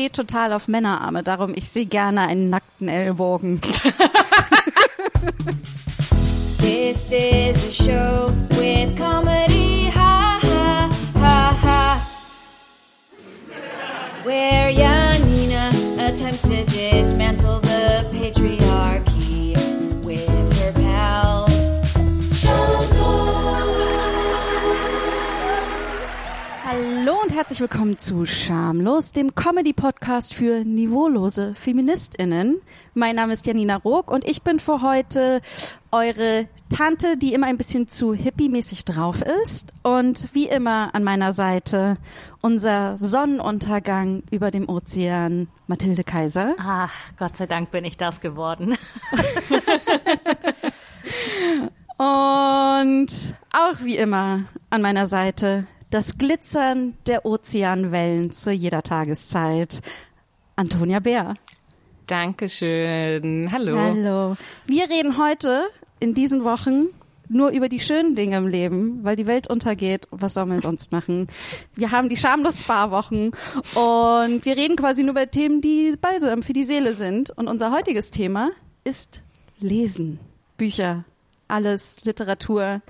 steht total auf Männerarme, darum ich sehe gerne einen nackten Ellbogen. This is a show with comedy, ha ha ha ha. Where Janina attempts to dismantle the herzlich willkommen zu Schamlos, dem Comedy-Podcast für niveaulose FeministInnen. Mein Name ist Janina Rook und ich bin für heute eure Tante, die immer ein bisschen zu hippie-mäßig drauf ist. Und wie immer an meiner Seite unser Sonnenuntergang über dem Ozean, Mathilde Kaiser. Ach, Gott sei Dank bin ich das geworden. Und auch wie immer an meiner Seite das Glitzern der Ozeanwellen zu jeder Tageszeit. Antonia Bär. Dankeschön. Hallo. Hallo. Wir reden heute in diesen Wochen nur über die schönen Dinge im Leben, weil die Welt untergeht. Was sollen wir sonst machen? Wir haben die schamlos Spa-Wochen und wir reden quasi nur über Themen, die balsam für die Seele sind. Und unser heutiges Thema ist Lesen, Bücher, alles, Literatur.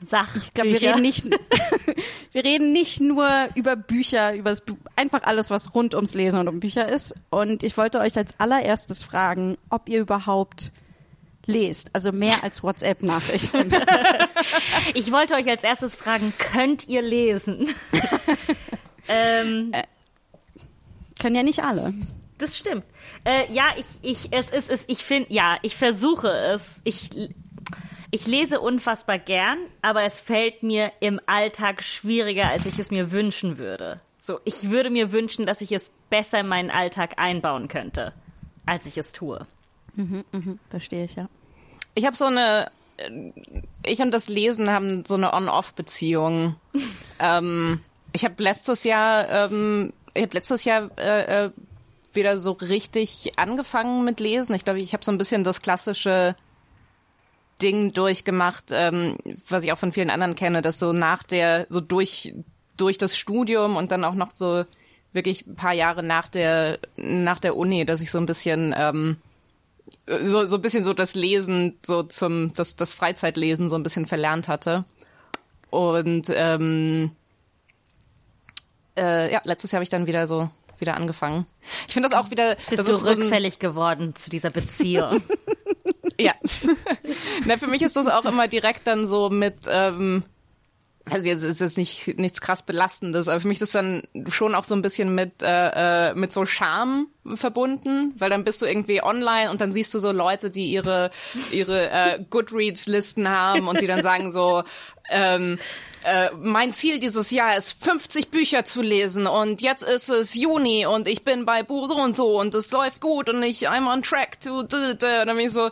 Sach. Ich glaube, wir reden nicht, wir reden nicht nur über Bücher, über das, einfach alles, was rund ums Lesen und um Bücher ist. Und ich wollte euch als allererstes fragen, ob ihr überhaupt lest, also mehr als WhatsApp-Nachrichten. ich wollte euch als erstes fragen, könnt ihr lesen? ähm, äh, können ja nicht alle. Das stimmt. Äh, ja, ich, ich, es ist, es, ich finde, ja, ich versuche es. Ich, ich lese unfassbar gern, aber es fällt mir im Alltag schwieriger, als ich es mir wünschen würde. So, ich würde mir wünschen, dass ich es besser in meinen Alltag einbauen könnte, als ich es tue. Mhm, mhm, verstehe ich, ja. Ich habe so eine, äh, ich und das Lesen haben so eine On-Off-Beziehung. ähm, ich habe letztes Jahr, ähm, ich habe letztes Jahr äh, äh, wieder so richtig angefangen mit Lesen. Ich glaube, ich habe so ein bisschen das klassische Ding durchgemacht, ähm, was ich auch von vielen anderen kenne, dass so nach der, so durch, durch das Studium und dann auch noch so wirklich ein paar Jahre nach der, nach der Uni, dass ich so ein bisschen, ähm, so, so ein bisschen so das Lesen, so zum, das, das Freizeitlesen so ein bisschen verlernt hatte. Und ähm, äh, ja, letztes Jahr habe ich dann wieder so wieder angefangen. Ich finde das auch wieder. Bist das du ist rückfällig so geworden zu dieser Beziehung? ja. Na, für mich ist das auch immer direkt dann so mit, ähm, also jetzt ist jetzt nicht nichts krass belastendes, aber für mich ist dann schon auch so ein bisschen mit äh, äh, mit so Charme verbunden, weil dann bist du irgendwie online und dann siehst du so Leute, die ihre ihre äh, Goodreads Listen haben und die dann sagen so ähm, äh, mein Ziel dieses Jahr ist 50 Bücher zu lesen und jetzt ist es Juni und ich bin bei Buch so und so und es läuft gut und ich I'm on track to und dann bin ich so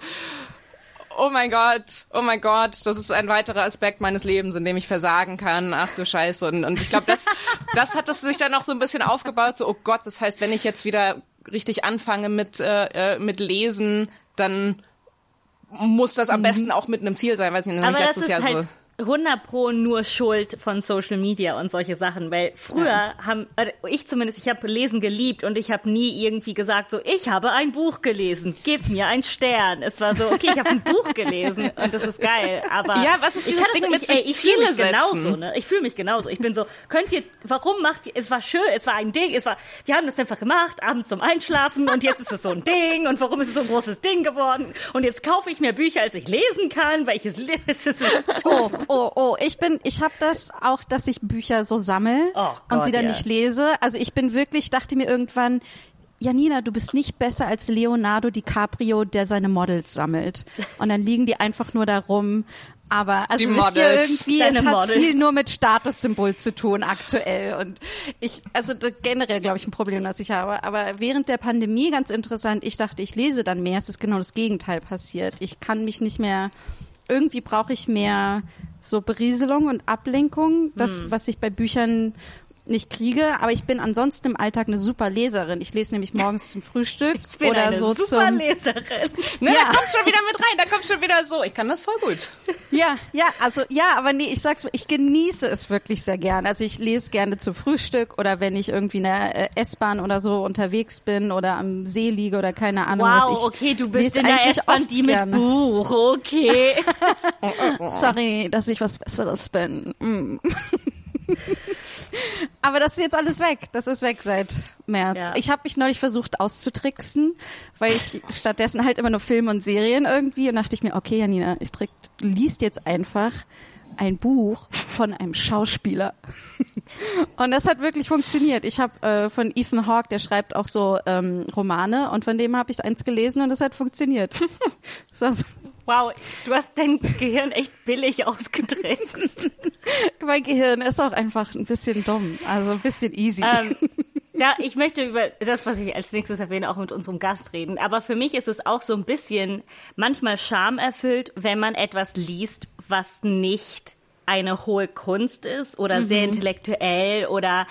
oh mein Gott, oh mein Gott, das ist ein weiterer Aspekt meines Lebens, in dem ich versagen kann. Ach du Scheiße. Und, und ich glaube, das, das hat es sich dann auch so ein bisschen aufgebaut. So, oh Gott, das heißt, wenn ich jetzt wieder richtig anfange mit, äh, äh mit Lesen, dann muss das am mhm. besten auch mit einem Ziel sein. Weiß nicht, Aber letztes Jahr halt so 100 pro nur Schuld von Social Media und solche Sachen, weil früher ja. haben äh, ich zumindest, ich habe Lesen geliebt und ich habe nie irgendwie gesagt so, ich habe ein Buch gelesen, gib mir einen Stern. Es war so, okay, ich habe ein Buch gelesen und das ist geil, aber ja, was ist dieses Ding das, mit ich, sich ey, ich Ziele mich Genauso, ne? Ich fühle mich genauso. Ich bin so, könnt ihr, warum macht ihr? Es war schön, es war ein Ding, es war, wir haben das einfach gemacht, abends zum Einschlafen und jetzt ist es so ein Ding und warum ist es so ein großes Ding geworden? Und jetzt kaufe ich mehr Bücher, als ich lesen kann, weil ich es, es ist, ist oh oh, ich bin, ich habe das auch, dass ich Bücher so sammel oh und sie dann yeah. nicht lese. Also ich bin wirklich, dachte mir irgendwann, Janina, du bist nicht besser als Leonardo DiCaprio, der seine Models sammelt. Und dann liegen die einfach nur da rum. Aber also die wisst ihr irgendwie, es hat Models. viel nur mit Statussymbol zu tun aktuell. Und ich, also generell glaube ich ein Problem, das ich habe. Aber während der Pandemie ganz interessant, ich dachte, ich lese dann mehr. Es ist genau das Gegenteil passiert. Ich kann mich nicht mehr, irgendwie brauche ich mehr so Berieselung und Ablenkung, das, hm. was ich bei Büchern nicht kriege. Aber ich bin ansonsten im Alltag eine super Leserin. Ich lese nämlich morgens zum Frühstück Ich bin oder eine so super zum. Leserin. Ne, Ja. da kommt schon wieder mit rein, da kommt schon wieder so. Ich kann das voll gut. Ja, ja, also ja, aber nee, ich sag's, ich genieße es wirklich sehr gern. Also ich lese gerne zum Frühstück oder wenn ich irgendwie in der äh, S-Bahn oder so unterwegs bin oder am See liege oder keine Ahnung was. Wow, Ich okay, du bist lese in der eigentlich S-Bahn oft die mit gerne. Buch, okay. Sorry, dass ich was Besseres bin. Mm. Aber das ist jetzt alles weg. Das ist weg seit März. Ja. Ich habe mich neulich versucht auszutricksen, weil ich stattdessen halt immer nur Filme und Serien irgendwie und dachte ich mir, okay, Janina, ich trick, du liest jetzt einfach ein Buch von einem Schauspieler. Und das hat wirklich funktioniert. Ich habe äh, von Ethan Hawke, der schreibt auch so ähm, Romane und von dem habe ich eins gelesen und das hat funktioniert. Das war so, Wow, du hast dein Gehirn echt billig ausgetrickst. mein Gehirn ist auch einfach ein bisschen dumm, also ein bisschen easy. ähm, ja, ich möchte über das, was ich als nächstes erwähne, auch mit unserem Gast reden. Aber für mich ist es auch so ein bisschen manchmal schamerfüllt, wenn man etwas liest, was nicht eine hohe Kunst ist oder sehr intellektuell oder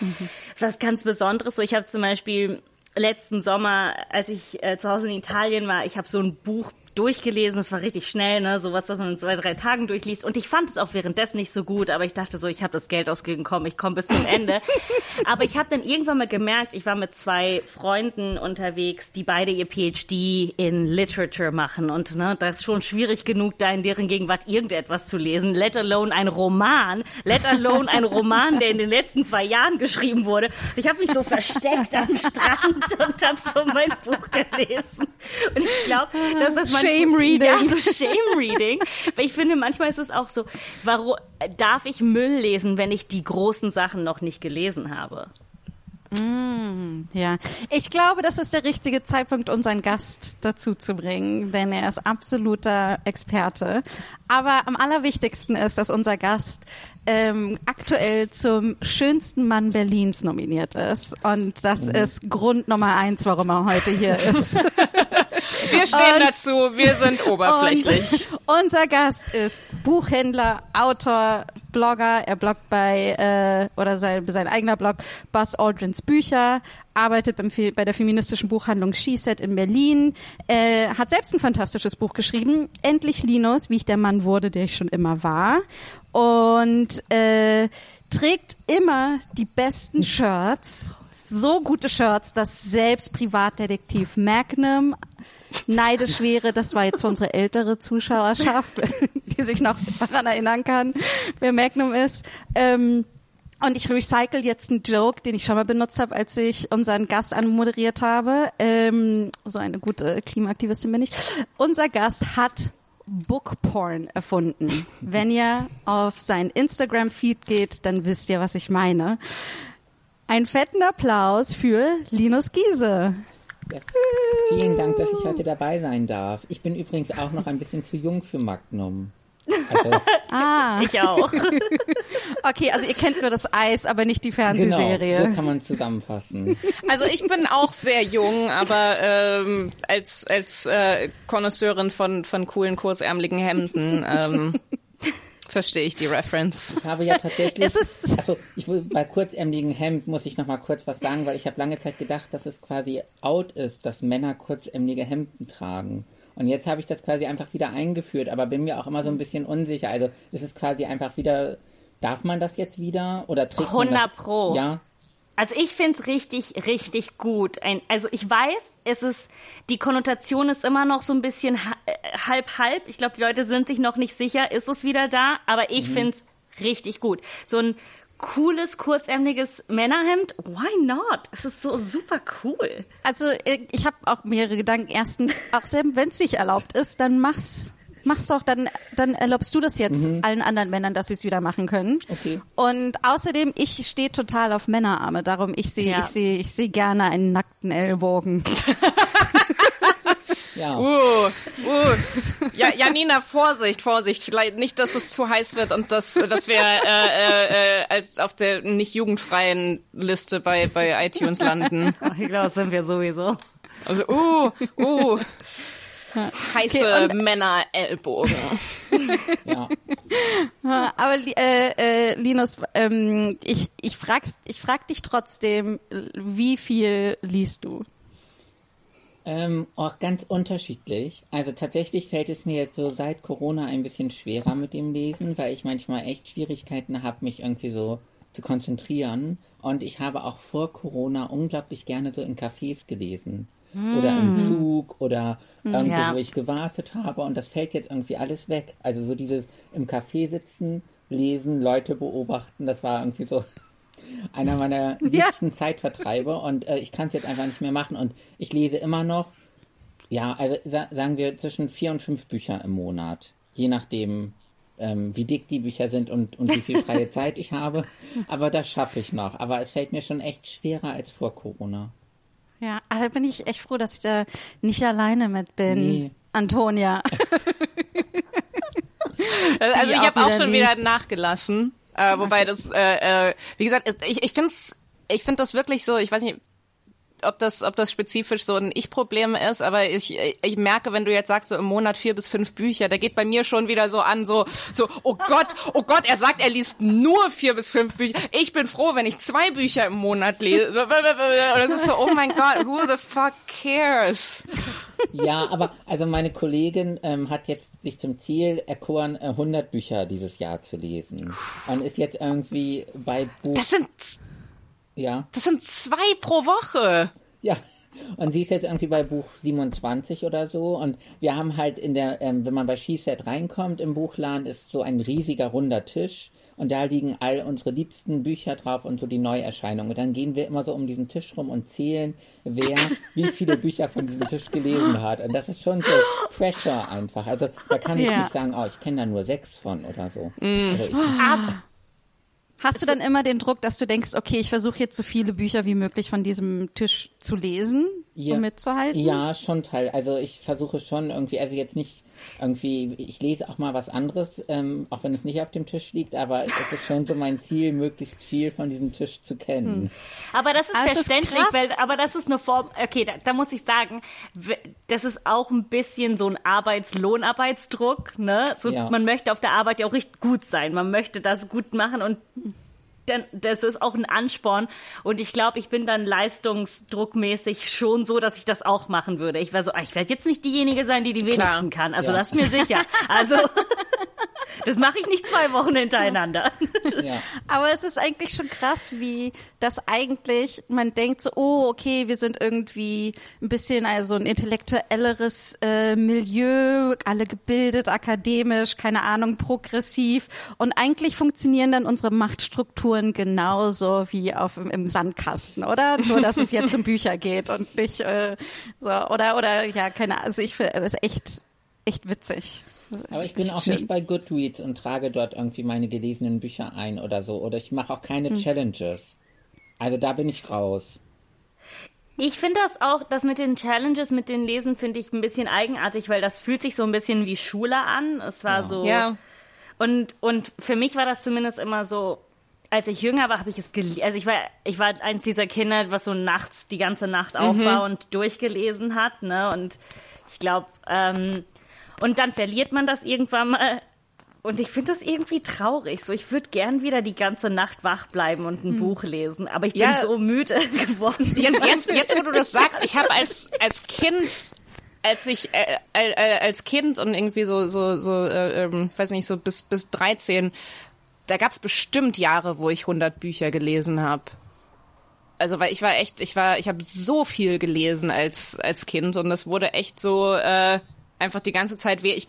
was ganz Besonderes. So, ich habe zum Beispiel letzten Sommer, als ich äh, zu Hause in Italien war, ich habe so ein Buch durchgelesen, es war richtig schnell, ne, sowas, was man in zwei, drei Tagen durchliest. Und ich fand es auch währenddessen nicht so gut, aber ich dachte so, ich habe das Geld ausgegeben, komm, ich komme bis zum Ende. aber ich habe dann irgendwann mal gemerkt, ich war mit zwei Freunden unterwegs, die beide ihr PhD in Literature machen. Und ne, das ist schon schwierig genug, da in deren Gegenwart irgendetwas zu lesen, let alone ein Roman, let alone ein Roman, der in den letzten zwei Jahren geschrieben wurde. Ich habe mich so versteckt am Strand und habe so mein Buch gelesen. Und ich glaube, dass das manchmal- Shame Reading. Ja, so Shame Reading. Weil ich finde, manchmal ist es auch so, warum darf ich Müll lesen, wenn ich die großen Sachen noch nicht gelesen habe? Ja, ich glaube, das ist der richtige Zeitpunkt, unseren Gast dazu zu bringen, denn er ist absoluter Experte. Aber am allerwichtigsten ist, dass unser Gast ähm, aktuell zum schönsten Mann Berlins nominiert ist. Und das ist Grund Nummer eins, warum er heute hier ist. Wir stehen Und- dazu, wir sind oberflächlich. Unser Gast ist Buchhändler, Autor, Blogger. Er bloggt bei, äh, oder sein, sein eigener Blog Buzz Aldrins Bücher, arbeitet beim, bei der feministischen Buchhandlung SheSet in Berlin, äh, hat selbst ein fantastisches Buch geschrieben, Endlich Linus, wie ich der Mann wurde, der ich schon immer war. Und äh, trägt immer die besten Shirts, so gute Shirts, dass selbst Privatdetektiv Magnum neidisch wäre, das war jetzt für unsere ältere Zuschauerschaft, die sich noch daran erinnern kann, wer Magnum ist. Ähm, und ich recycle jetzt einen Joke, den ich schon mal benutzt habe, als ich unseren Gast anmoderiert habe. Ähm, so eine gute Klimaaktivistin bin ich. Unser Gast hat Bookporn erfunden. Wenn ihr auf seinen Instagram-Feed geht, dann wisst ihr, was ich meine. Einen fetten Applaus für Linus Giese. Ja, vielen Dank, dass ich heute dabei sein darf. Ich bin übrigens auch noch ein bisschen zu jung für Magnum. Also, Ah, Ich auch. okay, also ihr kennt nur das Eis, aber nicht die genau, Fernsehserie. so kann man zusammenfassen. Also ich bin auch sehr jung, aber ähm, als als äh, Konnoisseurin von von coolen kurzärmeligen Hemden ähm, verstehe ich die Reference. Ich habe ja tatsächlich. Es ist- also ich will bei kurzärmeligen Hemd muss ich noch mal kurz was sagen, weil ich habe lange Zeit gedacht, dass es quasi out ist, dass Männer kurzärmelige Hemden tragen. Und jetzt habe ich das quasi einfach wieder eingeführt, aber bin mir auch immer so ein bisschen unsicher. Also ist es quasi einfach wieder, darf man das jetzt wieder oder trägt man 100 das? Pro. Ja. Also ich find's richtig, richtig gut. Ein, also ich weiß, es ist, die Konnotation ist immer noch so ein bisschen äh, halb halb. Ich glaube, die Leute sind sich noch nicht sicher, ist es wieder da, aber ich find's richtig gut. So ein cooles, kurzärmeliges Männerhemd, why not? Es ist so super cool. Also äh, ich habe auch mehrere Gedanken. Erstens, auch selbst wenn es nicht erlaubt ist, dann mach's. Mach's doch, dann, dann erlaubst du das jetzt allen anderen Männern, dass sie es wieder machen können. Okay. Und außerdem, ich stehe total auf Männerarme. Darum, ich sehe, Ja. ich sehe, ich sehe gerne einen nackten Ellbogen. Ja. Uh, uh. Ja, Janina, Vorsicht, Vorsicht. Vielleicht nicht, dass es zu heiß wird und dass, dass wir äh, äh, äh, als auf der nicht jugendfreien Liste bei, bei iTunes landen. Ich glaube, das sind wir sowieso. Also, uh, uh. Heiße Okay, Männer-Ellbogen. Ja. Aber äh, äh, Linus, ähm, ich, ich, frag's, ich frag dich trotzdem, wie viel liest du? Ähm, auch ganz unterschiedlich. Also tatsächlich fällt es mir jetzt so seit Corona ein bisschen schwerer mit dem Lesen, weil ich manchmal echt Schwierigkeiten habe, mich irgendwie so zu konzentrieren. Und ich habe auch vor Corona unglaublich gerne so in Cafés gelesen. Oder im Zug oder irgendwo, Ja. wo ich gewartet habe. Und das fällt jetzt irgendwie alles weg. Also so dieses im Café sitzen, lesen, Leute beobachten, das war irgendwie so einer meiner liebsten Zeitvertreibe. Und äh, ich kann es jetzt einfach nicht mehr machen. Und ich lese immer noch, ja, also sa sagen wir zwischen vier und fünf Bücher im Monat. Je nachdem, ähm, wie dick die Bücher sind und, und wie viel freie Zeit ich habe. Aber das schaffe ich noch. Aber es fällt mir schon echt schwerer als vor Corona. Ja, aber da bin ich echt froh, dass ich da nicht alleine mit bin. Nee. Antonia. Also ich habe auch schon wieder nachgelassen. Äh, wobei das, äh, äh, wie gesagt, ich, ich finde ich find das wirklich so, ich weiß nicht, ob das, ob das spezifisch so ein Ich-Problem ist, aber ich, ich merke, wenn du jetzt sagst, so im Monat vier bis fünf Bücher, da geht bei mir schon wieder so an, so, so, oh Gott, oh Gott, er sagt, er liest nur vier bis fünf Bücher. Ich bin froh, wenn ich zwei Bücher im Monat lese. Und das ist so, oh mein Gott, who the fuck cares? Ja, aber also meine Kollegin ähm, hat jetzt sich zum Ziel erkoren, äh, 100 Bücher dieses Jahr zu lesen. Und ist jetzt irgendwie bei Buch, Das sind, ja, das sind zwei pro Woche. Ja, und sie ist jetzt irgendwie bei Buch 27 oder so. Und wir haben halt in der, ähm, wenn man bei Skiset reinkommt im Buchladen, ist so ein riesiger runder Tisch. Und da liegen all unsere liebsten Bücher drauf und so die Neuerscheinungen. Und dann gehen wir immer so um diesen Tisch rum und zählen, wer wie viele Bücher von diesem Tisch gelesen hat. Und das ist schon so Pressure einfach. Also da kann ich Ja. nicht sagen, oh, ich kenne da nur sechs von oder so. Also ich, Hast du dann immer den Druck, dass du denkst, okay, ich versuche jetzt so viele Bücher wie möglich von diesem Tisch zu lesen, Ja. um mitzuhalten? Ja, schon Teil. Also ich versuche schon irgendwie, also jetzt nicht irgendwie, ich lese auch mal was anderes, ähm, auch wenn es nicht auf dem Tisch liegt, aber es ist schon so mein Ziel, möglichst viel von diesem Tisch zu kennen. Aber das ist ist verständlich, krass. weil, aber das ist eine Form, okay, da, da muss ich sagen, das ist auch ein bisschen so ein Arbeitslohnarbeitsdruck, ne? So, Ja. man möchte auf der Arbeit ja auch richtig gut sein, man möchte das gut machen und dann, das ist auch ein Ansporn und ich glaube, ich bin dann leistungsdruckmäßig schon so, dass ich das auch machen würde. Ich wäre so, ah, ich werde jetzt nicht diejenige sein, die die Klar. wenigsten kann. Also Ja. das ist mir sicher. Also das mache ich nicht zwei Wochen hintereinander. Ja. Aber es ist eigentlich schon krass, wie das eigentlich, man denkt so, oh, okay, wir sind irgendwie ein bisschen also ein intellektuelleres äh, Milieu, alle gebildet, akademisch, keine Ahnung, progressiv. Und eigentlich funktionieren dann unsere Machtstrukturen genauso wie auf im, Sandkasten, oder? Nur, dass es jetzt um Bücher geht und nicht äh, so, oder, oder, ja, keine Ahnung. Also ich finde, das ist echt, echt witzig. Aber ich bin auch Schön. nicht bei Goodreads und trage dort irgendwie meine gelesenen Bücher ein oder so. Oder ich mache auch keine Hm. Challenges. Also da bin ich raus. Ich finde das auch, das mit den Challenges, mit den Lesen, finde ich ein bisschen eigenartig, weil das fühlt sich so ein bisschen wie Schule an. Es war so. Ja. Und, und für mich war das zumindest immer so, als ich jünger war, habe ich es gelesen. Also ich war, ich war eins dieser Kinder, was so nachts die ganze Nacht auf war und durchgelesen hat, ne? Und ich glaube, ähm, und dann verliert man das irgendwann mal. Und ich finde das irgendwie traurig. So, ich würde gern wieder die ganze Nacht wach bleiben und ein Buch lesen. Aber ich bin Ja. so müde geworden. Jetzt, jetzt, jetzt, wo du das sagst, ich habe als als Kind, als ich äh, äh, äh, als Kind und irgendwie so so so, äh, ähm, weiß nicht so bis bis 13, da gab's bestimmt Jahre, wo ich 100 Bücher gelesen habe. Also weil ich war echt, ich war, ich habe so viel gelesen als als Kind und das wurde echt so äh, einfach die ganze Zeit weh. Ich,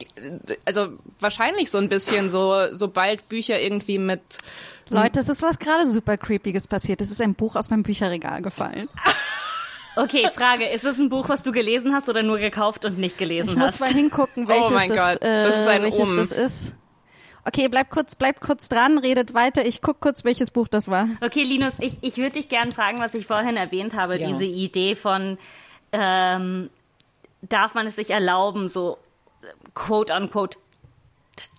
also wahrscheinlich so ein bisschen so sobald Bücher irgendwie mit Leute, es ist was gerade super creepiges passiert. Es ist ein Buch aus meinem Bücherregal gefallen. Okay, Frage, ist es ein Buch, was du gelesen hast oder nur gekauft und nicht gelesen Ich muss hast? mal hingucken, welches, Oh mein das, Gott, äh, das ist ein welches Um. das ist. Okay, bleibt kurz, bleibt kurz dran, redet weiter. Ich guck kurz, welches Buch das war. Okay, Linus, ich, ich würde dich gern fragen, was ich vorhin erwähnt habe, Ja. diese Idee von, ähm, darf man es sich erlauben, so quote unquote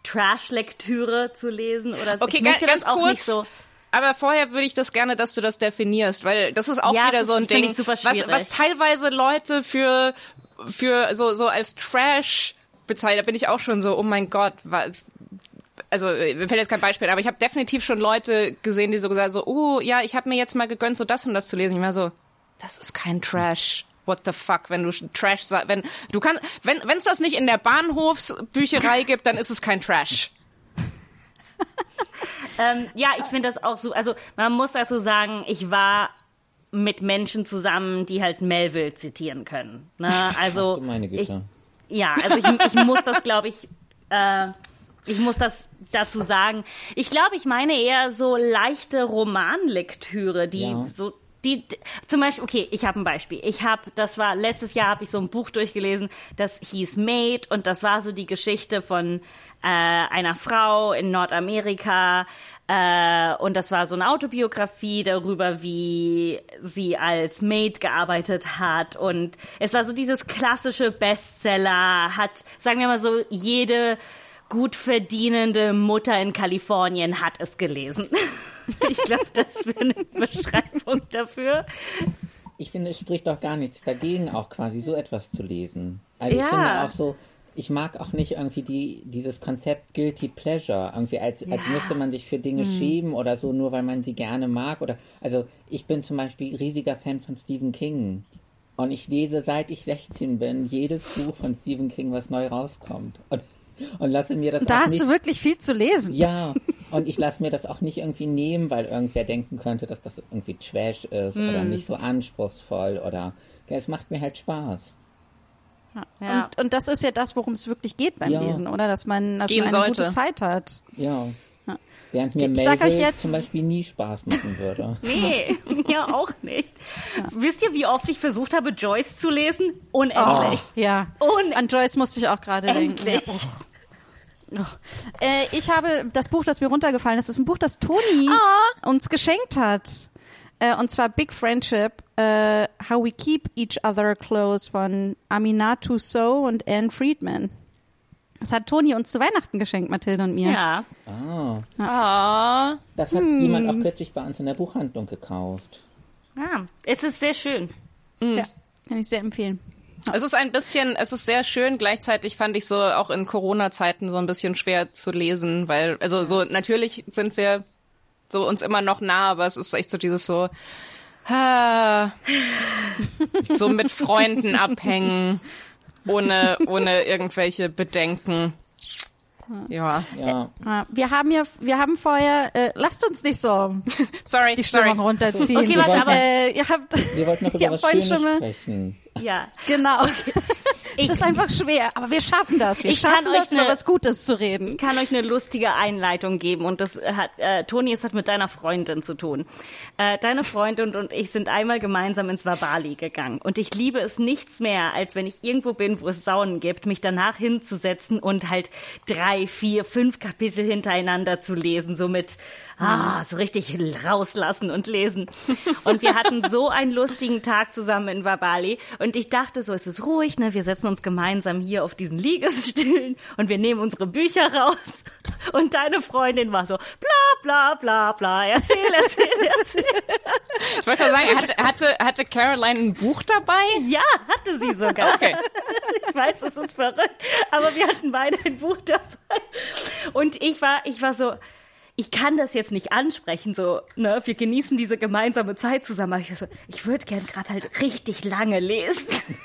Trash-Lektüre zu lesen oder so. Okay, ganz auch kurz. so. Aber vorher würde ich das gerne, dass du das definierst, weil das ist auch Ja, wieder so ein Ding, was, was teilweise Leute für für so so als Trash bezeichnen. Da bin ich auch schon so, oh mein Gott, wa- also mir fällt jetzt kein Beispiel, aber ich habe definitiv schon Leute gesehen, die so gesagt so, oh ja, ich habe mir jetzt mal gegönnt, so das und das zu lesen. Ich war so, das ist kein Trash. What the fuck, wenn du Trash sagst, wenn du kannst, wenn wenn es das nicht in der Bahnhofsbücherei gibt, dann ist es kein Trash. ähm, ja, ich finde das auch so. Also man muss dazu sagen, ich war mit Menschen zusammen, die halt Melville zitieren können. Ne? Also ich, ja, also ich, ich muss das, glaube ich, äh, ich muss das dazu sagen. Ich glaube, ich meine eher so leichte Romanlektüre, die ja. so die, zum Beispiel, okay, ich habe ein Beispiel. Ich habe, das war letztes Jahr, habe ich so ein Buch durchgelesen, das hieß Made und das war so die Geschichte von äh, einer Frau in Nordamerika äh, und das war so eine Autobiografie darüber, wie sie als Maid gearbeitet hat und es war so dieses klassische Bestseller, hat, sagen wir mal so, jede gut verdienende Mutter in Kalifornien hat es gelesen. ich glaube, das wäre eine Beschreibung dafür. Ich finde, es spricht doch gar nichts dagegen, auch quasi so etwas zu lesen. Also ja. ich finde auch so, ich mag auch nicht irgendwie die, dieses Konzept Guilty Pleasure, irgendwie als, ja. als müsste man sich für Dinge mhm. schämen oder so, nur weil man sie gerne mag. Oder also ich bin zum Beispiel riesiger Fan von Stephen King. Und ich lese seit ich 16 bin jedes Buch von Stephen King, was neu rauskommt. Und und lasse mir das. Da hast nicht, du wirklich viel zu lesen. Ja, und ich lasse mir das auch nicht irgendwie nehmen, weil irgendwer denken könnte, dass das irgendwie Trash ist mm. oder nicht so anspruchsvoll oder. Ja, es macht mir halt Spaß. Ja. Und, und das ist ja das, worum es wirklich geht beim ja. Lesen, oder? Dass man, dass man eine sollte. gute Zeit hat. Ja. Während mir ich sag euch jetzt zum Beispiel nie Spaß machen würde. nee, mir auch nicht. Ja. Wisst ihr, wie oft ich versucht habe, Joyce zu lesen? Unendlich. Oh, ja. Unendlich. An Joyce musste ich auch gerade denken. Ja. Oh. Äh, ich habe das Buch, das mir runtergefallen ist, ist ein Buch, das Toni oh. uns geschenkt hat. Äh, und zwar Big Friendship, äh, How We Keep Each Other Close von Aminatou Sow und Anne Friedman. Das hat Toni uns zu Weihnachten geschenkt, Mathilde und mir. Ja. Ah. ah. Das hat hm. jemand auch kürzlich bei uns in der Buchhandlung gekauft. Ja, es ist sehr schön. Mhm. Ja, kann ich sehr empfehlen. Es ist ein bisschen, es ist sehr schön. Gleichzeitig fand ich so auch in Corona-Zeiten so ein bisschen schwer zu lesen, weil, also so, natürlich sind wir so uns immer noch nah, aber es ist echt so dieses so, ah, so mit Freunden abhängen ohne, ohne irgendwelche Bedenken. Ja. ja. Wir haben ja, wir haben vorher, äh, lasst uns nicht so sorry, die Stimmung sorry. runterziehen. Okay, warte, aber äh, ihr habt, wir wollten noch über was Schönes sprechen. Ja. Genau. es ist einfach schwer, aber wir schaffen das. Wir ich schaffen das, über was Gutes zu reden. Ich kann euch eine lustige Einleitung geben und das hat, äh, Toni, es hat mit deiner Freundin zu tun. Äh, deine Freundin und ich sind einmal gemeinsam ins Wabali gegangen und ich liebe es nichts mehr, als wenn ich irgendwo bin, wo es Saunen gibt, mich danach hinzusetzen und halt drei, vier, fünf Kapitel hintereinander zu lesen, so mit ah, so richtig rauslassen und lesen. Und wir hatten so einen lustigen Tag zusammen in Wabali. Und ich dachte so, es ist ruhig, ne? Wir setzen uns gemeinsam hier auf diesen Liegestühlen und wir nehmen unsere Bücher raus. Und deine Freundin war so, bla, bla, bla, bla, erzähl, erzähl, erzähl. Ich wollte sagen, hatte, hatte, hatte Caroline ein Buch dabei? Ja, hatte sie sogar. Okay. Ich weiß, es ist verrückt, aber wir hatten beide ein Buch dabei. Und ich war, ich war so, ich kann das jetzt nicht ansprechen, so, ne, wir genießen diese gemeinsame Zeit zusammen. Ich, so, ich würde gern gerade halt richtig lange lesen.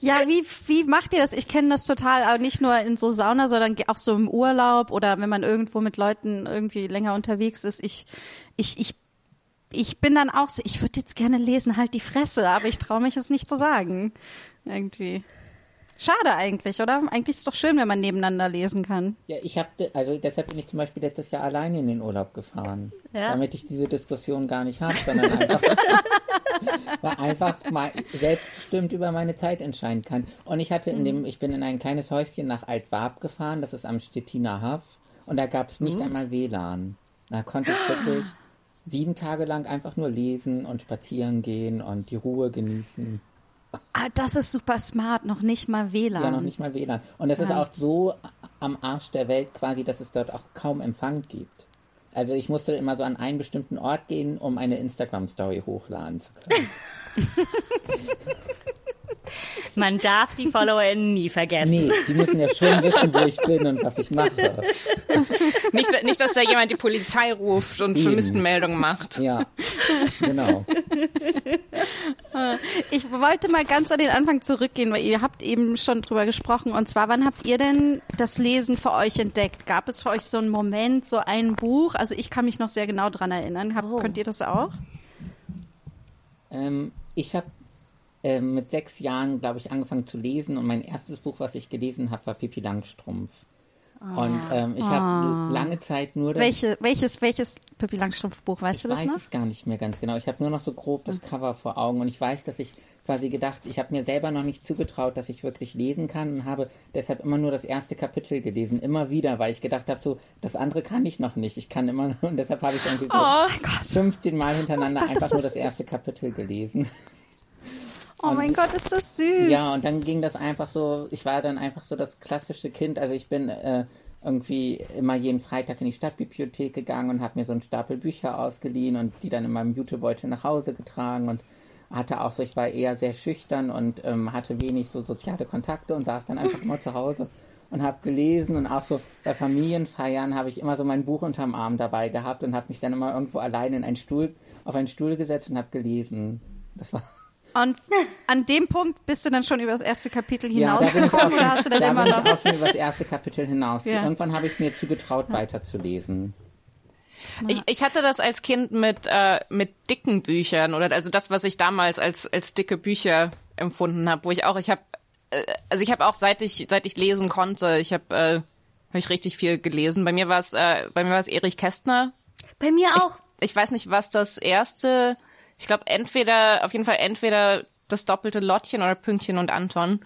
Ja, wie, wie macht ihr das? Ich kenne das total, aber nicht nur in so Sauna, sondern auch so im Urlaub oder wenn man irgendwo mit Leuten irgendwie länger unterwegs ist. Ich, ich, ich, ich bin dann auch so, ich würde jetzt gerne lesen, halt die Fresse, aber ich traue mich es nicht zu sagen. Irgendwie. Schade eigentlich, oder? Eigentlich ist es doch schön, wenn man nebeneinander lesen kann. Ja, ich habe, also deshalb bin ich zum Beispiel letztes Jahr alleine in den Urlaub gefahren, ja? damit ich diese Diskussion gar nicht habe, sondern einfach, weil einfach mal selbstbestimmt über meine Zeit entscheiden kann. Und ich hatte in dem, mhm. ich bin in ein kleines Häuschen nach Altwarp gefahren, das ist am Stettiner Haff, und da gab es nicht mhm. einmal WLAN. Da konnte ich wirklich sieben Tage lang einfach nur lesen und spazieren gehen und die Ruhe genießen. Ah, das ist super smart, noch nicht mal WLAN. Ja, noch nicht mal WLAN. Und es ja. ist auch so am Arsch der Welt quasi, dass es dort auch kaum Empfang gibt. Also ich musste immer so an einen bestimmten Ort gehen, um eine Instagram-Story hochladen zu können. Man darf die FollowerInnen nie vergessen. Nee, die müssen ja schon wissen, wo ich bin und was ich mache. Nicht, nicht dass da jemand die Polizei ruft und Eben. Vermisstenmeldung macht. Ja, genau. Ich wollte mal ganz an den Anfang zurückgehen, weil ihr habt eben schon drüber gesprochen. Und zwar, wann habt ihr denn das Lesen für euch entdeckt? Gab es für euch so einen Moment, so ein Buch? Also ich kann mich noch sehr genau dran erinnern. Hab, Könnt ihr das auch? Ähm, ich habe ähm, mit sechs Jahren, glaube ich, angefangen zu lesen und mein erstes Buch, was ich gelesen habe, war Pippi Langstrumpf. Und ähm, ich habe lange Zeit nur das Welche, welches, welches Pippi Langstrumpf Buch, weißt ich du das weiß noch? es gar nicht mehr ganz genau. Ich habe nur noch so grob das Cover vor Augen und ich weiß, dass ich quasi gedacht, ich habe mir selber noch nicht zugetraut, dass ich wirklich lesen kann und habe deshalb immer nur das erste Kapitel gelesen, immer wieder, weil ich gedacht habe, so das andere kann ich noch nicht. Ich kann immer und deshalb habe ich irgendwie so Oh Gott. 15 Mal hintereinander Oh Gott, einfach ist nur das das erste Kapitel gelesen. Oh mein Gott, ist das süß. Ja, und dann ging das einfach so, ich war dann einfach so das klassische Kind, also ich bin äh, irgendwie immer jeden Freitag in die Stadtbibliothek gegangen und habe mir so einen Stapel Bücher ausgeliehen und die dann in meinem Jutebeutel nach Hause getragen und hatte auch so, ich war eher sehr schüchtern und ähm, hatte wenig so soziale Kontakte und saß dann einfach immer zu Hause und habe gelesen und auch so bei Familienfeiern habe ich immer so mein Buch unterm Arm dabei gehabt und habe mich dann immer irgendwo allein in einen Stuhl, auf einen Stuhl gesetzt und habe gelesen. Das war Und an dem Punkt bist du dann schon über das erste Kapitel Ja, ich hinausgekommen auch, oder hast du dann da immer bin ich noch? auch schon über das erste Kapitel hinaus. Ja. Irgendwann habe ich mir zugetraut, weiterzulesen. Ich, ich hatte das als Kind mit, äh, mit dicken Büchern oder also das, was ich damals als, als dicke Bücher empfunden habe, wo ich auch, ich habe, äh, also ich habe auch seit ich seit ich lesen konnte, ich habe äh, hab ich richtig viel gelesen. Bei mir war es äh, bei mir war es Erich Kästner. Bei mir auch. Ich, ich weiß nicht, was das erste. Ich glaube entweder auf jeden Fall entweder das doppelte Lottchen oder Pünktchen und Anton.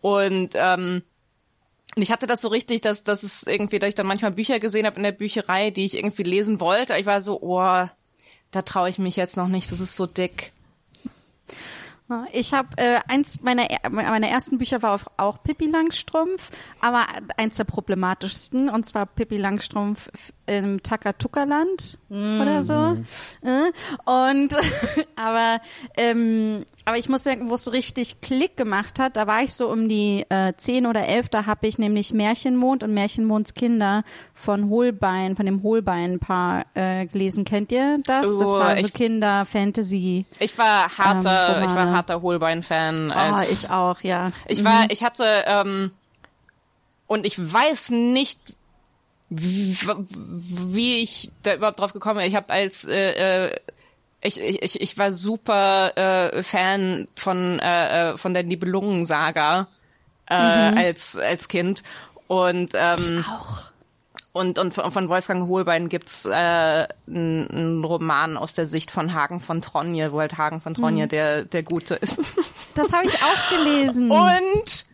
Und ähm, ich hatte das so richtig, dass, dass es irgendwie, dass ich dann manchmal Bücher gesehen habe in der Bücherei, die ich irgendwie lesen wollte. Ich war so, oh, da traue ich mich jetzt noch nicht, das ist so dick. Ich habe äh, eins meiner er- meiner ersten Bücher war auch Pippi Langstrumpf, aber eins der problematischsten und zwar Pippi Langstrumpf im Takatuka-Land oder so. Äh, Und aber ähm, aber ich muss sagen, wo es so richtig Klick gemacht hat, da war ich so um die äh, 10 oder 11, da habe ich nämlich Märchenmond und Märchenmonds Kinder von Holbein, von dem Holbein-Paar äh, gelesen. Kennt ihr das? Das Oh, war so Kinder-Fantasy. Ich war harter, Ähm, ich war. Harter Holbein-Fan. Oh, als- ich auch, ja. Ich war, ich hatte, ähm, und ich weiß nicht, wie, wie ich da überhaupt drauf gekommen bin. Ich habe als äh, äh, ich, ich, ich- ich war super äh, Fan von äh, äh, von der Nibelungen-Saga äh, als als Kind und ähm, Auch. Und und von Wolfgang Holbein gibt's äh, einen Roman aus der Sicht von Hagen von Tronje, wo halt Hagen von Tronje der der Gute ist. Das habe ich auch gelesen. Und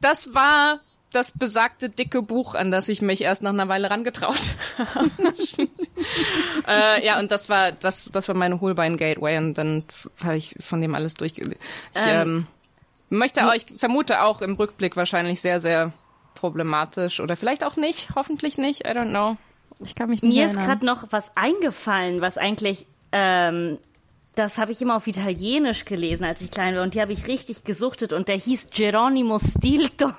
das war das besagte dicke Buch, an das ich mich erst nach einer Weile rangetraut habe. äh, ja, und das war das, das war meine Holbein-Gateway und dann habe ich von dem alles durchgelesen. Ich ähm, möchte euch, vermute auch im Rückblick wahrscheinlich sehr, sehr problematisch oder vielleicht auch nicht, hoffentlich nicht, I don't know. ich kann mich nicht Mir ist erinnern. gerade noch was eingefallen, was eigentlich, ähm, das habe ich immer auf Italienisch gelesen, als ich klein war. Und die habe ich richtig gesuchtet. Und der hieß Geronimo Stilton.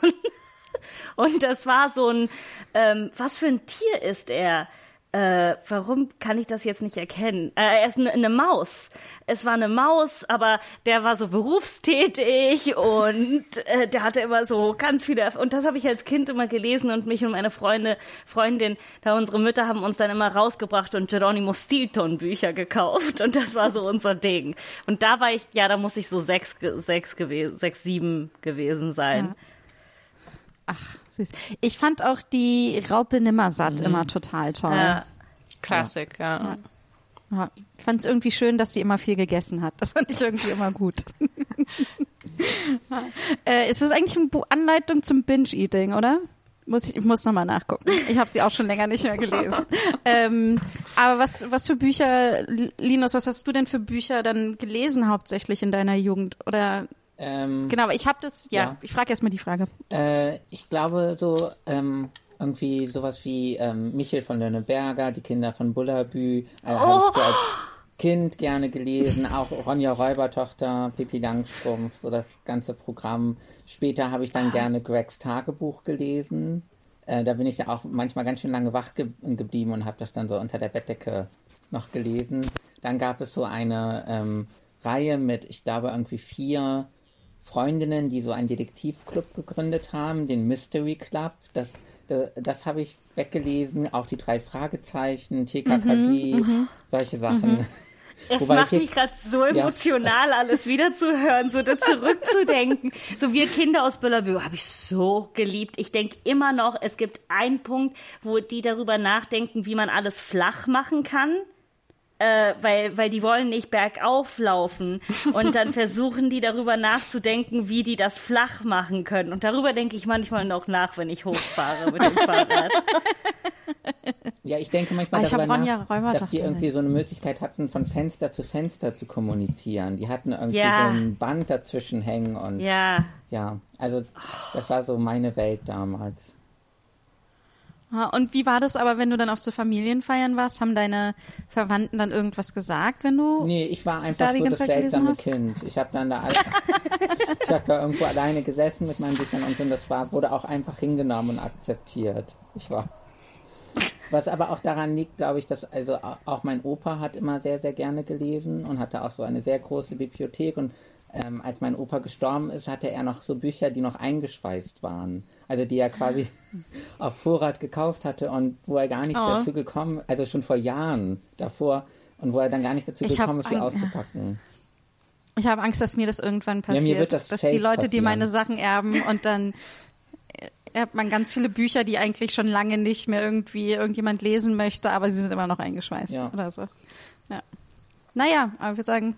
Und das war so ein, ähm, was für ein Tier ist er? Äh, warum kann ich das jetzt nicht erkennen? Äh, er ist eine, eine Maus. Es war eine Maus, aber der war so berufstätig und äh, der hatte immer so ganz viele. Und das habe ich als Kind immer gelesen und mich und meine Freunde, Freundin, da unsere Mütter haben uns dann immer rausgebracht und Geronimo Stilton Bücher gekauft und das war so unser Ding. Und da war ich, ja, da muss ich so sechs, sechs gewesen, sechs, sieben gewesen sein. Ach, süß. Ich fand auch die Raupe Nimmersatt immer total toll. Ja. Klassik, ja. Ja. Ich fand es irgendwie schön, dass sie immer viel gegessen hat. Das fand ich irgendwie immer gut. äh, ist das eigentlich eine Anleitung zum Binge-Eating, oder? Muss ich, ich muss nochmal nachgucken. Ich habe sie auch schon länger nicht mehr gelesen. ähm, aber was, was für Bücher, Linus, was hast du denn für Bücher dann gelesen hauptsächlich in deiner Jugend? Oder Ähm, genau, ich habe das, ja, Ja. ich frage erstmal die Frage. äh, ich glaube so ähm, irgendwie sowas wie ähm, Michel von Lönneberger, die Kinder von Bullabü. Äh, hab ich so als, Kind gerne gelesen, auch Ronja Räubertochter, Pippi Langstrumpf, so das ganze Programm. Später habe ich dann gerne Gregs Tagebuch gelesen. Äh, da bin ich dann auch manchmal ganz schön lange wach ge geblieben und habe das dann so unter der Bettdecke noch gelesen. Dann gab es so eine ähm, Reihe mit, ich glaube, irgendwie vier Freundinnen, die so einen Detektivclub gegründet haben, den Mystery Club. Das, das, das habe ich weggelesen, auch die drei Fragezeichen, TKKG, mhm, solche Sachen. Mhm. Es Wobei macht mich gerade so emotional, ja. alles wiederzuhören, so da zurückzudenken. So wir Kinder aus Büllerbü habe ich so geliebt. Ich denke immer noch, es gibt einen Punkt, wo die darüber nachdenken, wie man alles flach machen kann äh, weil, weil die wollen nicht bergauf laufen. Und dann versuchen die darüber nachzudenken, wie die das flach machen können. Und darüber denke ich manchmal noch nach, wenn ich hochfahre mit dem Fahrrad. Ja, ich denke manchmal ich darüber nach, dass die irgendwie so eine Möglichkeit hatten, von Fenster zu Fenster zu kommunizieren. Die hatten irgendwie ja. so ein Band dazwischen hängen und ja, ja also das war so meine Welt damals. Und wie war das aber, wenn du dann auf so Familienfeiern warst? Haben deine Verwandten dann irgendwas gesagt, wenn du Nee, ich war einfach da so das seltsame Kind. Ich habe dann da alles, ich habe da irgendwo alleine gesessen mit meinen Büchern und das war, wurde auch einfach hingenommen und akzeptiert. Ich war was aber auch daran liegt, glaube ich, dass also auch mein Opa hat immer sehr, sehr gerne gelesen und hatte auch so eine sehr große Bibliothek und ähm, als mein Opa gestorben ist, hatte er noch so Bücher, die noch eingeschweißt waren. Also die er quasi auf Vorrat gekauft hatte und wo er gar nicht oh. dazu gekommen, also schon vor Jahren davor und wo er dann gar nicht dazu ich gekommen ist, sie auszupacken. Ich habe Angst, dass mir das irgendwann passiert, ja, das dass die Leute, passieren. die meine Sachen erben und dann erbt man ganz viele Bücher, die eigentlich schon lange nicht mehr irgendwie irgendjemand lesen möchte, aber sie sind immer noch eingeschweißt ja. oder so. Ja. Naja, aber ich würde sagen,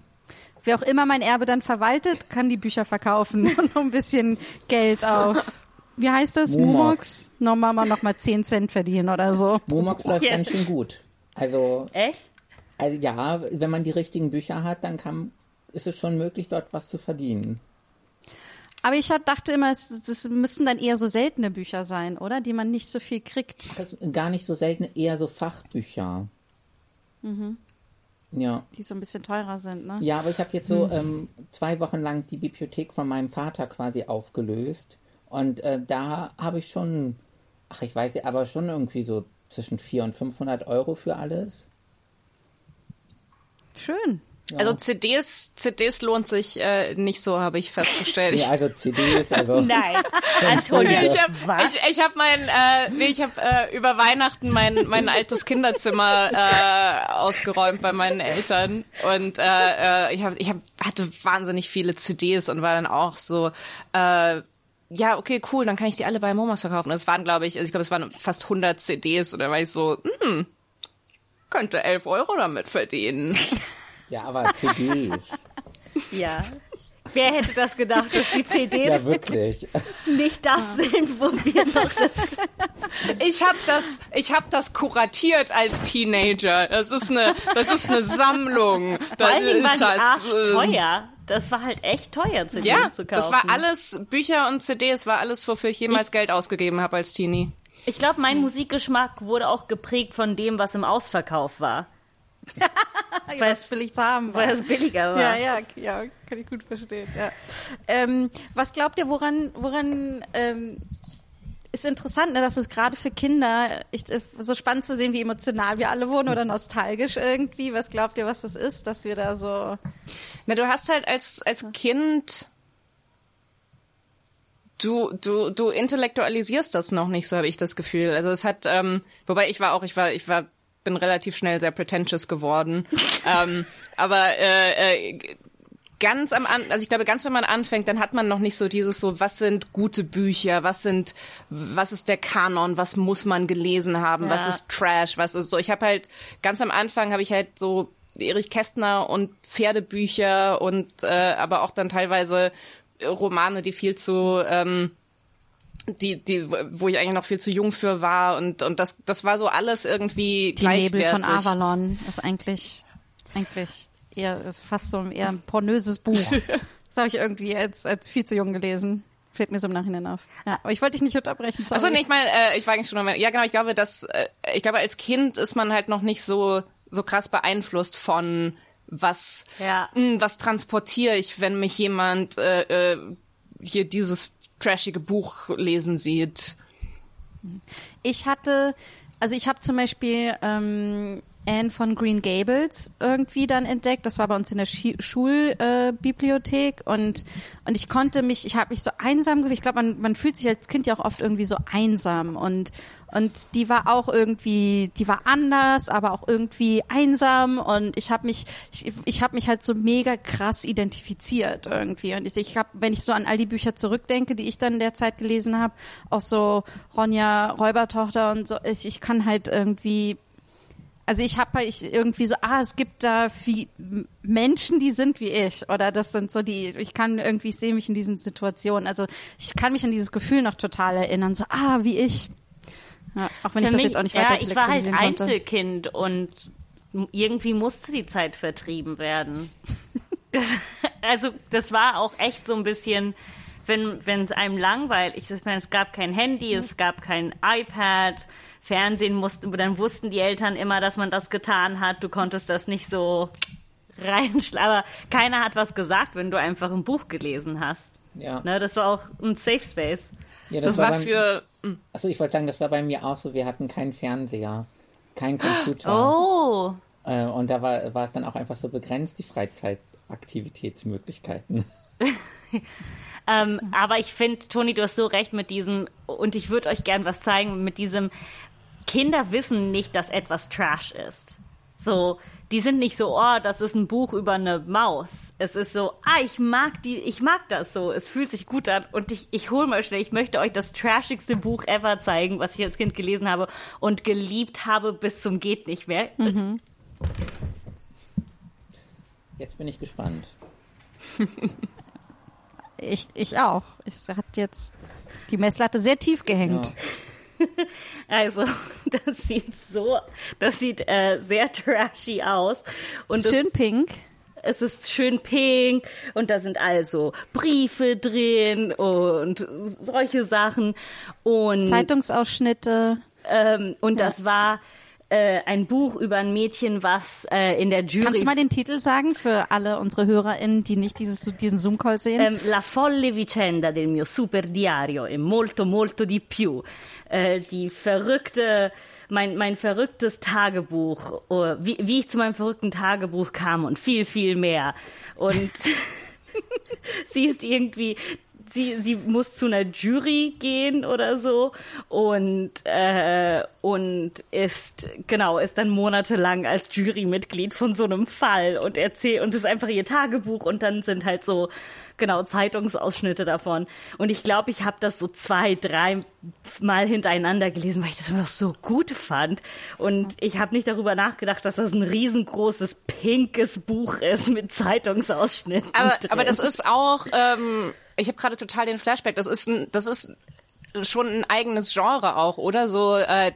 wer auch immer mein Erbe dann verwaltet, kann die Bücher verkaufen und noch ein bisschen Geld auf wie heißt das? Momox? Nochmal mal noch mal 10 Cent verdienen oder so. Momox läuft yeah. ganz schön gut. Also. Echt? Also ja, wenn man die richtigen Bücher hat, dann kann, ist es schon möglich, dort was zu verdienen. Aber ich dachte immer, es, das müssen dann eher so seltene Bücher sein, oder? Die man nicht so viel kriegt. Gar nicht so selten, eher so Fachbücher. Mhm. Ja. Die so ein bisschen teurer sind, ne? Ja, aber ich habe jetzt so mhm. ähm, zwei Wochen lang die Bibliothek von meinem Vater quasi aufgelöst. Und äh, da habe ich schon, ach, ich weiß ja, aber schon irgendwie so zwischen 400 und 500 Euro für alles. Schön. Ja. Also CDs, CDs lohnt sich äh, nicht so, habe ich festgestellt. ja, also CDs, also. Nein, Antonia, ich habe ich, ich hab mein, äh, nee, ich habe äh, über Weihnachten mein mein altes Kinderzimmer äh, ausgeräumt bei meinen Eltern und äh, äh ich habe ich hab, hatte wahnsinnig viele CDs und war dann auch so äh, ja, okay, cool, dann kann ich die alle bei Momos verkaufen. Es waren, glaube ich, also ich glaube, es waren fast 100 CDs und da war ich so, hm, könnte 11 Euro damit verdienen. Ja, aber CDs. ja. Wer hätte das gedacht, dass die CDs ja, wirklich. nicht das sind, wo wir noch das. Ich habe das, ich habe das kuratiert als Teenager. Das ist eine, das ist eine Sammlung. Vor allen Dingen waren das, äh, teuer das war halt echt teuer, CDs ja, zu kaufen. Das war alles, Bücher und CDs war alles, wofür ich jemals ich, Geld ausgegeben habe als Teenie. Ich glaube, mein Musikgeschmack wurde auch geprägt von dem, was im Ausverkauf war. weil es billig zu haben war. Weil es billiger war. Ja, ja, ja, kann ich gut verstehen. Ja. Ähm, was glaubt ihr, woran, woran ähm, ist interessant, ne, dass es gerade für Kinder ich, so spannend zu sehen, wie emotional wir alle wohnen oder nostalgisch irgendwie. Was glaubt ihr, was das ist, dass wir da so na, du hast halt als, als Kind, du, du, du intellektualisierst das noch nicht, so habe ich das Gefühl. Also es hat, ähm, wobei ich war auch, ich war, ich war, bin relativ schnell sehr pretentious geworden. ähm, aber äh, äh, ganz am An also ich glaube, ganz wenn man anfängt, dann hat man noch nicht so dieses so, was sind gute Bücher, was sind, was ist der Kanon, was muss man gelesen haben, ja. was ist Trash, was ist so. Ich habe halt ganz am Anfang habe ich halt so Erich Kästner und Pferdebücher und äh, aber auch dann teilweise Romane, die viel zu ähm, die, die, wo ich eigentlich noch viel zu jung für war und, und das, das war so alles irgendwie Die Nebel von Avalon ist eigentlich, eigentlich eher, ist fast so ein eher ein pornöses Buch. das habe ich irgendwie als, als viel zu jung gelesen. Fällt mir so im Nachhinein auf. Ja, aber ich wollte dich nicht unterbrechen. Sorry. Achso, nee, ich meine, äh, ich war eigentlich schon, ja genau, ich glaube, dass, äh, ich glaube, als Kind ist man halt noch nicht so so krass beeinflusst von was, Ja. mh, was transportiere ich, wenn mich jemand äh, äh, hier dieses trashige Buch lesen sieht. Ich hatte, also ich habe zum Beispiel ähm, Anne von Green Gables irgendwie dann entdeckt. Das war bei uns in der Schulbibliothek äh, und und ich konnte mich, ich habe mich so einsam gefühlt. Ich glaube, man, man fühlt sich als Kind ja auch oft irgendwie so einsam und und die war auch irgendwie, die war anders, aber auch irgendwie einsam und ich habe mich, ich, ich habe mich halt so mega krass identifiziert irgendwie und ich, ich habe, wenn ich so an all die Bücher zurückdenke, die ich dann in der Zeit gelesen habe, auch so Ronja Räubertochter und so, ich, ich kann halt irgendwie also ich habe halt irgendwie so, ah, es gibt da wie Menschen, die sind wie ich. Oder das sind so die, ich kann irgendwie, ich sehe mich in diesen Situationen. Also ich kann mich an dieses Gefühl noch total erinnern. So, ah, wie ich. Ja, auch wenn Für ich das mich, jetzt auch nicht weiter Ja, ich war halt konnte. Einzelkind und irgendwie musste die Zeit vertrieben werden. Das, also das war auch echt so ein bisschen, wenn wenn es einem langweilt. Ich, ich meine, es gab kein Handy, es gab kein iPad, Fernsehen musste, dann wussten die Eltern immer, dass man das getan hat. Du konntest das nicht so reinschlagen. Aber keiner hat was gesagt, wenn du einfach ein Buch gelesen hast. Ja. Ne, das war auch ein Safe Space. ja Das, war beim- für mh, Achso, ich wollte sagen, das war bei mir auch so. Wir hatten keinen Fernseher, keinen Computer. Oh, Äh, und da war, war es dann auch einfach so begrenzt, die Freizeitaktivitätsmöglichkeiten. Ähm, aber ich finde, Toni, du hast so recht mit diesem, und ich würde euch gern was zeigen, mit diesem, Kinder wissen nicht, dass etwas Trash ist. So, die sind nicht so, oh, das ist ein Buch über eine Maus. Es ist so, ah, ich mag die, ich mag das so. Es fühlt sich gut an und ich, ich hole mal schnell, ich möchte euch das trashigste Buch ever zeigen, was ich als Kind gelesen habe und geliebt habe bis zum geht nicht mehr. Jetzt bin ich gespannt. Ich, ich auch. Es hat jetzt die Messlatte sehr tief gehängt. Also, das sieht so, das sieht äh, sehr trashy aus. Und es- Schön pink. es ist schön pink und da sind also Briefe drin und solche Sachen und Zeitungsausschnitte. ähm, und das war äh, ein Buch über ein Mädchen, was äh, in der Jury Kannst du mal den Titel sagen für alle unsere HörerInnen, die nicht dieses, diesen Zoom-Call sehen? Ehm, la folle vicenda del mio super diario e molto molto di più. Äh, die verrückte, mein, mein verrücktes Tagebuch, oh, wie, wie ich zu meinem verrückten Tagebuch kam und viel, viel mehr. Und sie ist irgendwie, sie, sie muss zu einer Jury gehen oder so und, äh, und ist, genau, ist dann monatelang als Jurymitglied von so einem Fall und erzählt, und ist einfach ihr Tagebuch und dann sind halt so, genau, Zeitungsausschnitte davon. Und ich glaube, ich habe das so zwei, drei Mal hintereinander gelesen, weil ich das einfach so gut fand. Und ich habe nicht darüber nachgedacht, dass das ein riesengroßes pinkes Buch ist mit Zeitungsausschnitten. Aber, aber das ist auch, ähm, ich habe gerade total den Flashback. Das ist ein, das ist schon ein eigenes Genre auch, oder? So äh,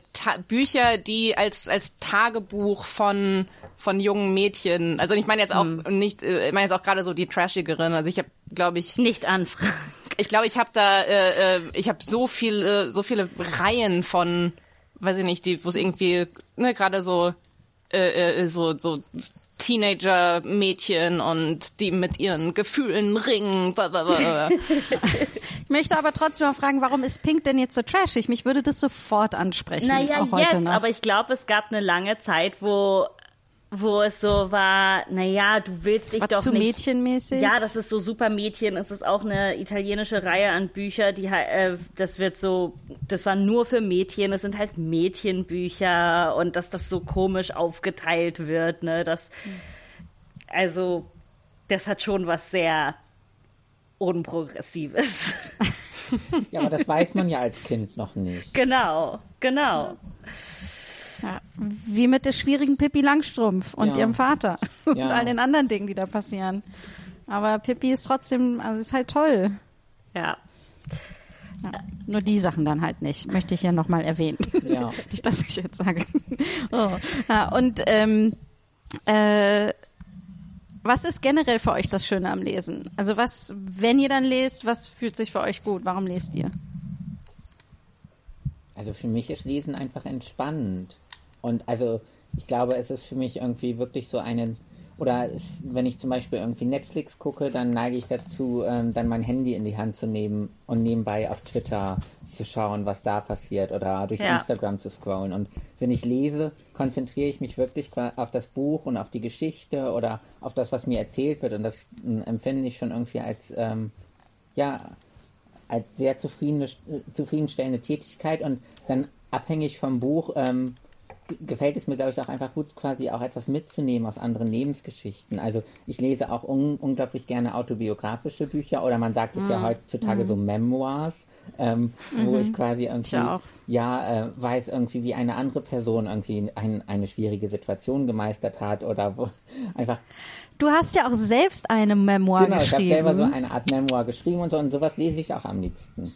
Bücher, die als als Tagebuch von von jungen Mädchen. Also ich meine jetzt auch nicht, äh, ich meine jetzt auch gerade so die trashigeren. Also ich habe, glaube ich, nicht anfragen. ich glaube, ich habe da, äh, äh, ich habe so viele, so viele Reihen von, weiß ich nicht, die, wo es irgendwie, ne, gerade so, äh, äh, so, so Teenager-Mädchen und die mit ihren Gefühlen ringen. Ich möchte aber trotzdem mal fragen, warum ist Pink denn jetzt so trashig? Mich würde das sofort ansprechen. Naja, auch heute jetzt, noch. aber ich glaube, es gab eine lange Zeit, wo wo es so war, naja, du willst dich war doch zu nicht... mädchenmäßig? Ja, das ist so super Mädchen. Es ist auch eine italienische Reihe an Bücher, die äh, das wird so, das war nur für Mädchen. Es sind halt Mädchenbücher und dass das so komisch aufgeteilt wird, ne, das, also, das hat schon was sehr unprogressives. Ja, aber das weiß man ja als Kind noch nicht. genau, genau. Ja, wie mit der schwierigen Pippi Langstrumpf und Ja. ihrem Vater und Ja. all den anderen Dingen, die da passieren. Aber Pippi ist trotzdem, also ist halt toll. Ja. Ja. Nur die Sachen dann halt nicht, möchte ich ja nochmal erwähnen. Ja. nicht, dass ich jetzt sage. oh. ja, und ähm, äh, was ist generell für euch das Schöne am Lesen? Also was, wenn ihr dann lest, was fühlt sich für euch gut? Warum lest ihr? Also für mich ist Lesen einfach entspannend. Und also ich glaube, es ist für mich irgendwie wirklich so eine oder es, wenn ich zum Beispiel irgendwie Netflix gucke, dann neige ich dazu, ähm, dann mein Handy in die Hand zu nehmen und nebenbei auf Twitter zu schauen, was da passiert oder durch Ja. Instagram zu scrollen. Und wenn ich lese, konzentriere ich mich wirklich auf das Buch und auf die Geschichte oder auf das, was mir erzählt wird. Und das ähm, empfinde ich schon irgendwie als, ähm, ja, als sehr zufriedene, äh, zufriedenstellende Tätigkeit und dann abhängig vom Buch ähm, gefällt es mir, glaube ich, auch einfach gut, quasi auch etwas mitzunehmen aus anderen Lebensgeschichten. Also ich lese auch un unglaublich gerne autobiografische Bücher oder man sagt es ja heutzutage so Memoirs. Ähm, wo ich quasi irgendwie Ich ja äh, weiß irgendwie, wie eine andere Person irgendwie ein, eine schwierige Situation gemeistert hat oder wo einfach Du hast ja auch selbst eine Memoir genau, ich habe geschrieben. selber so eine Art Memoir geschrieben und so und sowas lese ich auch am liebsten.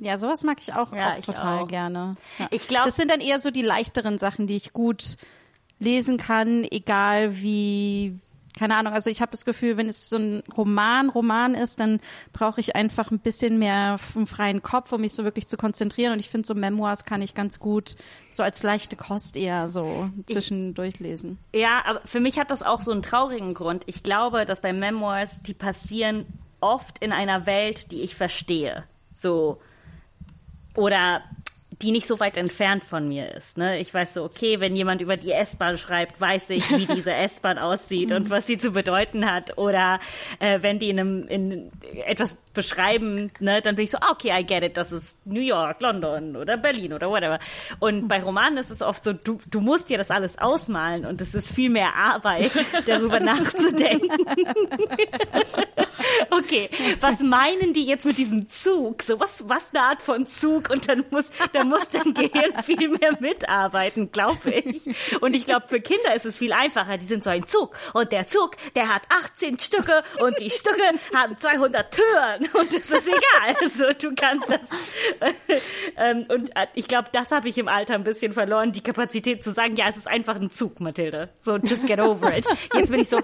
Ja. sowas mag ich auch, Ja, auch ich total auch. gerne. Ja. Ich glaub- das sind dann eher so die leichteren Sachen, die ich gut lesen kann, egal wie. Keine Ahnung, also ich habe das Gefühl, wenn es so ein Roman, Roman ist, dann brauche ich einfach ein bisschen mehr einen freien Kopf, um mich so wirklich zu konzentrieren. Und ich finde, so Memoirs kann ich ganz gut so als leichte Kost eher so zwischendurch lesen. Ja, aber für mich hat das auch so einen traurigen Grund. Ich glaube, dass bei Memoirs, die passieren oft in einer Welt, die ich verstehe. So. Oder die nicht so weit entfernt von mir ist. Ne? Ich weiß so, okay, wenn jemand über die S-Bahn schreibt, weiß ich, wie diese S-Bahn aussieht und was sie zu bedeuten hat. Oder äh, wenn die in, einem, in etwas beschreiben, ne, dann bin ich so, ah, okay, I get it, das ist New York, London oder Berlin oder whatever. Und bei Romanen ist es oft so, du, du musst dir das alles ausmalen und es ist viel mehr Arbeit, darüber nachzudenken. Okay, was meinen die jetzt mit diesem Zug? So was, was eine Art von Zug? Und dann muss, da muss dein Gehirn viel mehr mitarbeiten, glaube ich. Und ich glaube, für Kinder ist es viel einfacher. Die sind so ein Zug und der Zug, der hat 18 Stücke und die Stücke haben 200 Türen und das ist egal. Also du kannst das. Ähm, und äh, ich glaube, das habe ich im Alter ein bisschen verloren, die Kapazität zu sagen, ja, es ist einfach ein Zug, Mathilde. So, just get over it. Jetzt bin ich so,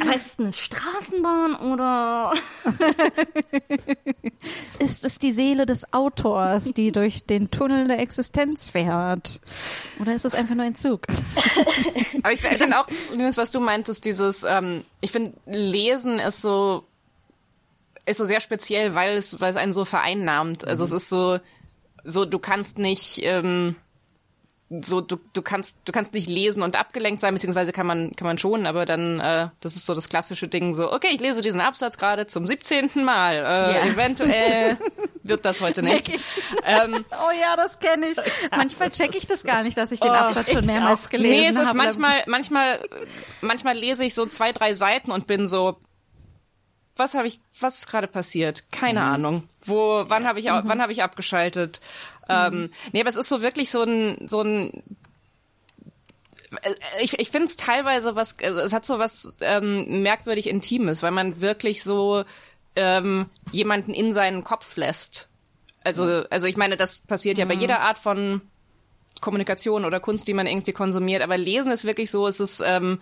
aber ist es eine Straßenbahn oder? Ist es die Seele des Autors, die durch den Tunnel der Existenz fährt? Oder ist es einfach nur ein Zug? Aber ich, ich finde auch, was du meintest, dieses, ähm, ich finde, Lesen ist so, ist so sehr speziell, weil es, weil es einen so vereinnahmt. Also es ist so, so, du kannst nicht, ähm, so, du, du kannst, du kannst nicht lesen und abgelenkt sein, beziehungsweise kann man, kann man schon, aber dann, äh, das ist so das klassische Ding, so, okay, ich lese diesen Absatz gerade zum 17. Mal, äh, Ja. eventuell wird das heute nicht. ähm, Oh ja, das kenne ich. Manchmal checke ich das gar nicht, dass ich den Absatz schon mehrmals gelesen Nee, es ist habe. manchmal, manchmal, manchmal lese ich so zwei, drei Seiten und bin so, was habe ich, was ist gerade passiert? Keine Ahnung. Wo, wann habe ich, au- wann habe ich abgeschaltet? Ähm, nee, aber es ist so wirklich so ein, so ein, äh, ich, ich finde es teilweise was, äh, es hat so was ähm, merkwürdig Intimes, weil man wirklich so ähm, jemanden in seinen Kopf lässt. Also, also ich meine, das passiert ja bei jeder Art von Kommunikation oder Kunst, die man irgendwie konsumiert. Aber Lesen ist wirklich so, es ist ähm,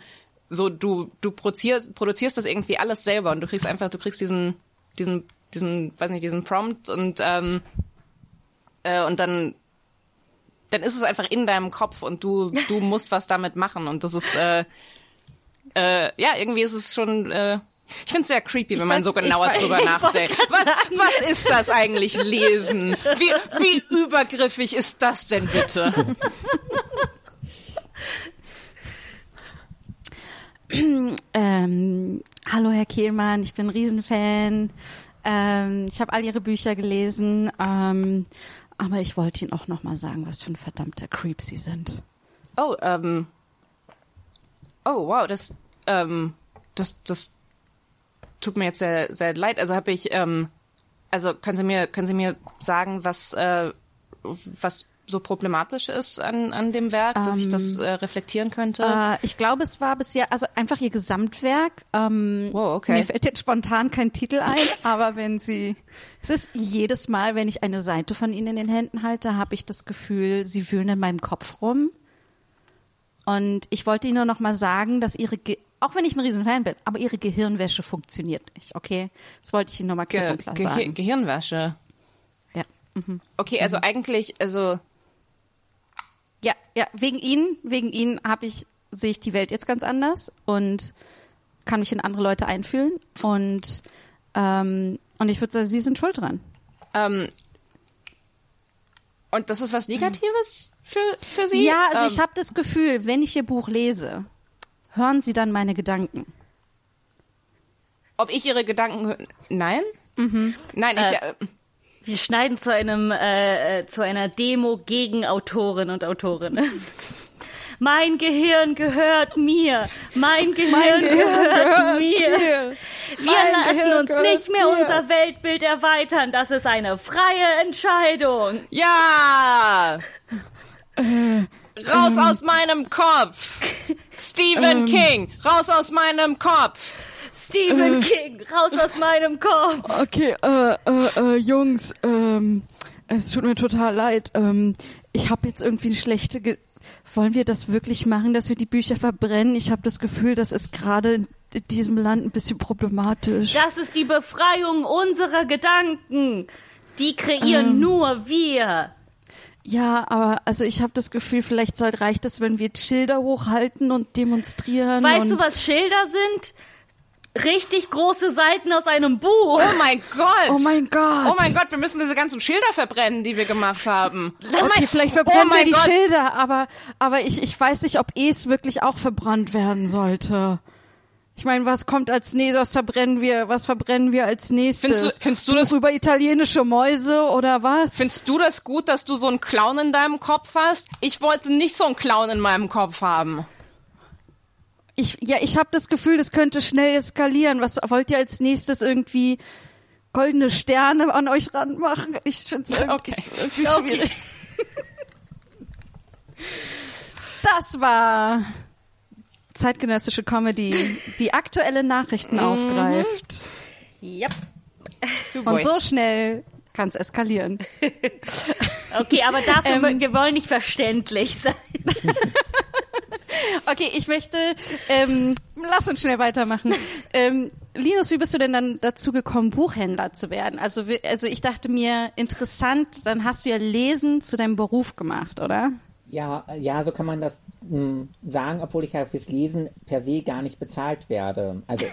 so, du, du produzierst, produzierst das irgendwie alles selber und du kriegst einfach, du kriegst diesen, diesen, diesen, weiß nicht, diesen Prompt und, ähm, äh, und dann, dann ist es einfach in deinem Kopf und du, du musst was damit machen und das ist, äh, äh, ja, irgendwie ist es schon, äh, ich finde es sehr creepy, wenn man weiß- so genauer ich weiß- drüber nachdenkt. Was, was ist das eigentlich, Lesen? Wie, wie übergriffig ist das denn bitte? Ähm, hallo Herr Kehlmann, ich bin Riesenfan. Ähm, ich habe all Ihre Bücher gelesen, ähm, aber ich wollte Ihnen auch noch mal sagen, was für ein verdammter Creep Sie sind. Oh, ähm. Oh, wow, das, ähm, das, das tut mir jetzt sehr, sehr leid. Also habe ich, ähm, also können Sie mir, können Sie mir sagen, was, äh, was so problematisch ist an, an dem Werk, dass ich das äh, reflektieren könnte? Äh, ich glaube, es war bisher, also einfach Ihr Gesamtwerk. Ähm, Wow, okay. Mir fällt jetzt spontan kein Titel ein, aber wenn Sie, es ist jedes Mal, wenn ich eine Seite von Ihnen in den Händen halte, habe ich das Gefühl, Sie wühlen in meinem Kopf rum. Und ich wollte Ihnen nur noch mal sagen, dass Ihre, Ge auch wenn ich ein Riesenfan bin, aber Ihre Gehirnwäsche funktioniert nicht, okay? Das wollte ich Ihnen noch mal klipp Ge und klar Gehir sagen. Gehirnwäsche. Ja. Mhm. Okay, also eigentlich, also Ja, ja, wegen Ihnen, wegen Ihnen habe ich sehe ich die Welt jetzt ganz anders und kann mich in andere Leute einfühlen und ähm, und ich würde sagen, Sie sind schuld dran. Ähm, und das ist was Negatives für, für Sie? Ja, also ähm, ich habe das Gefühl, wenn ich Ihr Buch lese, hören Sie dann meine Gedanken. Ob ich Ihre Gedanken höre? Nein? Nein, ich. Äh, Äh, Wir schneiden zu einem äh, äh, zu einer Demo gegen Autorinnen und Autorinnen. Mein Gehirn gehört mir. Mein Gehirn, gehört, mir. Wir Mein lassen Gehirn uns gehört nicht mehr mir. unser Weltbild erweitern. Das ist eine freie Entscheidung. ja! Raus aus meinem Kopf! Stephen King, raus aus meinem Kopf! Stephen King, raus aus meinem Kopf. Okay, äh, äh, äh, Jungs, ähm, es tut mir total leid. Ähm, ich habe jetzt irgendwie eine schlechte. Ge Wollen wir das wirklich machen, dass wir die Bücher verbrennen? Ich habe das Gefühl, das ist gerade in diesem Land ein bisschen problematisch. Das ist die Befreiung unserer Gedanken. Die kreieren nur wir. Ja, aber also ich habe das Gefühl, vielleicht soll, reicht es, wenn wir Schilder hochhalten und demonstrieren. Weißt und du, was Schilder sind? Richtig große Seiten aus einem Buch. Oh mein Gott! Oh mein Gott. Oh mein Gott, wir müssen diese ganzen Schilder verbrennen, die wir gemacht haben. Oh Okay, mein- vielleicht oh verbrennen wir mein die Gott. Schilder, aber, aber ich, ich weiß nicht, ob es wirklich auch verbrannt werden sollte. Ich meine, was kommt als nächstes? Was verbrennen wir? Was verbrennen wir als nächstes? Findest du- findest du das- über italienische Mäuse oder was? Findest du das gut, dass du so einen Clown in deinem Kopf hast? Ich wollte nicht so einen Clown in meinem Kopf haben. Ich, ja, ich habe das Gefühl, das könnte schnell eskalieren. Was wollt ihr als nächstes irgendwie goldene Sterne an euch ranmachen? Ich finde es irgendwie, Okay. irgendwie schwierig. Das war zeitgenössische Comedy, die aktuelle Nachrichten aufgreift. Yep. Und so schnell kann es eskalieren. Okay, aber dafür, Ähm. wir wollen nicht verständlich sein. Okay, ich möchte, ähm, lass uns schnell weitermachen. Ähm, Linus, wie bist du denn dann dazu gekommen, Buchhändler zu werden? Also, also ich dachte mir, interessant, dann hast du ja Lesen zu deinem Beruf gemacht, oder? Ja, ja, so kann man das mh, sagen, obwohl ich ja fürs Lesen per se gar nicht bezahlt werde. Also,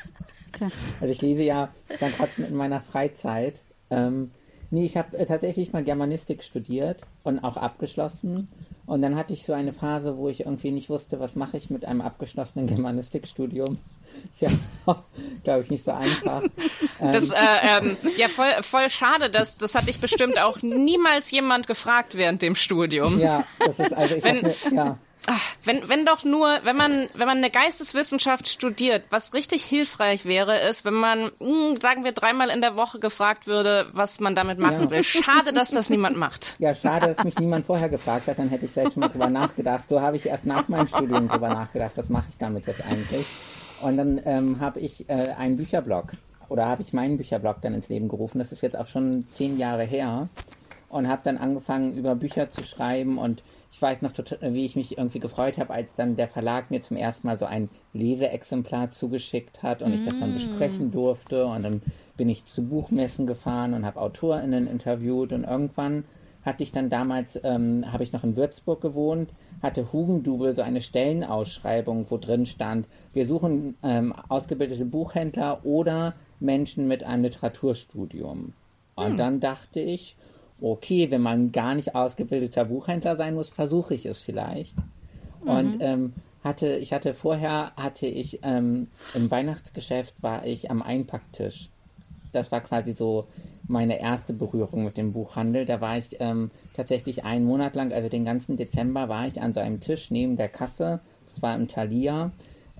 Tja. also ich lese ja dann trotzdem in meiner Freizeit. Ähm, nee, ich habe äh, tatsächlich mal Germanistik studiert und auch abgeschlossen. Und dann hatte ich so eine Phase, wo ich irgendwie nicht wusste, was mache ich mit einem abgeschlossenen Germanistikstudium. Ist ja, glaube ich, nicht so einfach. Das, äh, ähm, ja, voll, voll schade, das, das hat dich bestimmt auch niemals jemand gefragt während dem Studium. Ja, das ist also ich Wenn- hab mir, ja. Ach, wenn, wenn doch nur, wenn man, wenn man eine Geisteswissenschaft studiert, was richtig hilfreich wäre, ist, wenn man, mh, sagen wir, dreimal in der Woche gefragt würde, was man damit machen Ja. will. Schade, dass das niemand macht. Ja, schade, dass mich niemand vorher gefragt hat, dann hätte ich vielleicht schon mal drüber nachgedacht. So habe ich erst nach meinem Studium drüber nachgedacht, was mache ich damit jetzt eigentlich? Und dann ähm, habe ich äh, einen Bücherblog oder habe ich meinen Bücherblog dann ins Leben gerufen. Das ist jetzt auch schon zehn Jahre her und habe dann angefangen, über Bücher zu schreiben und ich weiß noch, wie ich mich irgendwie gefreut habe, als dann der Verlag mir zum ersten Mal so ein Leseexemplar zugeschickt hat und ich das dann besprechen durfte. Und dann bin ich zu Buchmessen gefahren und habe AutorInnen interviewt und irgendwann hatte ich dann damals, ähm, habe ich noch in Würzburg gewohnt, hatte Hugendubel so eine Stellenausschreibung, wo drin stand, wir suchen ähm, ausgebildete Buchhändler oder Menschen mit einem Literaturstudium. Und dann dachte ich, okay, wenn man gar nicht ausgebildeter Buchhändler sein muss, versuche ich es vielleicht. Und ähm, hatte, ich hatte vorher, hatte ich ähm, im Weihnachtsgeschäft war ich am Einpacktisch. Das war quasi so meine erste Berührung mit dem Buchhandel. Da war ich ähm, tatsächlich einen Monat lang, also den ganzen Dezember, war ich an so einem Tisch neben der Kasse. Das war im Thalia.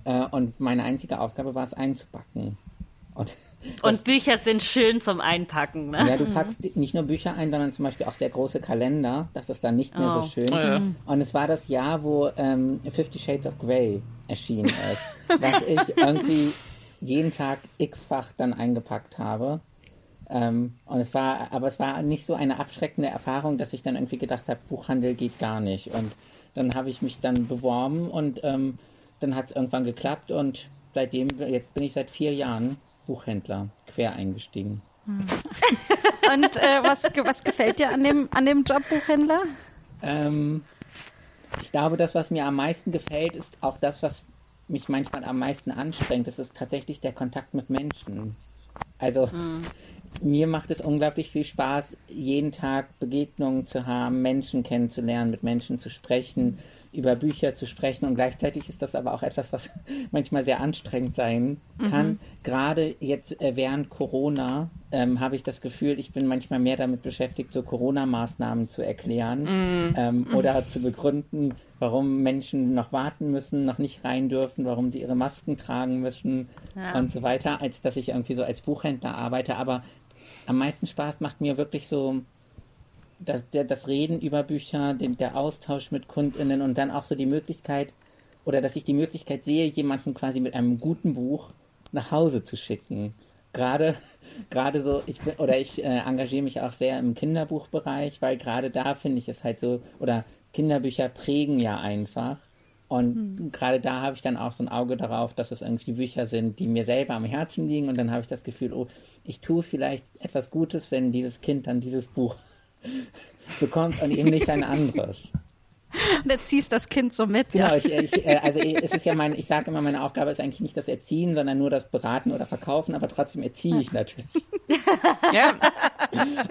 Äh, und meine einzige Aufgabe war es einzupacken. Und Und Bücher sind schön zum Einpacken. Ne? ja, du packst nicht nur Bücher ein, sondern zum Beispiel auch sehr große Kalender. Das ist dann nicht mehr Oh. so schön. Und es war das Jahr, wo ähm, Fifty Shades of Grey erschienen ist, was ich irgendwie jeden Tag x-fach dann eingepackt habe. Ähm, und es war, aber es war nicht so eine abschreckende Erfahrung, dass ich dann irgendwie gedacht habe, Buchhandel geht gar nicht. Und dann habe ich mich dann beworben und ähm, dann hat es irgendwann geklappt und seitdem, jetzt bin ich seit vier Jahren Buchhändler, quer eingestiegen. Und äh, was, was gefällt dir an dem, an dem Job Buchhändler? Ähm, Ich glaube, das, was mir am meisten gefällt, ist auch das, was mich manchmal am meisten anstrengt. Das ist tatsächlich der Kontakt mit Menschen. Also mhm. mir macht es unglaublich viel Spaß, jeden Tag Begegnungen zu haben, Menschen kennenzulernen, mit Menschen zu sprechen, über Bücher zu sprechen. Und gleichzeitig ist das aber auch etwas, was manchmal sehr anstrengend sein kann. Mhm. Gerade jetzt äh, während Corona ähm, habe ich das Gefühl, ich bin manchmal mehr damit beschäftigt, so Corona-Maßnahmen zu erklären mhm. ähm, oder zu begründen, warum Menschen noch warten müssen, noch nicht rein dürfen, warum sie ihre Masken tragen müssen ja. und so weiter, als dass ich irgendwie so als Buchhändler arbeite. Aber am meisten Spaß macht mir wirklich so das, der, das Reden über Bücher, den, der Austausch mit KundInnen und dann auch so die Möglichkeit, oder dass ich die Möglichkeit sehe, jemanden quasi mit einem guten Buch nach Hause zu schicken. Gerade gerade so, ich bin, oder ich äh, engagiere mich auch sehr im Kinderbuchbereich, weil gerade da finde ich es halt so, oder Kinderbücher prägen ja einfach. Und mhm. gerade da habe ich dann auch so ein Auge darauf, dass es irgendwie Bücher sind, die mir selber am Herzen liegen. Und dann habe ich das Gefühl, oh, ich tue vielleicht etwas Gutes, wenn dieses Kind dann dieses Buch bekommt und eben nicht ein anderes. Und erziehst das Kind so mit, ja. Genau, ich, ich, äh, also es ist ja mein, ich sage immer, meine Aufgabe ist eigentlich nicht das Erziehen, sondern nur das Beraten oder Verkaufen, aber trotzdem erziehe ich natürlich. Ja.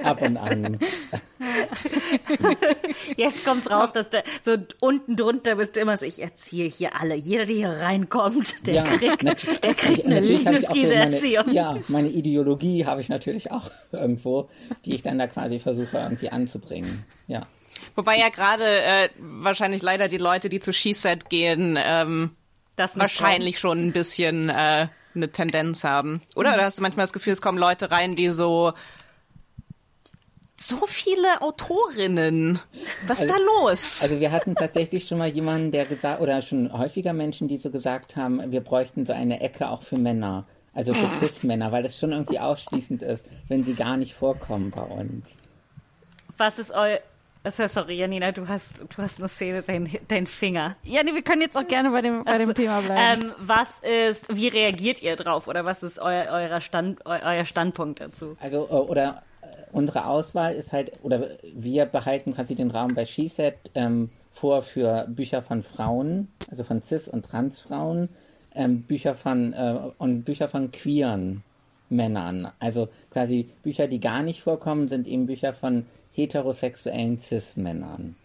Ab und an. Jetzt kommt's raus, dass da so unten drunter bist du immer so, ich erziehe hier alle. Jeder, der hier reinkommt, der ja, kriegt, der kriegt eine Liebeskrise-Erziehung. So ja, meine Ideologie habe ich natürlich auch irgendwo, die ich dann da quasi versuche irgendwie anzubringen. Ja. Wobei ja gerade äh, wahrscheinlich leider die Leute, die zu She-Set gehen, ähm, das wahrscheinlich schon ein bisschen äh, eine Tendenz haben. Oder? Mhm. Oder hast du manchmal das Gefühl, es kommen Leute rein, die so so viele Autorinnen. Was ist also, da los? Also wir hatten tatsächlich schon mal jemanden, der gesagt, oder schon häufiger Menschen, die so gesagt haben, wir bräuchten so eine Ecke auch für Männer. Also für ah. Cis-Männer, weil das schon irgendwie ausschließend ist, wenn sie gar nicht vorkommen bei uns. Was ist eu also, sorry, Janina, du hast, du hast eine Szene, dein, dein Finger. Ja, nee, wir können jetzt auch gerne bei dem, bei dem Thema bleiben. Ähm, was ist, wie reagiert ihr drauf oder was ist eu, euer, Stand, eu, euer Standpunkt dazu? Also, äh, oder unsere Auswahl ist halt, oder wir behalten quasi den Raum bei SheSet ähm, vor für Bücher von Frauen, also von Cis- und Transfrauen, ähm, Bücher von, äh, und Bücher von queeren Männern. Also quasi Bücher, die gar nicht vorkommen, sind eben Bücher von heterosexuellen Cis-Männern.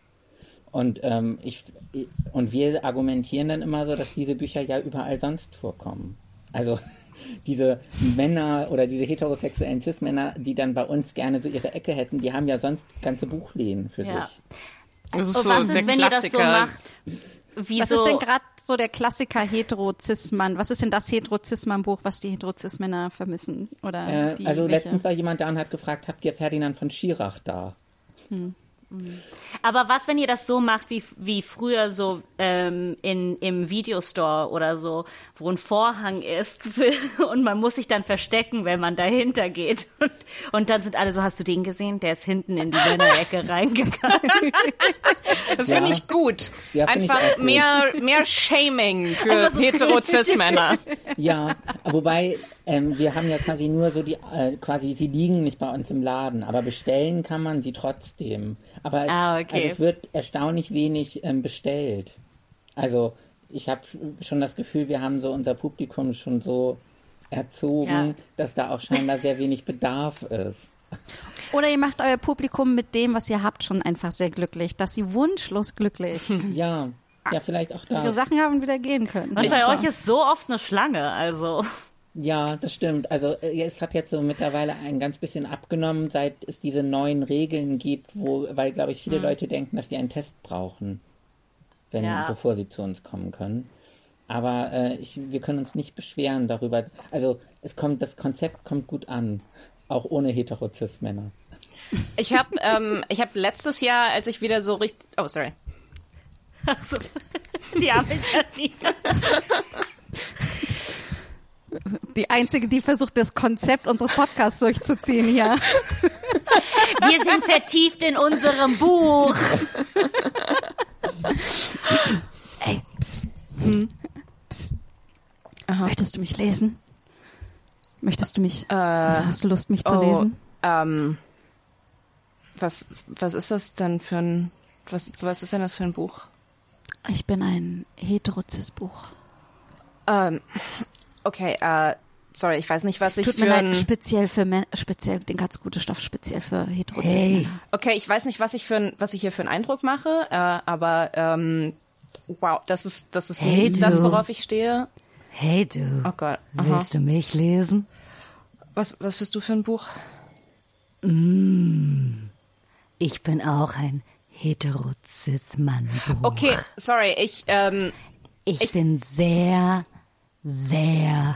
Und, ähm, ich, und wir argumentieren dann immer so, dass diese Bücher ja überall sonst vorkommen. Also diese Männer oder diese heterosexuellen Cis-Männer, die dann bei uns gerne so ihre Ecke hätten, die haben ja sonst ganze Buchläden für ja. sich. Das ist so was ist, wenn Klassiker. ihr das so macht? Wieso? Was ist denn gerade so der Klassiker Hetero-Cis-Mann? Was ist denn das Hetero-Cis-Mann-Buch, was die Hetero-Cis-Männer vermissen? Oder äh, also welche? letztens war jemand da und hat gefragt, habt ihr Ferdinand von Schirach da? Hm. Aber was, wenn ihr das so macht wie, wie früher so ähm, in, im Videostore oder so, wo ein Vorhang ist und man muss sich dann verstecken, wenn man dahinter geht. Und, und dann sind alle so, hast du den gesehen? Der ist hinten in die Männerecke reingegangen. Das ja. finde ich gut. Ja, Einfach ich gut. mehr, mehr Shaming für so Hetero-Cis-Männer. Ja, wobei ähm, wir haben ja quasi nur so die, äh, quasi, sie liegen nicht bei uns im Laden, aber bestellen kann man sie trotzdem. Aber es, ah, okay. also es wird erstaunlich wenig ähm, bestellt. Also ich habe schon das Gefühl, wir haben so unser Publikum schon so erzogen, ja. dass da auch scheinbar sehr wenig Bedarf ist. Oder ihr macht euer Publikum mit dem, was ihr habt, schon einfach sehr glücklich, dass sie wunschlos glücklich. Ja, ja, vielleicht auch da. Ihre Sachen haben wieder gehen können. Und bei so. euch ist so oft eine Schlange, also. Ja, das stimmt. Also äh, es hat jetzt so mittlerweile ein ganz bisschen abgenommen, seit es diese neuen Regeln gibt, wo, weil glaube ich viele hm. Leute denken, dass die einen Test brauchen, wenn, ja. bevor sie zu uns kommen können. Aber äh, ich, wir können uns nicht beschweren darüber. Also es kommt, das Konzept kommt gut an, auch ohne Heterozis-Männer. Ich habe ähm, ich hab letztes Jahr, als ich wieder so richtig, oh sorry. Ach so, die arme Janina. die Einzige, die versucht, das Konzept unseres Podcasts durchzuziehen hier. Wir sind vertieft in unserem Buch. Ey, psst. Hm. psst. Möchtest du mich lesen? Möchtest du mich? Äh, also hast du Lust, mich zu oh, lesen? Ähm, was, was ist das denn für ein, was, was ist denn das für ein Buch? Ich bin ein Heterozis-Buch. Ähm, okay, äh, sorry, ich weiß nicht, was ich Tut für mir ein, leid, speziell für Männer, speziell den ganz gute Stoff, speziell für Heterozis-Männer. Okay, ich weiß nicht, was ich für was ich hier für einen Eindruck mache, äh, aber ähm, wow, das ist das ist Hey, nicht das, du. worauf ich stehe. Hey du, Oh Gott. Aha. willst du mich lesen? Was was bist du für ein Buch? Ich bin auch ein Heterozis-Mann-Buch. Okay, sorry, ich ähm, Ich, ich- bin sehr, sehr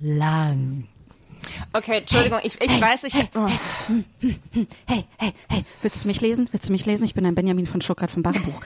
lang. okay, Entschuldigung, ich ich weiß, ich oh, Hey, hey, hey, willst du mich lesen? Willst du mich lesen? Ich bin ein Benjamin von Stuttgart vom Bachbuch.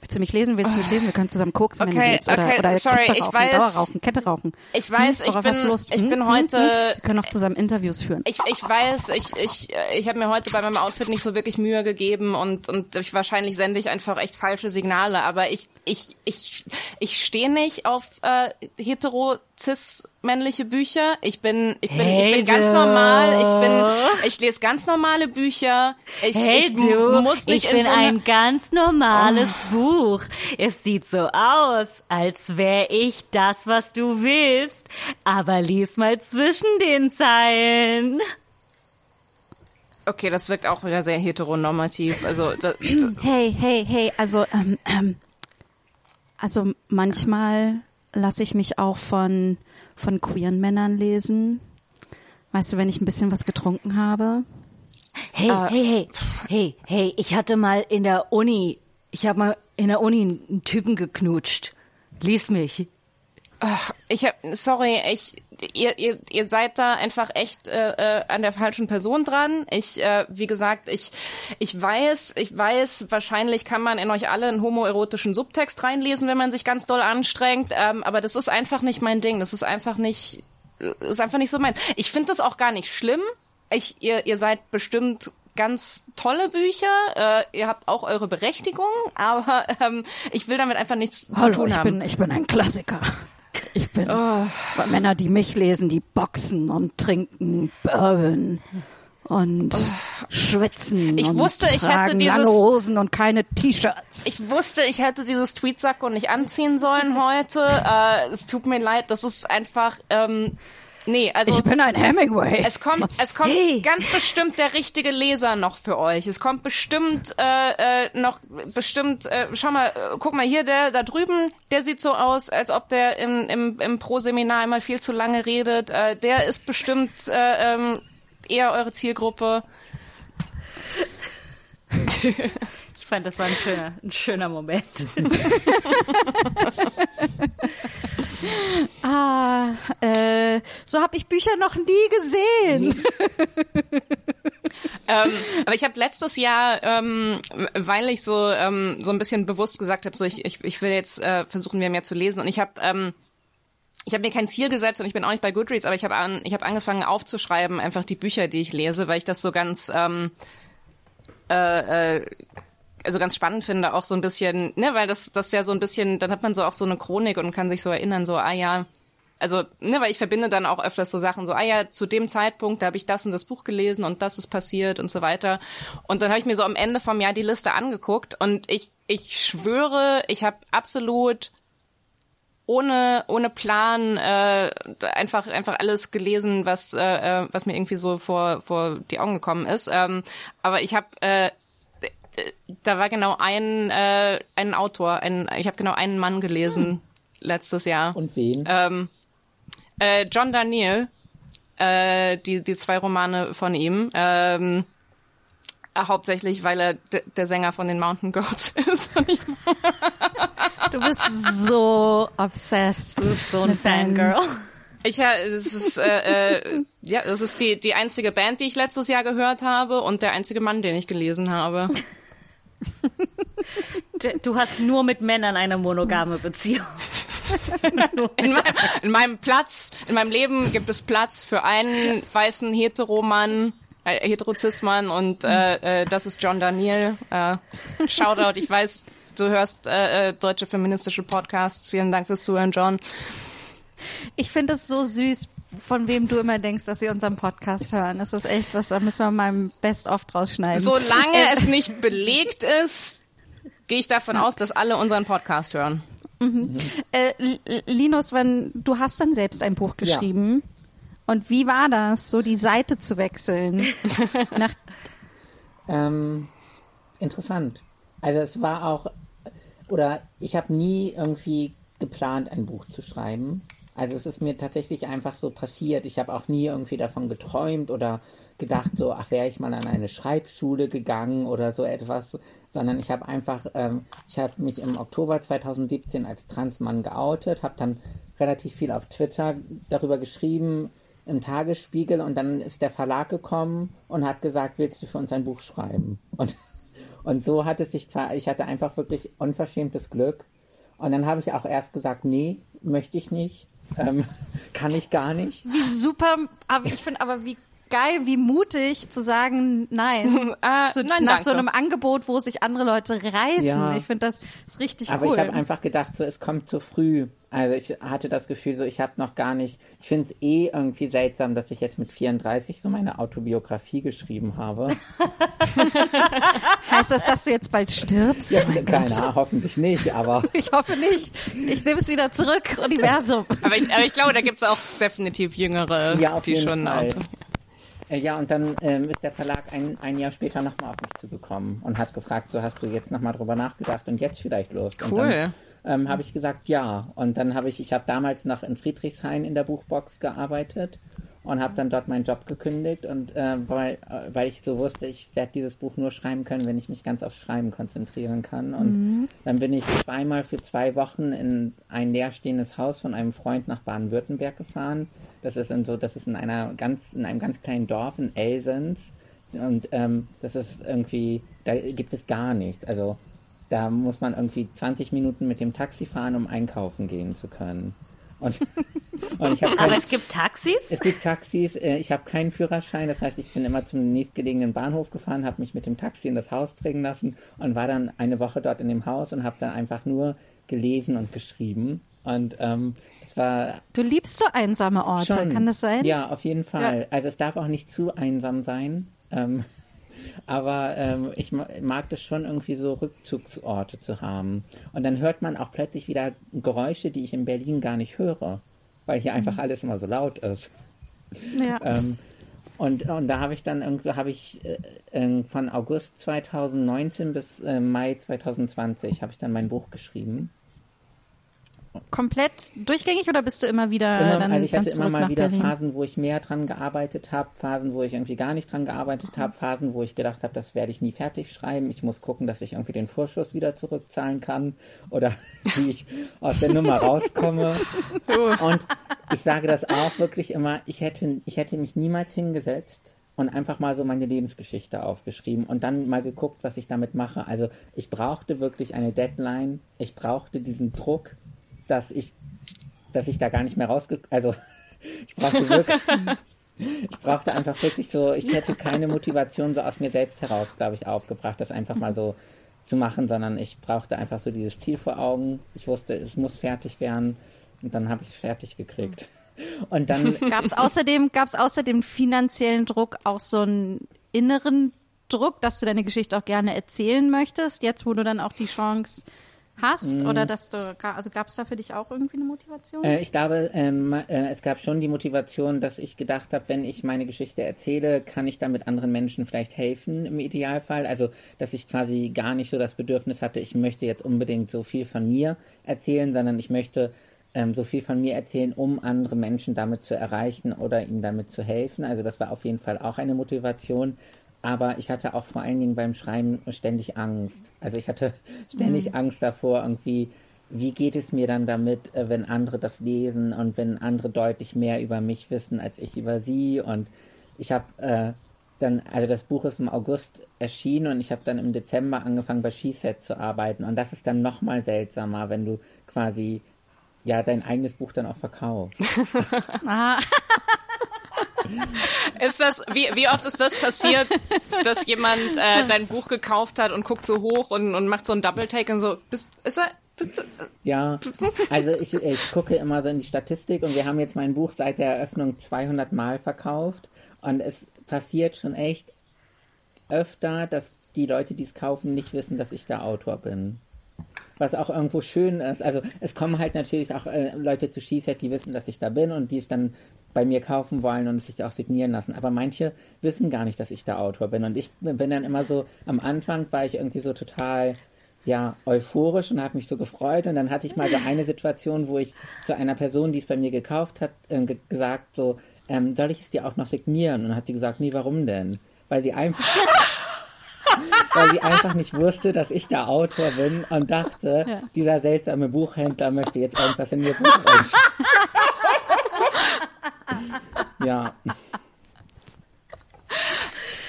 Willst du mich lesen? Willst du mich lesen? Wir können zusammen koksen, wenn du Okay, willst. Oder, okay, oder sorry, Kippe ich rauchen, weiß- Dauer rauchen, Kette rauchen. Ich weiß, hm? ich bin- Lust? ich Hm? bin Hm? heute- Hm? Wir können auch zusammen Interviews führen. Ich, ich weiß, ich, ich, ich habe mir heute bei meinem Outfit nicht so wirklich Mühe gegeben und, und ich, wahrscheinlich sende ich einfach echt falsche Signale, aber ich, ich, ich, ich stehe nicht auf äh, hetero cis männliche Bücher. Ich bin, ich bin, ich bin ganz Hey, normal. Ich bin, ich lese ganz normale Bücher. Ich, Hey ich du, muss nicht ich in bin so ein ganz normales Buch. Es sieht so aus, als wäre ich das, was du willst. Aber lies mal zwischen den Zeilen. Okay, das wirkt auch wieder sehr heteronormativ. Also da, da, Hey, hey, hey, also, ähm, ähm, also manchmal lasse ich mich auch von, von queeren Männern lesen. Weißt du, wenn ich ein bisschen was getrunken habe. Hey, Äh, hey, hey, hey, hey, ich hatte mal in der Uni, ich habe mal in der Uni einen Typen geknutscht. Lies mich. Ich hab, sorry, ich, ihr, ihr, ihr seid da einfach echt äh, äh, an der falschen Person dran. Ich, äh, wie gesagt, ich, ich weiß, ich weiß, wahrscheinlich kann man in euch alle einen homoerotischen Subtext reinlesen, wenn man sich ganz doll anstrengt. Ähm, aber das ist einfach nicht mein Ding. Das ist einfach nicht, ist einfach nicht so mein. Ich finde das auch gar nicht schlimm. Ich, ihr, ihr seid bestimmt ganz tolle Bücher. Äh, ihr habt auch eure Berechtigung, aber ähm, ich will damit einfach nichts zu Hallo, tun ich haben. bin, ich bin ein Klassiker. Ich bin Oh. Männer, die mich lesen, die boxen und trinken Bourbon und schwitzen Oh. Ich und wusste, ich hätte dieses- lange Hosen und keine T-Shirts. Ich wusste, ich hätte dieses Tweetsacko nicht anziehen sollen heute. Äh, es tut mir leid, das ist einfach. Ähm, nee, also Ich bin ein Hemingway. es kommt, Was? es kommt Hey. ganz bestimmt der richtige Leser noch für euch. Es kommt bestimmt äh, äh, noch bestimmt. Äh, schau mal, äh, guck mal hier, der da drüben, der sieht so aus, als ob der im im, im Pro-Seminar immer viel zu lange redet. Äh, der ist bestimmt äh, ähm, eher eure Zielgruppe. Ich fand, das war ein schöner, ein schöner Moment. ah, äh, so habe ich Bücher noch nie gesehen. ähm, aber ich habe letztes Jahr, ähm, weil ich so ähm, so ein bisschen bewusst gesagt habe, so ich, ich, ich will jetzt äh, versuchen, mehr mehr zu lesen und ich habe ähm, ich habe mir kein Ziel gesetzt und ich bin auch nicht bei Goodreads, aber ich habe an, ich habe angefangen aufzuschreiben einfach die Bücher, die ich lese, weil ich das so ganz ähm, äh, äh, also ganz spannend finde, auch so ein bisschen, ne, weil das das ja so ein bisschen, dann hat man so auch so eine Chronik und kann sich so erinnern, so ah ja, also, ne, weil ich verbinde dann auch öfters so Sachen, so, ah ja, zu dem Zeitpunkt, da habe ich das und das Buch gelesen und das ist passiert und so weiter. Und dann habe ich mir so am Ende vom Jahr die Liste angeguckt und ich, ich schwöre, ich habe absolut ohne ohne Plan äh, einfach einfach alles gelesen, was äh, äh, was mir irgendwie so vor vor die Augen gekommen ist. Ähm, aber ich habe äh, da war genau ein äh, ein Autor, ein ich habe genau einen Mann gelesen letztes Jahr. Und wen? Ähm, äh, John Daniel, äh, die, die zwei Romane von ihm. Ähm, äh, hauptsächlich, weil er d- der Sänger von den Mountain Goats ist. Du bist so obsessed. So ein mit deinem- Fangirl. ich ja, es ist äh, äh, ja, das ist die die einzige Band, die ich letztes Jahr gehört habe und der einzige Mann, den ich gelesen habe. Du hast nur mit Männern eine monogame Beziehung. In, meinem, in meinem Platz, in meinem Leben gibt es Platz für einen weißen Heteromann, äh, Heterozismann und äh, äh, das ist John Daniel. Äh, Shoutout, ich weiß, du hörst äh, äh, deutsche feministische Podcasts. Vielen Dank fürs Zuhören, John. Ich finde es so süß, von wem du immer denkst, dass sie unseren Podcast hören. Das ist echt, das da müssen wir mal im Best-of draus schneiden. Solange es nicht belegt ist, gehe ich davon aus, dass alle unseren Podcast hören. Mhm. Äh, Linus, wenn du hast dann selbst ein Buch geschrieben. Ja. Und wie war das, so die Seite zu wechseln? Nach ähm, interessant. Also es war auch, oder ich habe nie irgendwie geplant, ein Buch zu schreiben. Also es ist mir tatsächlich einfach so passiert. Ich habe auch nie irgendwie davon geträumt oder gedacht, so, ach, wäre ich mal an eine Schreibschule gegangen oder so etwas, sondern ich habe einfach, ähm, ich habe mich im Oktober 2017 als Transmann geoutet, habe dann relativ viel auf Twitter darüber geschrieben, im Tagesspiegel und dann ist der Verlag gekommen und hat gesagt, willst du für uns ein Buch schreiben? Und, und so hat es sich, ich hatte einfach wirklich unverschämtes Glück. Und dann habe ich auch erst gesagt, nee, möchte ich nicht. Ähm, kann ich gar nicht. Wie super, aber ich finde aber wie geil, wie mutig zu sagen Nein. ah, zu, nein nach danke. so einem Angebot, wo sich andere Leute reißen. Ja. Ich finde das ist richtig Aber cool. ich habe einfach gedacht, so es kommt zu früh. Also ich hatte das Gefühl, so ich habe noch gar nicht. Ich finde es eh irgendwie seltsam, dass ich jetzt mit 34 so meine Autobiografie geschrieben habe. heißt das, dass du jetzt bald stirbst? Ja, keiner, hoffentlich nicht, aber. ich hoffe nicht. Ich nehme es wieder zurück, Universum. aber, ich, aber ich glaube, da gibt es auch definitiv Jüngere, ja, die schon Fall. Auto. Äh, ja, und dann ähm, ist der Verlag ein, ein Jahr später nochmal auf mich zugekommen und hat gefragt, so hast du jetzt nochmal drüber nachgedacht und jetzt vielleicht los. Cool. ähm, habe ich gesagt, ja. Und dann habe ich, ich habe damals noch in Friedrichshain in der Buchbox gearbeitet und habe dann dort meinen Job gekündigt und äh, weil, äh, weil ich so wusste, ich werde dieses Buch nur schreiben können, wenn ich mich ganz aufs Schreiben konzentrieren kann. Und mhm. dann bin ich zweimal für zwei Wochen in ein leerstehendes Haus von einem Freund nach Baden-Württemberg gefahren das ist in so, das ist in einer ganz, in einem ganz kleinen Dorf in Elsens. Und ähm, das ist irgendwie, da gibt es gar nichts. Also da muss man irgendwie 20 Minuten mit dem Taxi fahren, um einkaufen gehen zu können. Und, und ich halt, Aber es gibt Taxis? Es gibt Taxis. Äh, ich habe keinen Führerschein. Das heißt, ich bin immer zum nächstgelegenen Bahnhof gefahren, habe mich mit dem Taxi in das Haus bringen lassen und war dann eine Woche dort in dem Haus und habe dann einfach nur gelesen und geschrieben. Und ähm, es war. Du liebst so einsame Orte, schon, kann das sein? Ja, auf jeden Fall. Ja. Also es darf auch nicht zu einsam sein. Ähm, aber ähm, ich mag das schon irgendwie so Rückzugsorte zu haben. Und dann hört man auch plötzlich wieder Geräusche, die ich in Berlin gar nicht höre, weil hier einfach mhm. alles immer so laut ist. Ja. Ähm, und, und da habe ich dann irgendwie, habe ich äh, von August 2019 bis äh, Mai 2020 habe ich dann mein Buch geschrieben komplett durchgängig oder bist du immer wieder immer, dann Also ich hatte immer mal wieder Berlin? Phasen, wo ich mehr dran gearbeitet habe, Phasen, wo ich irgendwie gar nicht dran gearbeitet habe, Phasen, wo ich gedacht habe, das werde ich nie fertig schreiben. Ich muss gucken, dass ich irgendwie den Vorschuss wieder zurückzahlen kann oder wie ich aus der Nummer rauskomme. Und ich sage das auch wirklich immer, ich hätte, ich hätte mich niemals hingesetzt und einfach mal so meine Lebensgeschichte aufgeschrieben und dann mal geguckt, was ich damit mache. Also ich brauchte wirklich eine Deadline, ich brauchte diesen Druck, dass ich, dass ich da gar nicht mehr rausge... Also, ich brauchte wirklich... ich brauchte einfach wirklich so, ich hätte keine Motivation so aus mir selbst heraus, glaube ich, aufgebracht, das einfach mal so zu machen, sondern ich brauchte einfach so dieses Ziel vor Augen. Ich wusste, es muss fertig werden und dann habe ich es fertig gekriegt. Und dann gab es außerdem gab es außerdem finanziellen Druck auch so einen inneren Druck, dass du deine Geschichte auch gerne erzählen möchtest. Jetzt, wo du dann auch die Chance hast mhm. oder dass du, also gab es da für dich auch irgendwie eine Motivation? Äh, ich glaube, ähm, äh, es gab schon die Motivation, dass ich gedacht habe, wenn ich meine Geschichte erzähle, kann ich damit anderen Menschen vielleicht helfen im Idealfall. Also, dass ich quasi gar nicht so das Bedürfnis hatte, ich möchte jetzt unbedingt so viel von mir erzählen, sondern ich möchte ähm, so viel von mir erzählen, um andere Menschen damit zu erreichen oder ihnen damit zu helfen. Also das war auf jeden Fall auch eine Motivation. Aber ich hatte auch vor allen Dingen beim Schreiben ständig Angst. Also ich hatte ständig mhm. Angst davor, irgendwie, wie geht es mir dann damit, äh, wenn andere das lesen und wenn andere deutlich mehr über mich wissen als ich über sie. Und ich habe äh, dann, also das Buch ist im August erschienen und ich habe dann im Dezember angefangen bei Skiset zu arbeiten. Und das ist dann nochmal seltsamer, wenn du quasi ja dein eigenes Buch dann auch verkaufst. ah. Ist das, wie, wie oft ist das passiert, dass jemand äh, dein Buch gekauft hat und guckt so hoch und, und macht so ein Double-Take und so, bist, ist er, du, ja, also ich, ich gucke immer so in die Statistik und wir haben jetzt mein Buch seit der Eröffnung 200 Mal verkauft und es passiert schon echt öfter, dass die Leute, die es kaufen, nicht wissen, dass ich der Autor bin. Was auch irgendwo schön ist. Also es kommen halt natürlich auch äh, Leute zu Skiset, die wissen, dass ich da bin und die es dann bei mir kaufen wollen und es sich auch signieren lassen. Aber manche wissen gar nicht, dass ich der Autor bin. Und ich bin dann immer so, am Anfang war ich irgendwie so total ja, euphorisch und habe mich so gefreut. Und dann hatte ich mal so eine Situation, wo ich zu einer Person, die es bei mir gekauft hat, äh, ge gesagt, so, ähm, soll ich es dir auch noch signieren? Und dann hat die gesagt, nee, warum denn? Weil sie einfach, weil sie einfach nicht wusste, dass ich der Autor bin und dachte, ja. dieser seltsame Buchhändler möchte jetzt irgendwas in ihr Buch Ja.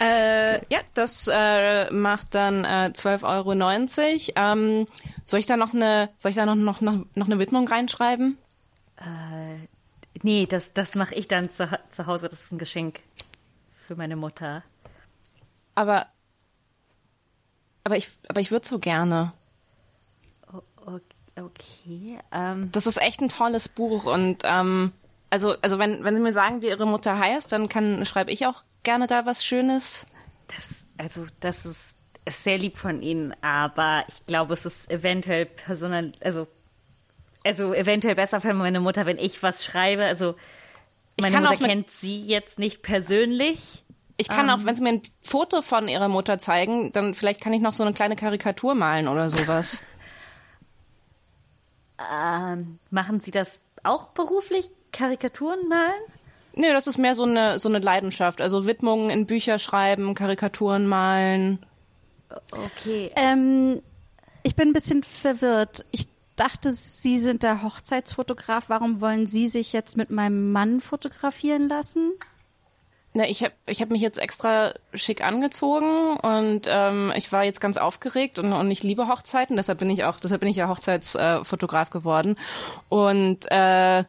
Äh, ja, das äh, macht dann äh, 12,90 Euro. Ähm, soll ich da noch eine, soll ich da noch, noch, noch, noch eine Widmung reinschreiben? Äh, nee, das, das mache ich dann zu, zu Hause. Das ist ein Geschenk für meine Mutter. Aber, aber ich, aber ich würde so gerne. okay. Ähm. Das ist echt ein tolles Buch und ähm, also, also wenn, wenn Sie mir sagen, wie Ihre Mutter heißt, dann kann, schreibe ich auch gerne da was Schönes. Das, also, das ist, ist sehr lieb von Ihnen, aber ich glaube, es ist eventuell personal, also, also eventuell besser für meine Mutter, wenn ich was schreibe. Also, meine Mutter kennt Sie jetzt nicht persönlich. Ich kann um, auch, wenn Sie mir ein Foto von Ihrer Mutter zeigen, dann vielleicht kann ich noch so eine kleine Karikatur malen oder sowas. ähm, machen Sie das auch beruflich? Karikaturen malen? Nee, das ist mehr so eine, so eine Leidenschaft. Also Widmungen in Bücher schreiben, Karikaturen malen. Okay. Ähm, ich bin ein bisschen verwirrt. Ich dachte, Sie sind der Hochzeitsfotograf. Warum wollen Sie sich jetzt mit meinem Mann fotografieren lassen? Na, ich habe ich hab mich jetzt extra schick angezogen und ähm, ich war jetzt ganz aufgeregt und, und ich liebe Hochzeiten, deshalb bin ich auch, deshalb bin ich ja Hochzeitsfotograf geworden. Und äh,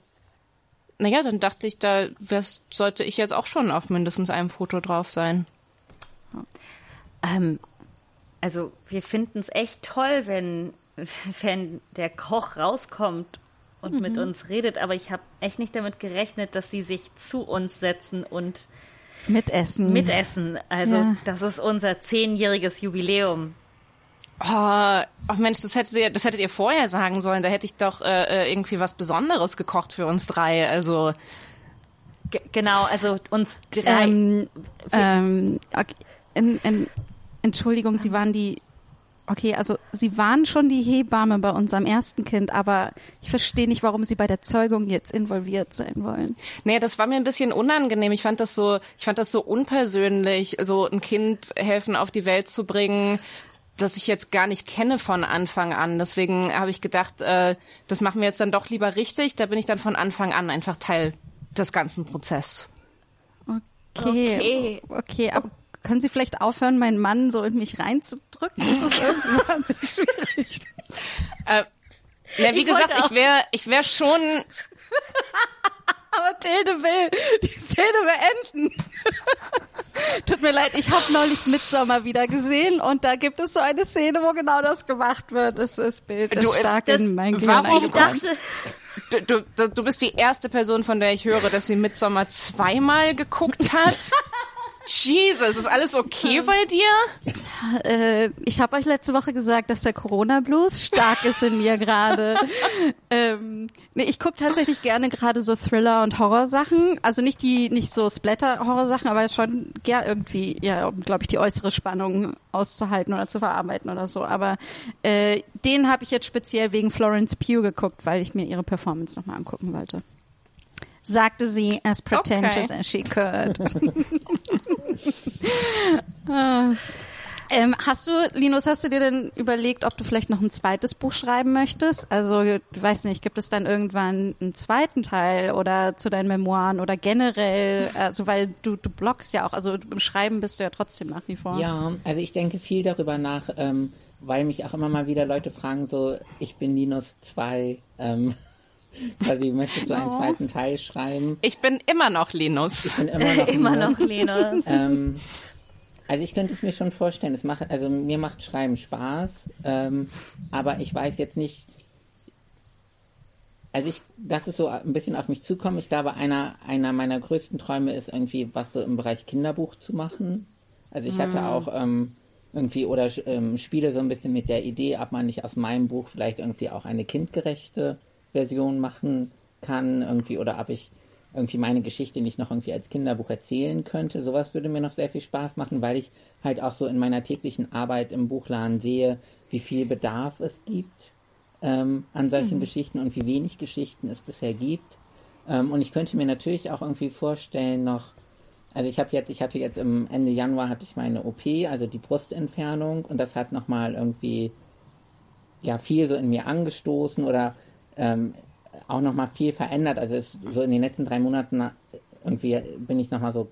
naja, dann dachte ich, da sollte ich jetzt auch schon auf mindestens einem Foto drauf sein. Ähm, also wir finden es echt toll, wenn, wenn der Koch rauskommt und mhm. mit uns redet, aber ich habe echt nicht damit gerechnet, dass sie sich zu uns setzen und mitessen. Mitessen. Also ja. das ist unser zehnjähriges Jubiläum. Oh, oh Mensch, das hättet ihr, das hättet ihr vorher sagen sollen. Da hätte ich doch äh, äh irgendwie was Besonderes gekocht für uns drei. Also G genau, also uns drei. Ähm, ähm, okay. in, in, Entschuldigung, Sie waren die. Okay, also Sie waren schon die Hebamme bei unserem ersten Kind, aber ich verstehe nicht, warum Sie bei der Zeugung jetzt involviert sein wollen. Nee, das war mir ein bisschen unangenehm. Ich fand das so, ich fand das so unpersönlich, so ein Kind helfen auf die Welt zu bringen, das ich jetzt gar nicht kenne von Anfang an. Deswegen habe ich gedacht, äh, das machen wir jetzt dann doch lieber richtig. Da bin ich dann von Anfang an einfach Teil des ganzen Prozesses. Okay. Okay, okay aber können Sie vielleicht aufhören, meinen Mann so in mich reinzudrücken? Das ist irgendwann schwierig. Äh, na, wie ich gesagt, ich wäre ich wär schon aber Tilde will die Szene beenden. Tut mir leid, ich habe neulich Midsommer wieder gesehen und da gibt es so eine Szene, wo genau das gemacht wird. Das ist Bild ist du, äh, stark das, in mein Gehirn eingebrannt. Du, du, du bist die erste Person, von der ich höre, dass sie Midsommer zweimal geguckt hat. Jesus, ist alles okay bei dir? Äh, ich habe euch letzte Woche gesagt, dass der Corona-Blues stark ist in mir gerade. ähm, nee, ich gucke tatsächlich gerne gerade so Thriller- und Horrorsachen. Also nicht die, nicht so Splatter-Horrorsachen, aber schon gern irgendwie, ja, um, glaube ich, die äußere Spannung auszuhalten oder zu verarbeiten oder so. Aber äh, den habe ich jetzt speziell wegen Florence Pugh geguckt, weil ich mir ihre Performance nochmal angucken wollte sagte sie as pretentious okay. as she could. Ähm, hast du, Linus, hast du dir denn überlegt, ob du vielleicht noch ein zweites Buch schreiben möchtest? Also, ich weiß nicht, gibt es dann irgendwann einen zweiten Teil oder zu deinen Memoiren oder generell, also weil du, du bloggst ja auch, also im Schreiben bist du ja trotzdem nach wie vor. Ja, also ich denke viel darüber nach, ähm, weil mich auch immer mal wieder Leute fragen, so, ich bin Linus 2, ähm, Quasi möchtest du einen oh. zweiten Teil schreiben? Ich bin immer noch Linus. Ich bin immer noch, immer noch Linus. Ähm, also ich könnte es mir schon vorstellen. Es macht, also mir macht Schreiben Spaß, ähm, aber ich weiß jetzt nicht. Also ich, dass es so ein bisschen auf mich zukommt. Ich glaube, einer, einer meiner größten Träume ist irgendwie, was so im Bereich Kinderbuch zu machen. Also ich hatte hm. auch ähm, irgendwie oder ähm, spiele so ein bisschen mit der Idee, ob man nicht aus meinem Buch vielleicht irgendwie auch eine kindgerechte Version machen kann, irgendwie, oder ob ich irgendwie meine Geschichte nicht noch irgendwie als Kinderbuch erzählen könnte. Sowas würde mir noch sehr viel Spaß machen, weil ich halt auch so in meiner täglichen Arbeit im Buchladen sehe, wie viel Bedarf es gibt ähm, an solchen mhm. Geschichten und wie wenig Geschichten es bisher gibt. Ähm, und ich könnte mir natürlich auch irgendwie vorstellen, noch, also ich habe jetzt, ich hatte jetzt im Ende Januar hatte ich meine OP, also die Brustentfernung, und das hat nochmal irgendwie ja viel so in mir angestoßen oder ähm, auch nochmal viel verändert. Also es, so in den letzten drei Monaten irgendwie bin ich nochmal so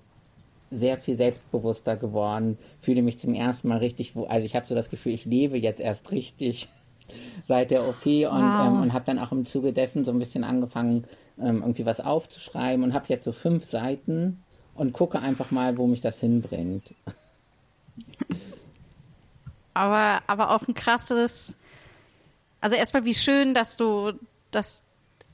sehr viel selbstbewusster geworden, fühle mich zum ersten Mal richtig, also ich habe so das Gefühl, ich lebe jetzt erst richtig seit der OP und, wow. ähm, und habe dann auch im Zuge dessen so ein bisschen angefangen, ähm, irgendwie was aufzuschreiben und habe jetzt so fünf Seiten und gucke einfach mal, wo mich das hinbringt. Aber, aber auch ein krasses, also erstmal wie schön, dass du das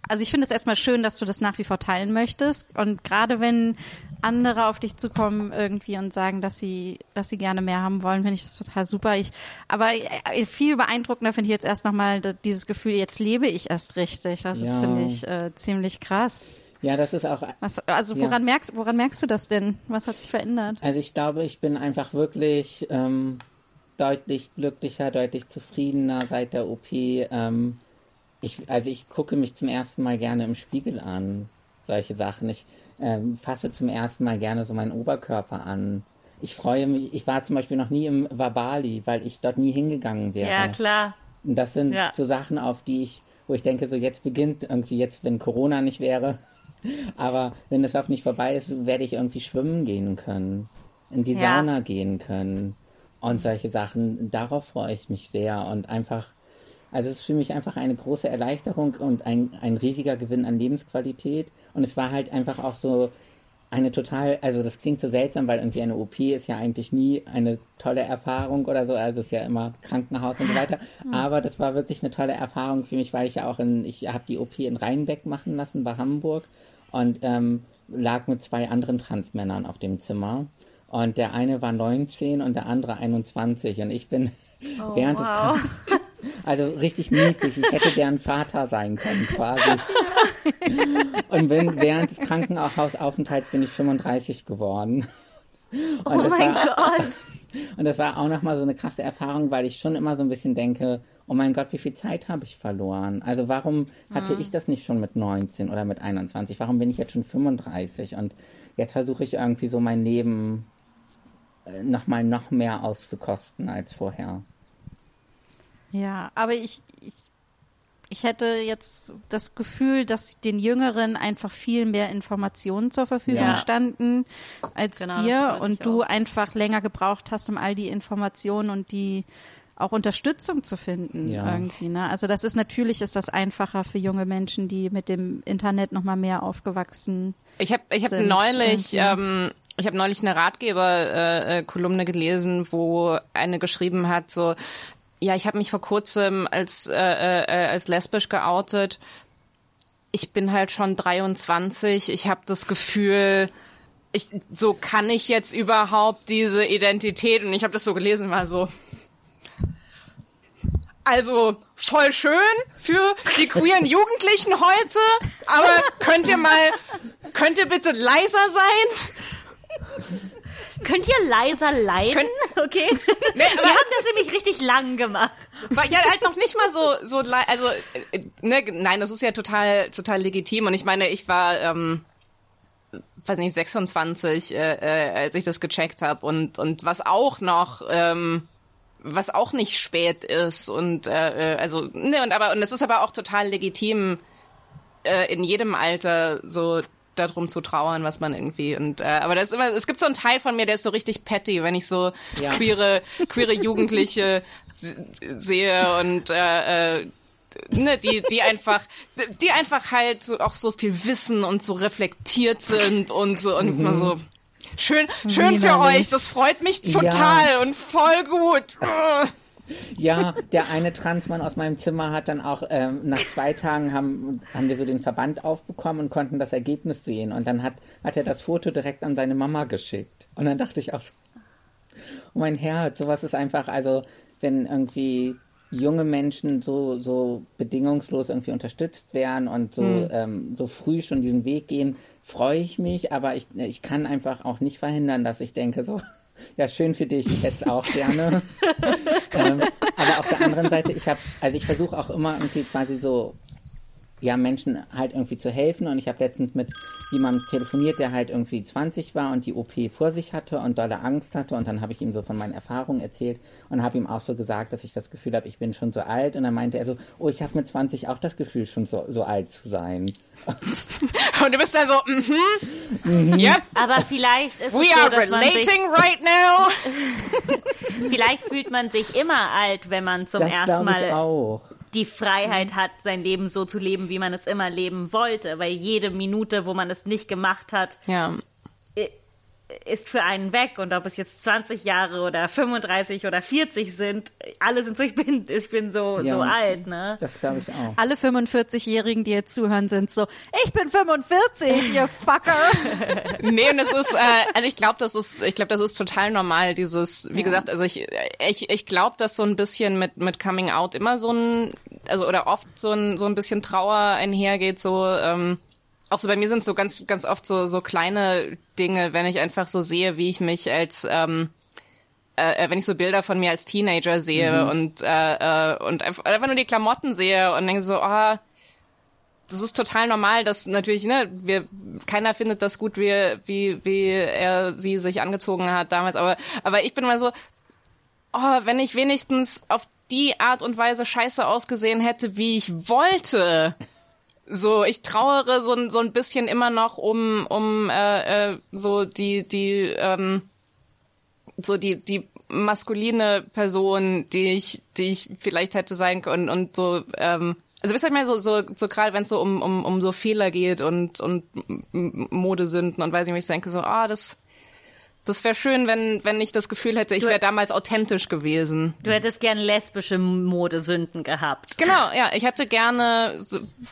also ich finde es erstmal schön, dass du das nach wie vor teilen möchtest. Und gerade wenn andere auf dich zukommen irgendwie und sagen, dass sie, dass sie gerne mehr haben wollen, finde ich das total super. Ich, aber äh, viel beeindruckender finde ich jetzt erst nochmal dieses Gefühl, jetzt lebe ich erst richtig. Das ja. ist ziemlich, äh, ziemlich krass. Ja, das ist auch. Was, also woran ja. merkst, woran merkst du das denn? Was hat sich verändert? Also ich glaube, ich bin einfach wirklich ähm, deutlich glücklicher, deutlich zufriedener seit der OP. Ähm, ich, also ich gucke mich zum ersten Mal gerne im Spiegel an, solche Sachen. Ich ähm, fasse zum ersten Mal gerne so meinen Oberkörper an. Ich freue mich, ich war zum Beispiel noch nie im Wabali, weil ich dort nie hingegangen wäre. Ja, klar. Und das sind ja. so Sachen, auf die ich, wo ich denke, so jetzt beginnt irgendwie jetzt, wenn Corona nicht wäre, aber wenn es auch nicht vorbei ist, werde ich irgendwie schwimmen gehen können, in die ja. Sauna gehen können und solche Sachen. Darauf freue ich mich sehr und einfach also es ist für mich einfach eine große Erleichterung und ein, ein riesiger Gewinn an Lebensqualität. Und es war halt einfach auch so eine total, also das klingt so seltsam, weil irgendwie eine OP ist ja eigentlich nie eine tolle Erfahrung oder so, also es ist ja immer Krankenhaus und so weiter. Aber das war wirklich eine tolle Erfahrung für mich, weil ich ja auch in, ich habe die OP in Rheinbeck machen lassen bei Hamburg und ähm, lag mit zwei anderen Transmännern auf dem Zimmer. Und der eine war 19 und der andere 21. Und ich bin oh, während wow. des also richtig niedlich. Ich hätte gern Vater sein können, quasi. Und bin, während des Krankenhausaufenthalts bin ich 35 geworden. Und oh mein Gott. Und das war auch nochmal so eine krasse Erfahrung, weil ich schon immer so ein bisschen denke, oh mein Gott, wie viel Zeit habe ich verloren? Also warum hatte mhm. ich das nicht schon mit 19 oder mit 21? Warum bin ich jetzt schon 35? Und jetzt versuche ich irgendwie so mein Leben nochmal noch mehr auszukosten als vorher. Ja, aber ich, ich, ich hätte jetzt das Gefühl, dass den Jüngeren einfach viel mehr Informationen zur Verfügung ja. standen als genau, dir und du auch. einfach länger gebraucht hast, um all die Informationen und die auch Unterstützung zu finden ja. irgendwie. Ne? Also das ist natürlich ist das einfacher für junge Menschen, die mit dem Internet noch mal mehr aufgewachsen. Ich habe ich habe neulich ähm, ich habe neulich eine Ratgeber-Kolumne äh, gelesen, wo eine geschrieben hat, so ja, ich habe mich vor kurzem als, äh, äh, als lesbisch geoutet. Ich bin halt schon 23. Ich habe das Gefühl, ich, so kann ich jetzt überhaupt diese Identität und ich habe das so gelesen, war so. Also voll schön für die queeren Jugendlichen heute, aber könnt ihr mal, könnt ihr bitte leiser sein? Könnt ihr leiser leiden? Könnt, okay. Nee, Wir haben das nämlich richtig lang gemacht. War ja halt noch nicht mal so, so, also, äh, ne, nein, das ist ja total, total legitim. Und ich meine, ich war, ähm, weiß nicht, 26, äh, äh, als ich das gecheckt habe. Und, und was auch noch, ähm, was auch nicht spät ist. Und, äh, äh also, ne, und aber, und es ist aber auch total legitim, äh, in jedem Alter so darum zu trauern, was man irgendwie und äh, aber das ist immer, es gibt so einen Teil von mir, der ist so richtig petty, wenn ich so ja. queere queere Jugendliche sehe und äh, äh, ne, die die einfach die einfach halt so auch so viel wissen und so reflektiert sind und so und mhm. so schön schön für euch, das freut mich total ja. und voll gut. Ja, der eine Transmann aus meinem Zimmer hat dann auch ähm, nach zwei Tagen haben, haben wir so den Verband aufbekommen und konnten das Ergebnis sehen. Und dann hat, hat er das Foto direkt an seine Mama geschickt. Und dann dachte ich auch so, oh mein Herz, sowas ist einfach, also wenn irgendwie junge Menschen so, so bedingungslos irgendwie unterstützt werden und so, mhm. ähm, so früh schon diesen Weg gehen, freue ich mich, aber ich, ich kann einfach auch nicht verhindern, dass ich denke so, ja, schön für dich, es auch gerne. ähm, aber auf der anderen Seite, ich habe, also ich versuche auch immer irgendwie quasi so ja, Menschen halt irgendwie zu helfen. Und ich habe letztens mit jemandem telefoniert, der halt irgendwie 20 war und die OP vor sich hatte und dolle Angst hatte. Und dann habe ich ihm so von meinen Erfahrungen erzählt und habe ihm auch so gesagt, dass ich das Gefühl habe, ich bin schon so alt. Und dann meinte er so, oh, ich habe mit 20 auch das Gefühl, schon so, so alt zu sein. und du bist da so, mhm, mm yep. Aber vielleicht ist We es so, are relating sich, right now. vielleicht fühlt man sich immer alt, wenn man zum das ersten Mal auch die Freiheit hat, sein Leben so zu leben, wie man es immer leben wollte, weil jede Minute, wo man es nicht gemacht hat, ja ist für einen weg und ob es jetzt 20 Jahre oder 35 oder 40 sind, alle sind so, ich bin, ich bin so, ja, so alt, ne? Das glaube ich auch. Alle 45-Jährigen, die jetzt zuhören, sind so, ich bin 45, ihr Fucker. nee, und es ist, äh, also ich glaube, das ist, ich glaube, das ist total normal, dieses, wie ja. gesagt, also ich, ich, ich glaube, dass so ein bisschen mit, mit Coming Out immer so ein, also oder oft so ein, so ein bisschen Trauer einhergeht, so, ähm, auch so bei mir sind so ganz, ganz oft so, so kleine Dinge, wenn ich einfach so sehe, wie ich mich als, ähm, äh, wenn ich so Bilder von mir als Teenager sehe mhm. und, äh, äh, und einfach, einfach nur die Klamotten sehe und denke so, ah, oh, das ist total normal, dass natürlich, ne, wir, keiner findet das gut, wie, wie, wie er sie sich angezogen hat damals, aber, aber ich bin mal so, oh, wenn ich wenigstens auf die Art und Weise scheiße ausgesehen hätte, wie ich wollte, so ich trauere so, so ein bisschen immer noch um um äh, äh, so die die ähm, so die die maskuline Person, die ich die ich vielleicht hätte sein können und so ähm, also wisst ihr mal so so so gerade wenn es so um um um so Fehler geht und und Modesünden und weiß ich nicht, ich denke so ah das das wäre schön, wenn, wenn ich das Gefühl hätte, ich wäre damals authentisch gewesen. Du hättest gern lesbische Modesünden gehabt. Genau, ja. Ich hätte gerne,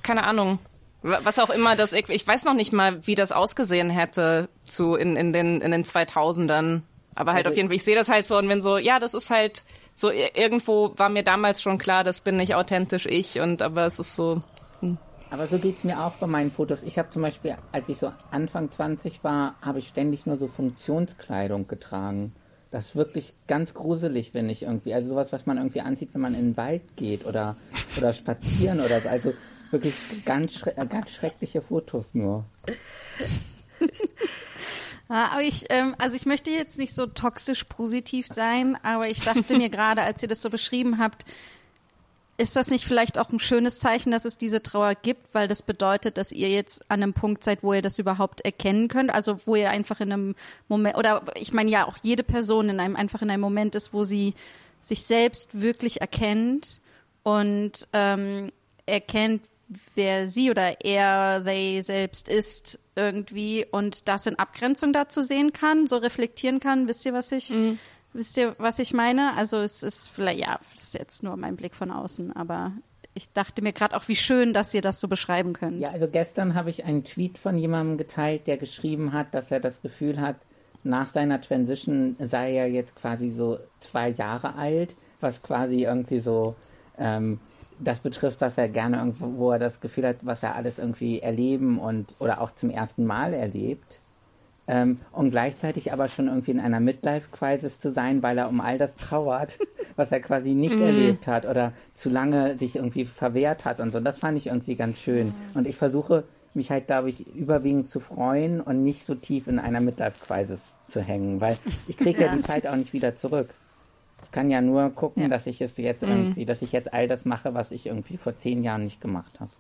keine Ahnung, was auch immer das, ich, ich weiß noch nicht mal, wie das ausgesehen hätte zu in, in, den, in den 2000ern. Aber halt also, auf jeden Fall, ich sehe das halt so und wenn so, ja, das ist halt so, irgendwo war mir damals schon klar, das bin nicht authentisch ich und aber es ist so. Aber so geht es mir auch bei meinen Fotos. Ich habe zum Beispiel, als ich so Anfang 20 war, habe ich ständig nur so Funktionskleidung getragen. Das ist wirklich ganz gruselig, wenn ich irgendwie, also sowas, was man irgendwie anzieht, wenn man in den Wald geht oder, oder spazieren oder so. Also wirklich ganz, schre ganz schreckliche Fotos nur. Ja, aber ich, ähm, also ich möchte jetzt nicht so toxisch positiv sein, aber ich dachte mir gerade, als ihr das so beschrieben habt, ist das nicht vielleicht auch ein schönes Zeichen, dass es diese Trauer gibt, weil das bedeutet, dass ihr jetzt an einem Punkt seid, wo ihr das überhaupt erkennen könnt, also wo ihr einfach in einem Moment oder ich meine ja auch jede Person in einem einfach in einem Moment ist, wo sie sich selbst wirklich erkennt und ähm, erkennt, wer sie oder er, they selbst ist irgendwie und das in Abgrenzung dazu sehen kann, so reflektieren kann. Wisst ihr, was ich mhm. Wisst ihr, was ich meine? Also es ist vielleicht, ja, es ist jetzt nur mein Blick von außen, aber ich dachte mir gerade auch, wie schön, dass ihr das so beschreiben könnt. Ja, also gestern habe ich einen Tweet von jemandem geteilt, der geschrieben hat, dass er das Gefühl hat, nach seiner Transition sei er jetzt quasi so zwei Jahre alt, was quasi irgendwie so ähm, das betrifft, was er gerne irgendwo, wo er das Gefühl hat, was er alles irgendwie erleben und oder auch zum ersten Mal erlebt. Ähm, und gleichzeitig aber schon irgendwie in einer Midlife-Crisis zu sein, weil er um all das trauert, was er quasi nicht mhm. erlebt hat oder zu lange sich irgendwie verwehrt hat und so. Das fand ich irgendwie ganz schön. Und ich versuche mich halt, glaube ich, überwiegend zu freuen und nicht so tief in einer Midlife-Crisis zu hängen, weil ich kriege ja. ja. die Zeit auch nicht wieder zurück. Ich kann ja nur gucken, ja. dass ich es jetzt mhm. irgendwie, dass ich jetzt all das mache, was ich irgendwie vor zehn Jahren nicht gemacht habe.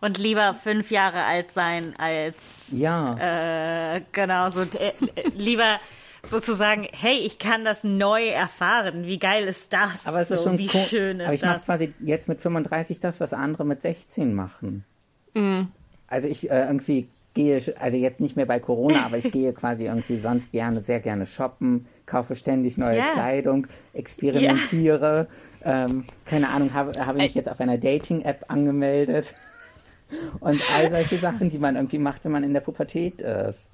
Und lieber fünf Jahre alt sein als ja äh, genau so äh, lieber sozusagen hey ich kann das neu erfahren wie geil ist das aber es ist so, schon wie cool. schön ist aber ich das mache quasi jetzt mit 35 das was andere mit 16 machen mhm. also ich äh, irgendwie gehe also jetzt nicht mehr bei Corona aber ich gehe quasi irgendwie sonst gerne sehr gerne shoppen kaufe ständig neue yeah. Kleidung experimentiere yeah. ähm, keine Ahnung habe habe mich jetzt auf einer Dating App angemeldet und all solche Sachen, die man irgendwie macht, wenn man in der Pubertät ist.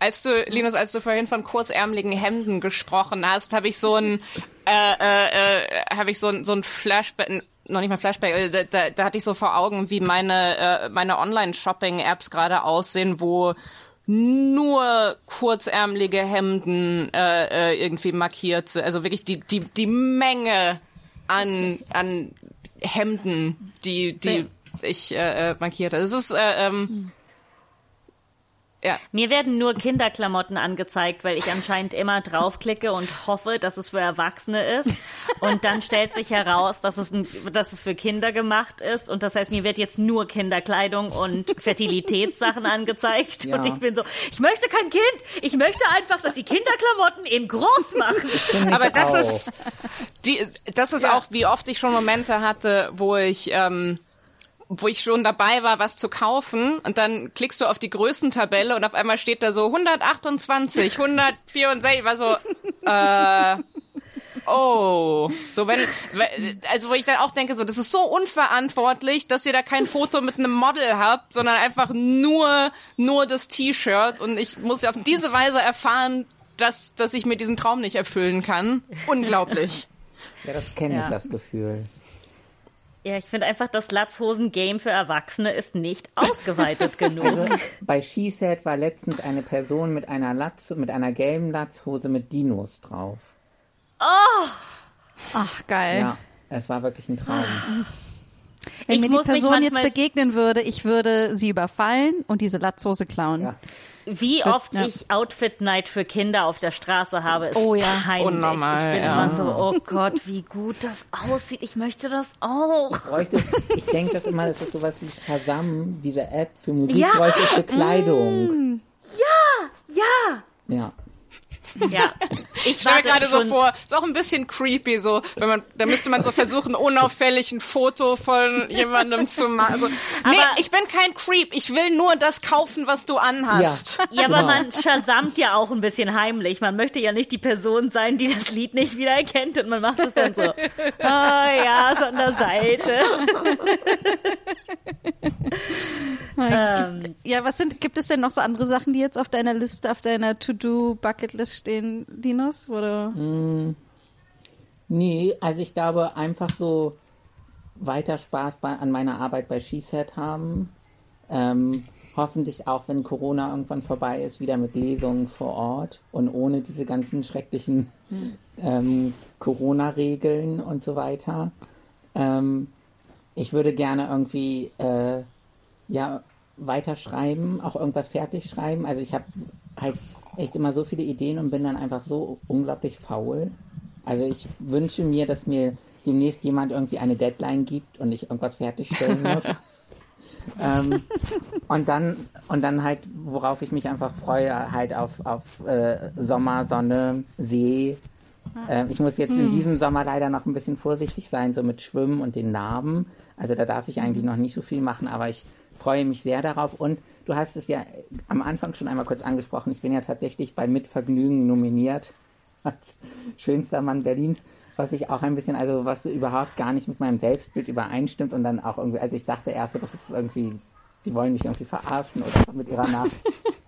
Als du, Linus, als du vorhin von kurzärmeligen Hemden gesprochen hast, habe ich so ein, äh, äh, äh, habe ich so ein, so ein Flashback, noch nicht mal Flashback, äh, da, da, da hatte ich so vor Augen, wie meine, äh, meine Online-Shopping-Apps gerade aussehen, wo nur kurzärmelige Hemden äh, äh, irgendwie markiert sind. Also wirklich die, die, die Menge an, an Hemden, die, die ich äh, äh markiert. Es ist äh, ähm, ja. Mir werden nur Kinderklamotten angezeigt, weil ich anscheinend immer draufklicke und hoffe, dass es für Erwachsene ist. Und dann stellt sich heraus, dass es, ein, dass es für Kinder gemacht ist. Und das heißt, mir wird jetzt nur Kinderkleidung und Fertilitätssachen angezeigt. Ja. Und ich bin so, ich möchte kein Kind. Ich möchte einfach, dass die Kinderklamotten in groß machen. Aber das auch. ist, die, das ist ja. auch, wie oft ich schon Momente hatte, wo ich, ähm, wo ich schon dabei war, was zu kaufen und dann klickst du auf die Größentabelle und auf einmal steht da so 128, 164, war so, äh, oh, so wenn, also wo ich dann auch denke, so, das ist so unverantwortlich, dass ihr da kein Foto mit einem Model habt, sondern einfach nur, nur das T-Shirt und ich muss auf diese Weise erfahren, dass, dass ich mir diesen Traum nicht erfüllen kann. Unglaublich. Ja, das kenne ich, ja. das Gefühl. Ja, ich finde einfach, das Latzhosen-Game für Erwachsene ist nicht ausgeweitet genug. Also, bei SheSaid war letztens eine Person mit einer Latz, mit einer gelben Latzhose mit Dinos drauf. Oh! Ach, geil. Ja, es war wirklich ein Traum. Wenn ich mir die Person jetzt begegnen würde, ich würde sie überfallen und diese Latzhose klauen. Ja. Wie oft ja. ich Outfit Night für Kinder auf der Straße habe, ist oh, ja. heimlich. Unnormal, ich bin ja. immer so, oh Gott, wie gut das aussieht. Ich möchte das auch. Ich, ich denke das immer, das ist sowas wie Shazam, diese App für Musik, ja. bräuchte für Kleidung. Mm. Ja, ja. Ja. Ja. Ich stelle mir gerade so vor, ist auch ein bisschen creepy, so, wenn man, da müsste man so versuchen, unauffällig ein Foto von jemandem zu machen. Also, nee, aber ich bin kein Creep, ich will nur das kaufen, was du anhast. Ja, ja aber genau. man shazamt ja auch ein bisschen heimlich. Man möchte ja nicht die Person sein, die das Lied nicht wiedererkennt und man macht es dann so, oh ja, so an der Seite. ähm, ja, was sind, gibt es denn noch so andere Sachen, die jetzt auf deiner Liste, auf deiner To-Do-Bucket-List stehen, Dinos? Oder? Mm, nee, also ich glaube einfach so weiter Spaß bei, an meiner Arbeit bei SheSet haben. Ähm, hoffentlich auch, wenn Corona irgendwann vorbei ist, wieder mit Lesungen vor Ort und ohne diese ganzen schrecklichen hm. ähm, Corona-Regeln und so weiter. Ähm, ich würde gerne irgendwie äh, ja weiterschreiben, auch irgendwas fertig schreiben. Also ich habe halt echt immer so viele Ideen und bin dann einfach so unglaublich faul. Also ich wünsche mir, dass mir demnächst jemand irgendwie eine Deadline gibt und ich irgendwas fertigstellen muss. ähm, und dann und dann halt, worauf ich mich einfach freue, halt auf, auf äh, Sommer, Sonne, See. Äh, ich muss jetzt hm. in diesem Sommer leider noch ein bisschen vorsichtig sein, so mit Schwimmen und den Narben. Also da darf ich eigentlich noch nicht so viel machen, aber ich freue mich sehr darauf und Du hast es ja am Anfang schon einmal kurz angesprochen. Ich bin ja tatsächlich bei Mitvergnügen nominiert als schönster Mann Berlins, was ich auch ein bisschen, also was überhaupt gar nicht mit meinem Selbstbild übereinstimmt und dann auch irgendwie, also ich dachte erst so, das ist irgendwie, die wollen mich irgendwie verarschen oder mit ihrer Nacht.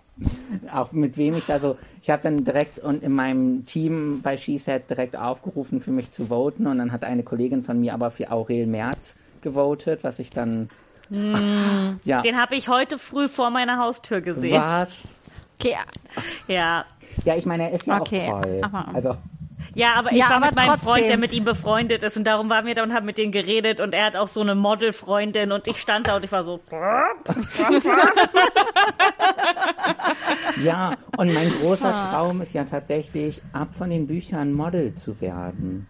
auch mit wem ich da so, ich habe dann direkt und in meinem Team bei SheSet direkt aufgerufen, für mich zu voten und dann hat eine Kollegin von mir aber für Aurel Merz gewotet, was ich dann Mm, ja. Den habe ich heute früh vor meiner Haustür gesehen. Was? Okay. Ja. Ja, ich meine, er ist ja okay. auch toll. Also. Ja, aber ich ja, war mit meinem trotzdem. Freund, der mit ihm befreundet ist und darum waren wir da und haben mit denen geredet und er hat auch so eine Modelfreundin und ich stand da und ich war so. ja, und mein großer ah. Traum ist ja tatsächlich, ab von den Büchern Model zu werden.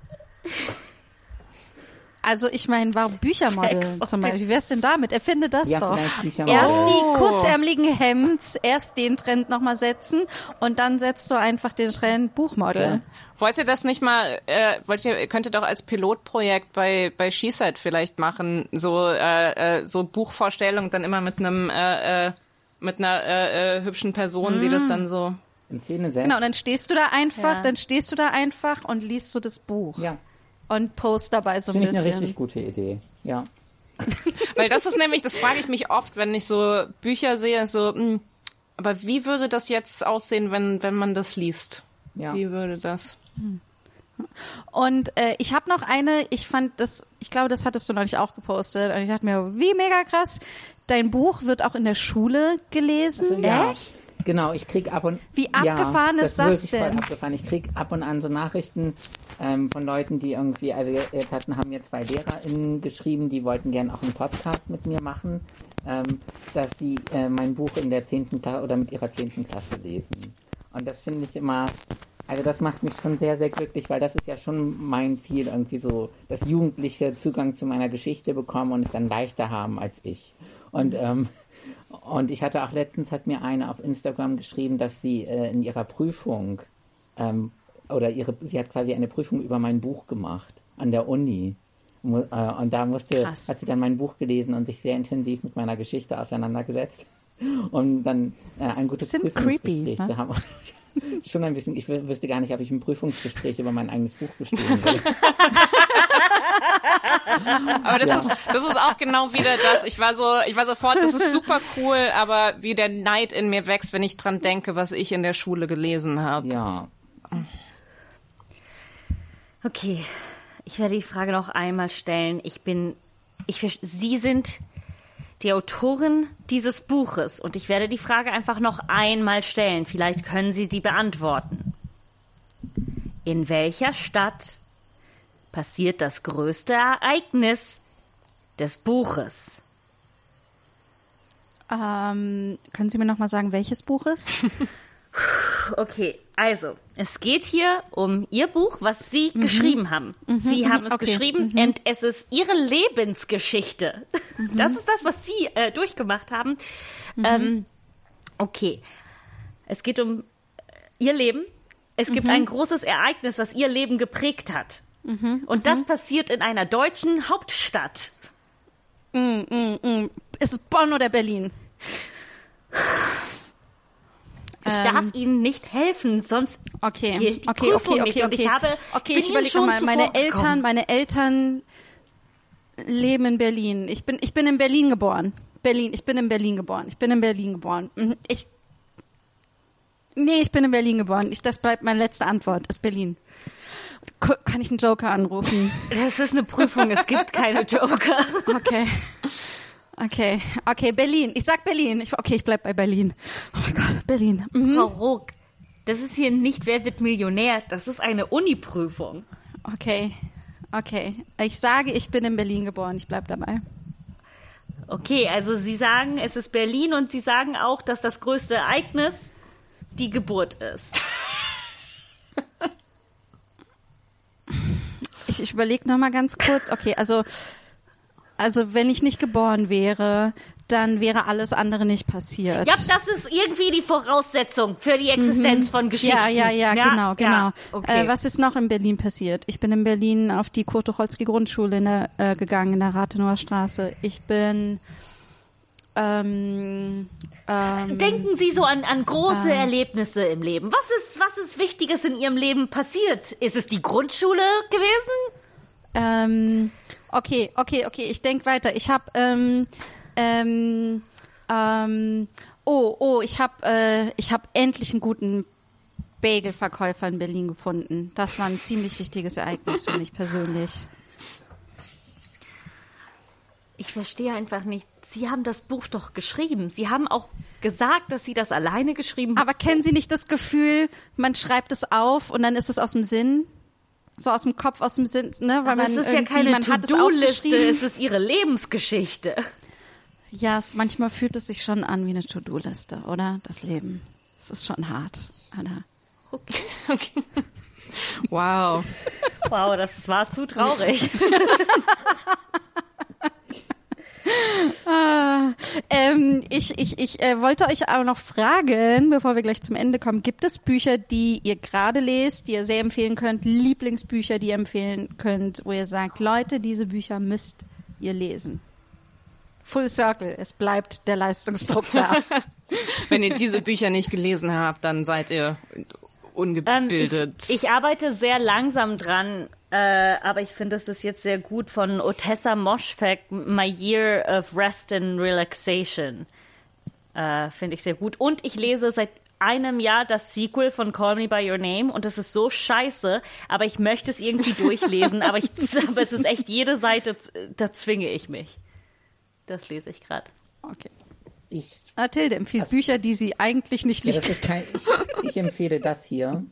Also ich meine, warum Büchermodel zum Beispiel? Wie wär's denn damit? Erfinde das ja, doch. Erst die oh. kurzärmeligen Hemds, erst den Trend nochmal setzen und dann setzt du einfach den Trend Buchmodel. Wollt ihr das nicht mal, äh, wollt ihr, könnt ihr doch als Pilotprojekt bei, bei SheSide vielleicht machen, so, äh, äh, so Buchvorstellung dann immer mit einem, äh, äh, mit einer äh, äh, hübschen Person, mm. die das mm. dann so in Szene setzt. Genau, und dann stehst du da einfach, ja. dann stehst du da einfach und liest so das Buch. Ja und post dabei so ein bisschen. Finde ich eine richtig gute Idee, ja. Weil das ist nämlich, das frage ich mich oft, wenn ich so Bücher sehe, so, mh, hm, aber wie würde das jetzt aussehen, wenn, wenn man das liest? Ja. Wie würde das? Und äh, ich habe noch eine, ich fand das, ich glaube, das hattest du neulich auch gepostet. Und ich dachte mir, wie mega krass. Dein Buch wird auch in der Schule gelesen. Ja. Genau, ich krieg ab und Wie abgefahren ja, ist das voll denn? Abgefahren. Ich krieg ab und an so Nachrichten ähm, von Leuten, die irgendwie, also jetzt hatten, haben mir zwei LehrerInnen geschrieben, die wollten gerne auch einen Podcast mit mir machen, ähm, dass sie äh, mein Buch in der zehnten Klasse oder mit ihrer zehnten Klasse lesen. Und das finde ich immer, also das macht mich schon sehr, sehr glücklich, weil das ist ja schon mein Ziel, irgendwie so, dass Jugendliche Zugang zu meiner Geschichte bekommen und es dann leichter haben als ich. Und ähm, und ich hatte auch letztens, hat mir eine auf Instagram geschrieben, dass sie äh, in ihrer Prüfung, ähm, oder ihre, sie hat quasi eine Prüfung über mein Buch gemacht an der Uni. Äh, und da musste, Krass. hat sie dann mein Buch gelesen und sich sehr intensiv mit meiner Geschichte auseinandergesetzt. Um dann äh, ein gutes Prüfungsgespräch creepy, ne? zu haben. Schon ein bisschen, ich wü- wüsste gar nicht, ob ich ein Prüfungsgespräch über mein eigenes Buch bestehen will. Aber das ist, das ist auch genau wieder das. Ich war so, ich war sofort, das ist super cool, aber wie der Neid in mir wächst, wenn ich dran denke, was ich in der Schule gelesen habe. Ja. Okay, ich werde die Frage noch einmal stellen. Ich bin, ich, Sie sind die Autorin dieses Buches und ich werde die Frage einfach noch einmal stellen. Vielleicht können Sie die beantworten. In welcher Stadt passiert das größte Ereignis des Buches? Ähm, können Sie mir noch mal sagen, welches Buch ist? Okay, also, es geht hier um Ihr Buch, was Sie geschrieben haben. Sie haben es okay, geschrieben und es ist Ihre Lebensgeschichte. Das ist das, was Sie äh, durchgemacht haben. Ähm, okay, es geht um Ihr Leben. Es gibt ein großes Ereignis, was Ihr Leben geprägt hat. Und das passiert in einer deutschen Hauptstadt. ist es Bonn oder Berlin? Ich Ähm. darf Ihnen nicht helfen, sonst Okay, gilt die okay, Prüfung okay, nicht. okay, Und okay. ich habe, okay, ich überlege schon mal. Meine. Eltern, meine Eltern leben in Berlin. Ich bin, ich bin in Berlin geboren. Berlin, ich bin in Berlin geboren. Ich bin in Berlin geboren. Mhm, Ich, nee, ich bin in Berlin geboren. Ich, das bleibt meine letzte Antwort. Ist Berlin. K kann ich einen Joker anrufen? Das ist eine Prüfung, es gibt keine Joker. Okay. Okay, okay, Berlin. Ich sag Berlin. Ich, okay, ich bleib bei Berlin. Oh mein Gott, Berlin. Mhm. Frau Ruck, das ist hier nicht Wer wird Millionär, das ist eine Uni-Prüfung. Okay, okay. Ich sage, ich bin in Berlin geboren. Ich bleib dabei. Okay, also Sie sagen, es ist Berlin und Sie sagen auch, dass das größte Ereignis die Geburt ist. Ich, ich überlege noch mal ganz kurz. Okay, also also wenn ich nicht geboren wäre, dann wäre alles andere nicht passiert. Ja, das ist irgendwie die Voraussetzung für die Existenz von Geschichten. Mhm. ja, ja, ja, genau, genau. Ja, okay. Äh, was ist noch in Berlin passiert? Ich bin in Berlin auf die Kurt-Tucholsky Grundschule in der, äh, gegangen in der Rathenower Straße. Ich bin ähm, ähm, Denken Sie so an, an große Erlebnisse im Leben. Was ist, was ist Wichtiges in Ihrem Leben passiert? Ist es die Grundschule gewesen? Ähm, okay, okay, okay, ich denk weiter. Ich habe ähm, ähm, ähm, oh, oh, ich habe äh, ich habe endlich einen guten Bagelverkäufer in Berlin gefunden. Das war ein ziemlich wichtiges Ereignis für mich persönlich. Ich verstehe einfach nicht. Sie haben das Buch doch geschrieben. Sie haben auch gesagt, dass Sie das alleine geschrieben haben. Aber kennen Sie nicht das Gefühl, man schreibt es auf und dann ist es aus dem Sinn? So aus dem Kopf, aus dem Sinn, ne? Weil Aber man es ist ja keine man hat es aufgeschrieben. es ist Ihre Lebensgeschichte. Ja, es, manchmal fühlt es sich schon an wie eine To-Do-Liste, oder? Das Leben. Es ist schon hart, Anna. Wow. Wow, das war zu traurig. Ähm, ich ich, ich äh, wollte euch aber noch fragen, bevor wir gleich zum Ende kommen, gibt es Bücher, die ihr gerade lest, die ihr sehr empfehlen könnt, Lieblingsbücher, die ihr empfehlen könnt, wo ihr sagt, Leute, diese Bücher müsst ihr lesen? Full Circle, es bleibt der Leistungsdruck da. Wenn ihr diese Bücher nicht gelesen habt, dann seid ihr Ähm, ungebildet. ich, ich arbeite sehr langsam dran, äh, aber ich finde es bis jetzt sehr gut von Otessa Moschfek, My Year of Rest and Relaxation. Äh, Finde ich sehr gut. Und ich lese seit einem Jahr das Sequel von Call Me By Your Name und es ist so scheiße, aber ich möchte es irgendwie durchlesen, aber, ich, aber es ist echt jede Seite, da zwinge ich mich. Das lese ich gerade. Okay. Ich, Mathilde empfiehlt also, Bücher, die sie eigentlich nicht ja, liest. Kein, ich, ich, empfehle das hier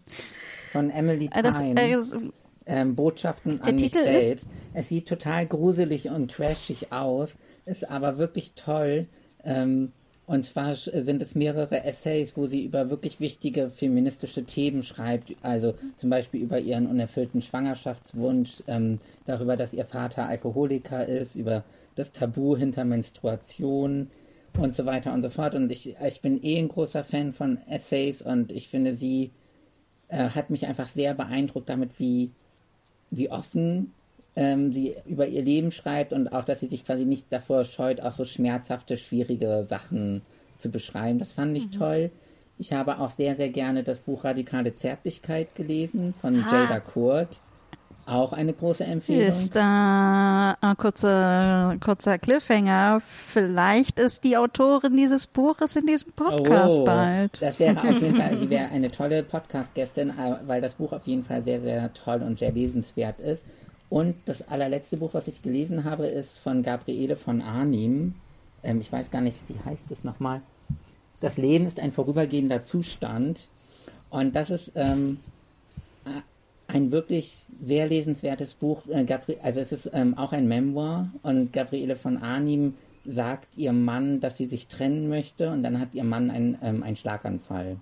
von Emily Pine. Das, äh, ähm, Botschaften an mich Titel selbst. Ist? Es sieht total gruselig und trashig aus, ist aber wirklich toll. Ähm, und zwar sind es mehrere Essays, wo sie über wirklich wichtige feministische Themen schreibt. Also zum Beispiel über ihren unerfüllten Schwangerschaftswunsch, ähm, darüber, dass ihr Vater Alkoholiker ist, über das Tabu hinter Menstruation und so weiter und so fort. Und ich, ich bin eh ein großer Fan von Essays und ich finde, sie äh, hat mich einfach sehr beeindruckt damit, wie, wie offen ähm, sie über ihr Leben schreibt und auch, dass sie sich quasi nicht davor scheut, auch so schmerzhafte, schwierige Sachen zu beschreiben. Das fand ich mhm. toll. Ich habe auch sehr, sehr gerne das Buch Radikale Zärtlichkeit gelesen von ah. Jada Kurt. Auch eine große Empfehlung. Ist da äh, ein kurzer, kurzer Cliffhanger. Vielleicht ist die Autorin dieses Buches in diesem Podcast oh, bald. Das wäre auf jeden Fall, sie wäre eine tolle Podcast-Gästin, äh, weil das Buch auf jeden Fall sehr, sehr toll und sehr lesenswert ist. Und das allerletzte Buch, was ich gelesen habe, ist von Gabriele von Arnim. Ähm, ich weiß gar nicht, wie heißt es nochmal. Das Leben ist ein vorübergehender Zustand. Und das ist ähm, ein wirklich sehr lesenswertes Buch. Äh, also es ist ähm, auch ein Memoir. Und Gabriele von Arnim sagt ihrem Mann, dass sie sich trennen möchte. Und dann hat ihr Mann einen, ähm, einen Schlaganfall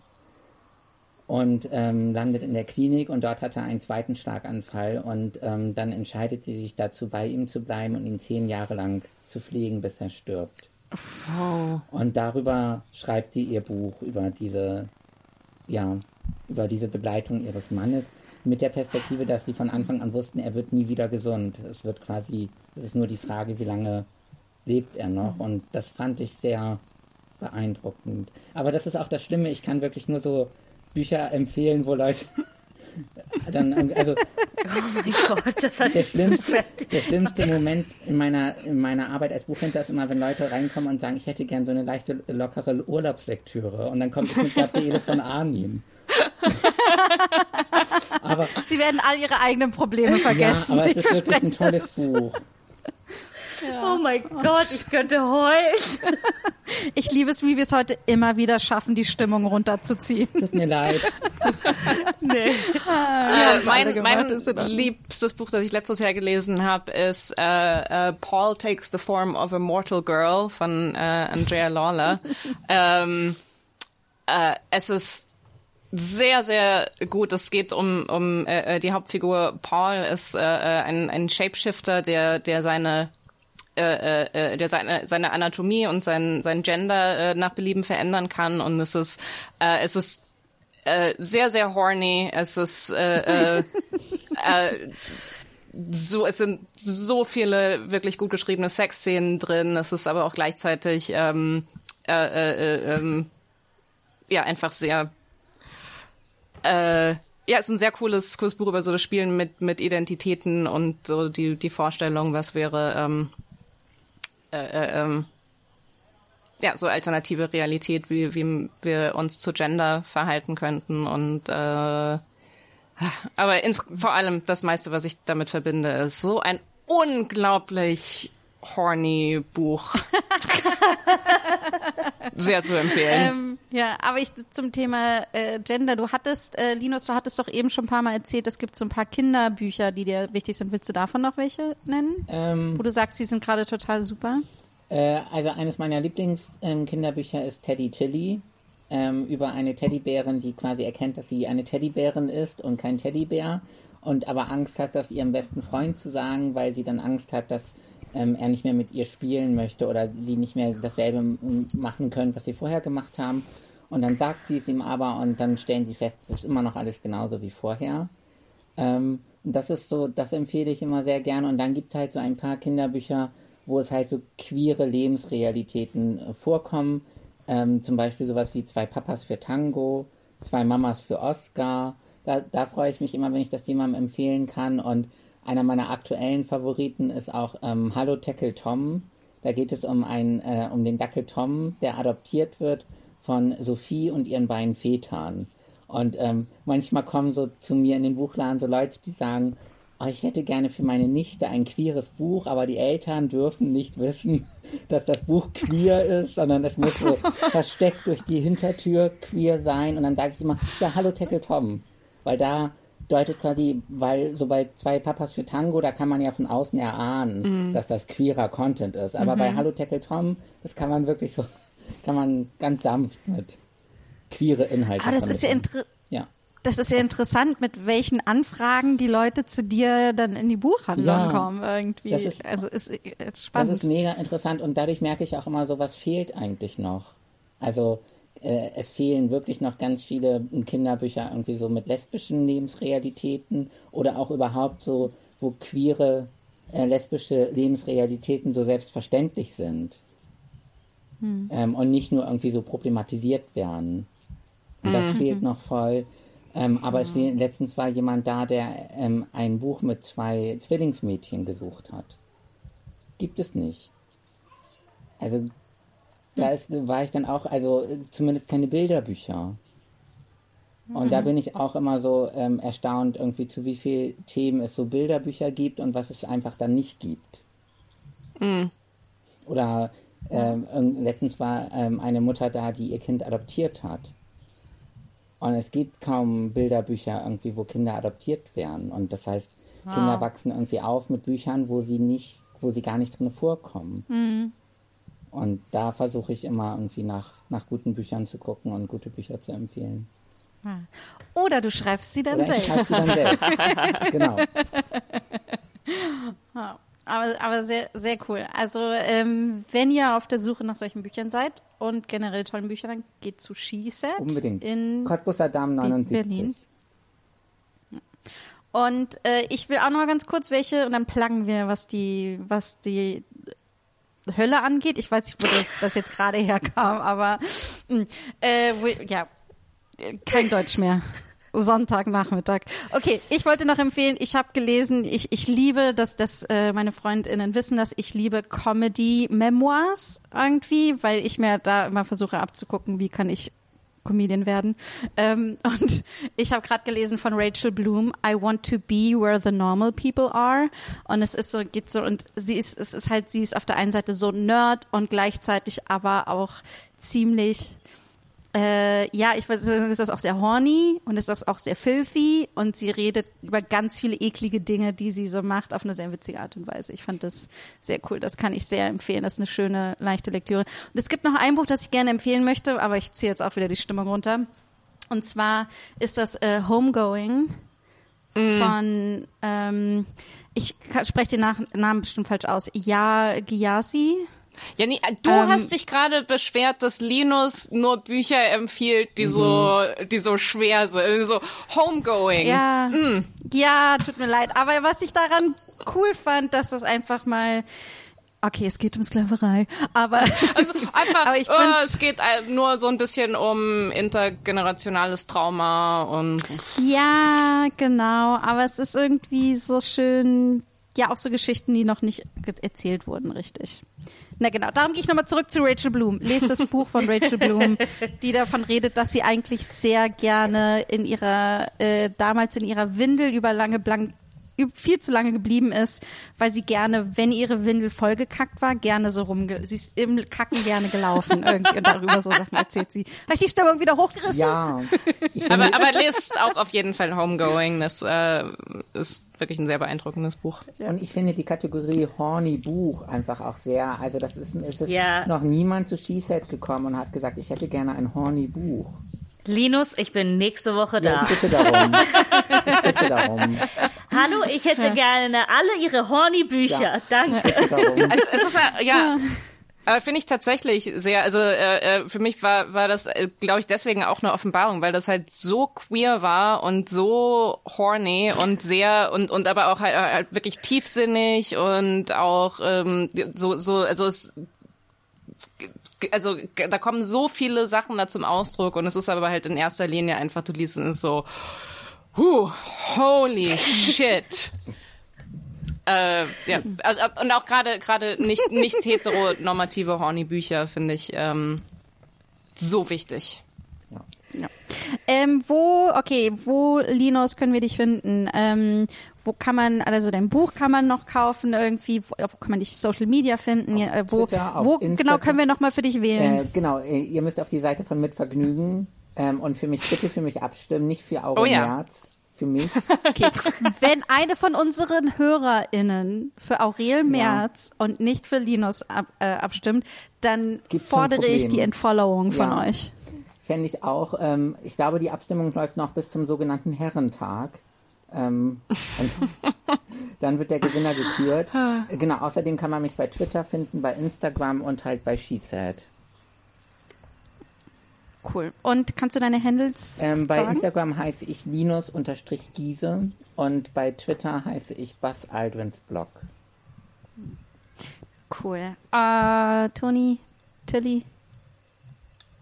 und ähm, landet in der Klinik und dort hat er einen zweiten Schlaganfall und ähm, dann entscheidet sie sich dazu, bei ihm zu bleiben und ihn zehn Jahre lang zu pflegen, bis er stirbt. Oh. Und darüber schreibt sie ihr Buch über diese, ja, über diese Begleitung ihres Mannes mit der Perspektive, dass sie von Anfang an wussten, er wird nie wieder gesund. Es wird quasi, es ist nur die Frage, wie lange lebt er noch. Und das fand ich sehr beeindruckend. Aber das ist auch das Schlimme, ich kann wirklich nur so Bücher empfehlen, wo Leute dann, also oh mein Gott, das hat der, schlimmste, der schlimmste Moment in meiner, in meiner Arbeit als Buchhändler ist immer, wenn Leute reinkommen und sagen, ich hätte gern so eine leichte, lockere Urlaubslektüre. Und dann kommt es mit Gabriele von Arnim. Aber, Sie werden all ihre eigenen Probleme vergessen. Ja, aber es ist wirklich ein tolles Buch. Ja. Oh mein Gott, ich könnte heulen. Ich liebe es, wie wir es heute immer wieder schaffen, die Stimmung runterzuziehen. Tut mir leid. nee. Ah, äh, mein mein liebstes Buch, das ich letztes Jahr gelesen habe, ist äh, uh, Paul Takes the Form of a Mortal Girl von äh, Andrea Lawler. ähm, äh, es ist sehr, sehr gut. Es geht um, um äh, die Hauptfigur Paul ist äh, ein, ein Shapeshifter, der, der seine äh, äh, der seine, seine Anatomie und sein, sein Gender äh, nach Belieben verändern kann. Und es ist, äh, es ist äh, sehr, sehr horny. Es ist äh, äh, äh, so, es sind so viele wirklich gut geschriebene Sexszenen drin. Es ist aber auch gleichzeitig ähm, äh, äh, äh, ja einfach sehr äh, ja, ist ein sehr cooles, cooles Buch über so das Spielen mit, mit Identitäten und so die, die Vorstellung, was wäre, ähm, äh, äh, ähm, ja, so alternative Realität, wie, wie wir uns zu Gender verhalten könnten und äh, aber ins, vor allem das meiste, was ich damit verbinde, ist so ein unglaublich horny Buch. Sehr zu empfehlen. Ähm, ja, aber ich zum Thema äh, Gender, du hattest, äh, Linus, du hattest doch eben schon ein paar Mal erzählt, es gibt so ein paar Kinderbücher, die dir wichtig sind. Willst du davon noch welche nennen? Ähm, Wo du sagst, die sind gerade total super? Äh, also eines meiner Lieblingskinderbücher ähm, ist Teddy Tilly. Ähm, über eine Teddybärin, die quasi erkennt, dass sie eine Teddybärin ist und kein Teddybär und aber Angst hat, das ihrem besten Freund zu sagen, weil sie dann Angst hat, dass ähm, er nicht mehr mit ihr spielen möchte oder sie nicht mehr dasselbe machen können, was sie vorher gemacht haben. Und dann sagt sie es ihm aber und dann stellen sie fest, es ist immer noch alles genauso wie vorher. Ähm, das ist so, das empfehle ich immer sehr gerne. Und dann gibt es halt so ein paar Kinderbücher, wo es halt so queere Lebensrealitäten äh, vorkommen. Ähm, zum Beispiel sowas wie zwei Papas für Tango, zwei Mamas für Oscar. Da, da freue ich mich immer, wenn ich das jemandem empfehlen kann. Und einer meiner aktuellen Favoriten ist auch ähm, Hallo Tackle Tom. Da geht es um einen, äh, um den Dackel Tom, der adoptiert wird von Sophie und ihren beiden Vätern. Und ähm, manchmal kommen so zu mir in den Buchladen so Leute, die sagen, oh, ich hätte gerne für meine Nichte ein queeres Buch, aber die Eltern dürfen nicht wissen, dass das Buch queer ist, sondern es muss so versteckt durch die Hintertür queer sein. Und dann sage ich immer, ja, hallo Tackle Tom. Weil da deutet quasi, weil so bei zwei Papas für Tango, da kann man ja von außen erahnen, mhm. dass das queerer Content ist. Aber mhm. bei Hallo Tackle Tom, das kann man wirklich so, kann man ganz sanft mit queere Inhalte. Aber das ist ja, ja, das ist ja interessant, mit welchen Anfragen die Leute zu dir dann in die Buchhandlung ja, kommen irgendwie. Das ist, also ist, ist spannend. Das ist mega interessant und dadurch merke ich auch immer so, was fehlt eigentlich noch. Also äh, es fehlen wirklich noch ganz viele Kinderbücher irgendwie so mit lesbischen Lebensrealitäten oder auch überhaupt so, wo queere äh, lesbische Lebensrealitäten so selbstverständlich sind. Hm. Ähm, und nicht nur irgendwie so problematisiert werden. Und das mhm. fehlt noch voll. Ähm, aber es fehlt, letztens war jemand da, der ähm, ein Buch mit zwei Zwillingsmädchen gesucht hat. Gibt es nicht. Also da ist, war ich dann auch, also zumindest keine Bilderbücher. Und mhm. da bin ich auch immer so ähm, erstaunt, irgendwie zu wie vielen Themen es so Bilderbücher gibt und was es einfach dann nicht gibt. Mhm. Oder ähm, letztens war ähm, eine Mutter da, die ihr Kind adoptiert hat. Und es gibt kaum Bilderbücher irgendwie, wo Kinder adoptiert werden. Und das heißt, wow. Kinder wachsen irgendwie auf mit Büchern, wo sie nicht, wo sie gar nicht drin vorkommen. Mhm. Und da versuche ich immer irgendwie nach, nach guten Büchern zu gucken und gute Bücher zu empfehlen. Oder du schreibst sie dann Oder selbst. Ich sie dann selbst. genau. Aber, aber sehr, sehr cool. Also, ähm, wenn ihr auf der Suche nach solchen Büchern seid und generell tollen Büchern, dann geht zu Skiset. Unbedingt. In Cottbusser Damen 79. Berlin. Und äh, ich will auch noch mal ganz kurz welche und dann pluggen wir, was die, was die Hölle angeht. Ich weiß nicht, wo das, das jetzt gerade herkam, aber hm, äh, wo, ja, kein Deutsch mehr. Sonntagnachmittag. Okay, ich wollte noch empfehlen, ich habe gelesen, ich, ich liebe, dass, dass äh, meine Freundinnen wissen, dass ich liebe Comedy-Memoirs irgendwie, weil ich mir da immer versuche abzugucken, wie kann ich Comedian werden. Ähm, und ich habe gerade gelesen von Rachel Bloom, I want to be where the normal people are. Und es ist so, geht so, und sie ist, es ist halt, sie ist auf der einen Seite so Nerd und gleichzeitig aber auch ziemlich äh, ja, ich weiß, ist das auch sehr horny und ist das auch sehr filthy und sie redet über ganz viele eklige Dinge, die sie so macht, auf eine sehr witzige Art und Weise. Ich fand das sehr cool. Das kann ich sehr empfehlen. Das ist eine schöne, leichte Lektüre. Und es gibt noch ein Buch, das ich gerne empfehlen möchte, aber ich ziehe jetzt auch wieder die Stimmung runter. Und zwar ist das äh, Homegoing mm. von, ähm, ich spreche den Nach Namen bestimmt falsch aus, Ja Giasi. Jenny, du ähm, hast dich gerade beschwert, dass Linus nur Bücher empfiehlt, die so, mhm. die so schwer sind, so homegoing. Ja, mm. ja, tut mir leid. Aber was ich daran cool fand, dass das einfach mal Okay, es geht um Sklaverei, aber also einfach, aber ich find, oh, es geht nur so ein bisschen um intergenerationales Trauma und ja, genau. Aber es ist irgendwie so schön, ja auch so Geschichten, die noch nicht erzählt wurden, richtig. Na genau, darum gehe ich nochmal zurück zu Rachel Bloom. Lest das Buch von Rachel Bloom, die davon redet, dass sie eigentlich sehr gerne in ihrer, äh, damals in ihrer Windel über lange blank viel zu lange geblieben ist, weil sie gerne, wenn ihre Windel vollgekackt war, gerne so rumge... Sie ist im Kacken gerne gelaufen irgendwie und darüber so Sachen erzählt sie. Habe ich die Stimmung wieder hochgerissen? Ja. aber, aber lest auch auf jeden Fall Homegoing. Das äh, ist wirklich ein sehr beeindruckendes Buch. Und ich finde die Kategorie Horny Buch einfach auch sehr, also das ist, es ist ja. noch niemand zu She-Set gekommen und hat gesagt, ich hätte gerne ein Horny Buch. Linus, ich bin nächste Woche da. Ja, ich bitte darum. ich bitte darum. Hallo, ich hätte gerne alle Ihre Horny-Bücher. Ja, Danke. Also, es ist ja, ja äh, finde ich tatsächlich sehr, also äh, äh, für mich war, war das, äh, glaube ich, deswegen auch eine Offenbarung, weil das halt so queer war und so horny und sehr und und aber auch halt, halt wirklich tiefsinnig und auch ähm, so so also es also da kommen so viele Sachen da zum Ausdruck und es ist aber halt in erster Linie einfach, du liest es so, huh, holy shit. Äh, ja, also, und auch gerade gerade nicht nicht heteronormative horny Bücher finde ich ähm, so wichtig. Ja. Ähm, wo, okay, wo, Linus, können wir dich finden? Ähm, wo kann man, also dein Buch kann man noch kaufen irgendwie, wo, wo kann man dich Social Media finden? Auf Äh, wo Twitter, wo genau können wir nochmal für dich wählen? Äh, genau, äh, ihr müsst auf die Seite von Mitvergnügen ähm, und für mich bitte für mich abstimmen, nicht für Augen Oh ja. Für mich. Okay. Wenn eine von unseren HörerInnen für Aurel Merz und nicht für Linus ab, äh, abstimmt, dann Gibt's fordere ich die Entfollowing von Ja. euch. Fände ich auch. Ähm, ich glaube, die Abstimmung läuft noch bis zum sogenannten Herrentag. Ähm, dann wird der Gewinner gekürt. Genau, außerdem kann man mich bei Twitter finden, bei Instagram und halt bei SheSaid. Cool. Und kannst du deine Handles Ähm, bei sagen? Instagram heiße ich Linus-Giese und bei Twitter heiße ich Buzz Aldrins Blog. Cool. Äh, Toni, Tilly.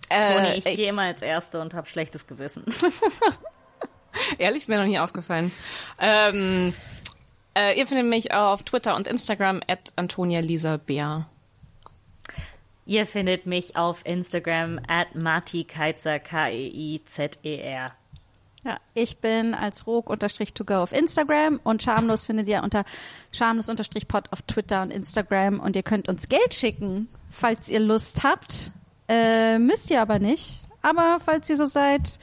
Toni, Äh, ich ich, gehe immer als Erste und habe schlechtes Gewissen. ehrlich, ist mir noch nie aufgefallen. Ähm, äh, ihr findet mich auf Twitter und Instagram at Antonia Lisa Bär. Ihr findet mich auf Instagram at Marti Keizer, K-E-I-Z-E-R. Ja, ich bin als rog-to-go auf Instagram und schamlos findet ihr unter schamlos-pod auf Twitter und Instagram und ihr könnt uns Geld schicken, falls ihr Lust habt. Äh, müsst ihr aber nicht. Aber falls ihr so seid,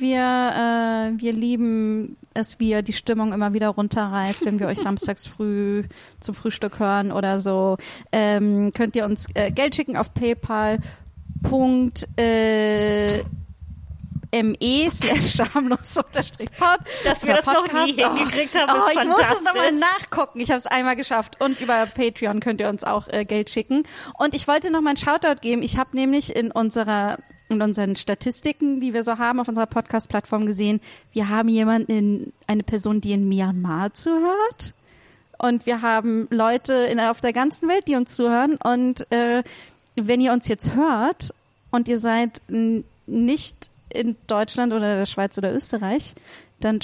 wir, äh, wir lieben es, wie ihr die Stimmung immer wieder runterreißt, wenn wir euch samstags früh zum Frühstück hören oder so, ähm, könnt ihr uns äh, Geld schicken auf PayPal. Punkt, äh, me slash schamlos unterstrich pod. Dass wir das noch nie Podcast. hingekriegt haben, oh, ist ich muss es nochmal nachgucken. Ich habe es einmal geschafft. Und über Patreon könnt ihr uns auch äh, Geld schicken. Und ich wollte noch mal einen Shoutout geben. Ich habe nämlich in unserer in unseren Statistiken, die wir so haben auf unserer Podcast-Plattform gesehen, wir haben jemanden, in, eine Person, die in Myanmar zuhört. Und wir haben Leute in, auf der ganzen Welt, die uns zuhören. Und äh, wenn ihr uns jetzt hört und ihr seid nicht in Deutschland oder der Schweiz oder Österreich, dann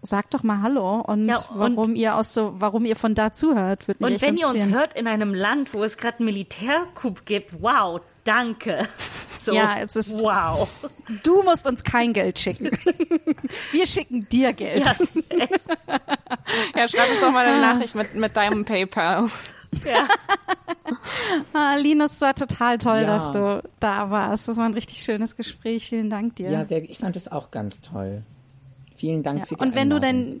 sagt doch mal Hallo und, Ja, und- warum ihr aus so, warum ihr von da zuhört, würde mich Und wenn ihr uns hört in einem Land, wo es gerade einen Militärcoup gibt, wow, danke. So, Ja, es ist- wow. Du musst uns kein Geld schicken. Wir schicken dir Geld. Ja, echt, Ja, schreib uns doch mal eine Nachricht mit, mit deinem PayPal. ja. Ah, Linus, es war total toll, Ja. dass du da warst. Das war ein richtig schönes Gespräch. Vielen Dank dir. Ja, sehr, ich fand es auch ganz toll. Vielen Dank Ja, für die Und wenn du Einladung. denn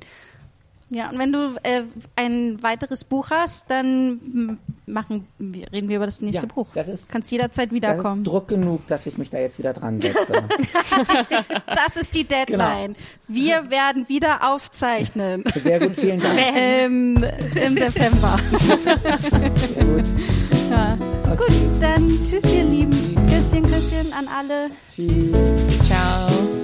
ja, und wenn du äh, ein weiteres Buch hast, dann machen reden wir über das nächste Ja, Buch. das ist- Kannst jederzeit das wiederkommen. ist Druck genug, dass ich mich da jetzt wieder dran setze. Das ist die Deadline. Genau. Wir werden wieder aufzeichnen Sehr gut, vielen Dank. ähm, im September. Sehr gut. Gut, dann tschüss, ihr Lieben. Küsschen, Küsschen an alle. Tschüss. Ciao.